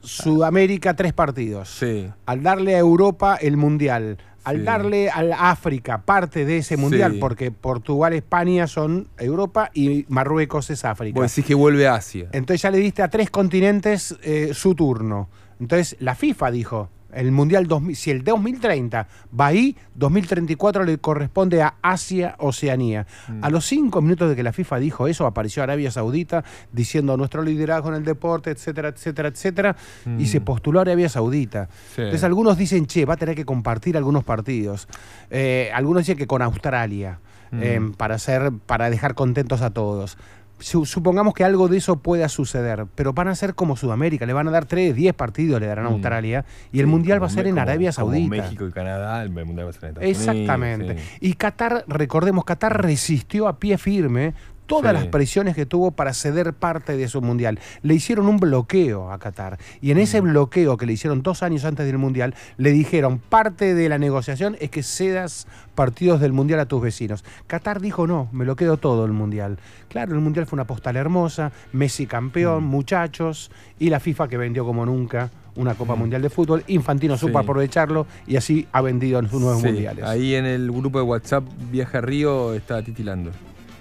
Sudamérica tres partidos, al darle a Europa el Mundial, al Sí. darle al África parte de ese Mundial, Sí. porque Portugal, España son Europa y Marruecos es África. Vos decís que vuelve a Asia. Entonces ya le diste a tres continentes eh, su turno. Entonces la FIFA dijo, El Mundial 2000, si el 2030 va ahí, 2034 le corresponde a Asia Oceanía. Mm. A los cinco minutos de que la FIFA dijo eso, apareció Arabia Saudita diciendo nuestro liderazgo en el deporte, etcétera, etcétera, etcétera, y Mm. se postuló a Arabia Saudita. Sí. Entonces algunos dicen, che, va a tener que compartir algunos partidos. Eh, algunos dicen que con Australia, Mm. eh, para, hacer, para dejar contentos a todos. Su- Supongamos que algo de eso pueda suceder, pero van a ser como Sudamérica, le van a dar 3, 10 partidos, le darán a Mm. Australia, y el Mundial va a ser en como- Arabia como Saudita. México y Canadá, el Mundial va a ser en Estados Unidos, Exactamente. sí. Y Qatar, recordemos, Qatar resistió a pie firme todas Sí. las presiones que tuvo para ceder parte de su mundial. Le hicieron un bloqueo a Qatar. Y en Mm. ese bloqueo que le hicieron dos años antes del mundial, le dijeron, parte de la negociación es que cedas partidos del mundial a tus vecinos. Qatar dijo, no, me lo quedo todo el mundial. Claro, el mundial fue una postal hermosa, Messi Mm. campeón, muchachos, y la FIFA que vendió como nunca una Copa Mundial de Fútbol. Infantino supo Mm. Sí. aprovecharlo y así ha vendido en sus nuevos Sí, mundiales. Ahí en el grupo de WhatsApp Viaje a Río está titilando.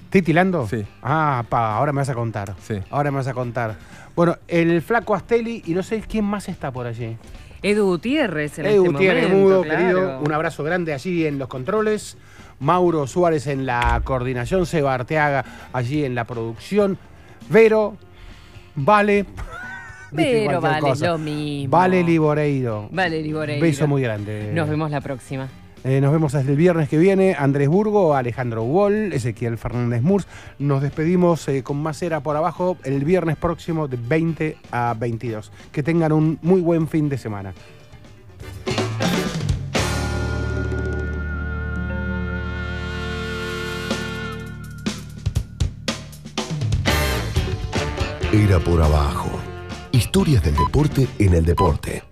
¿Titilando? Sí. Ah, pa, ahora me vas a contar. Sí. Ahora me vas a contar. Bueno, el flaco Astelli y no sé quién más está por allí. Edu Gutiérrez en Edu este Gutiérrez, momento, mudo, claro. querido. Un abrazo grande allí en los controles. Mauro Suárez en la coordinación. Seba Arteaga allí en la producción. Vero, Vale. [LAUGHS] Pero vale, cosa. lo mismo. Vale Liboreiro. Vale, Liboreiro. Beso muy grande. Nos vemos la próxima. Eh, nos vemos hasta el viernes que viene. Andrés Burgo, Alejandro Wall, Ezequiel Fernández Murs. Nos despedimos eh, con más era por abajo el viernes próximo de 20 a 22. Que tengan un muy buen fin de semana. Era por abajo. Historias del deporte en el deporte.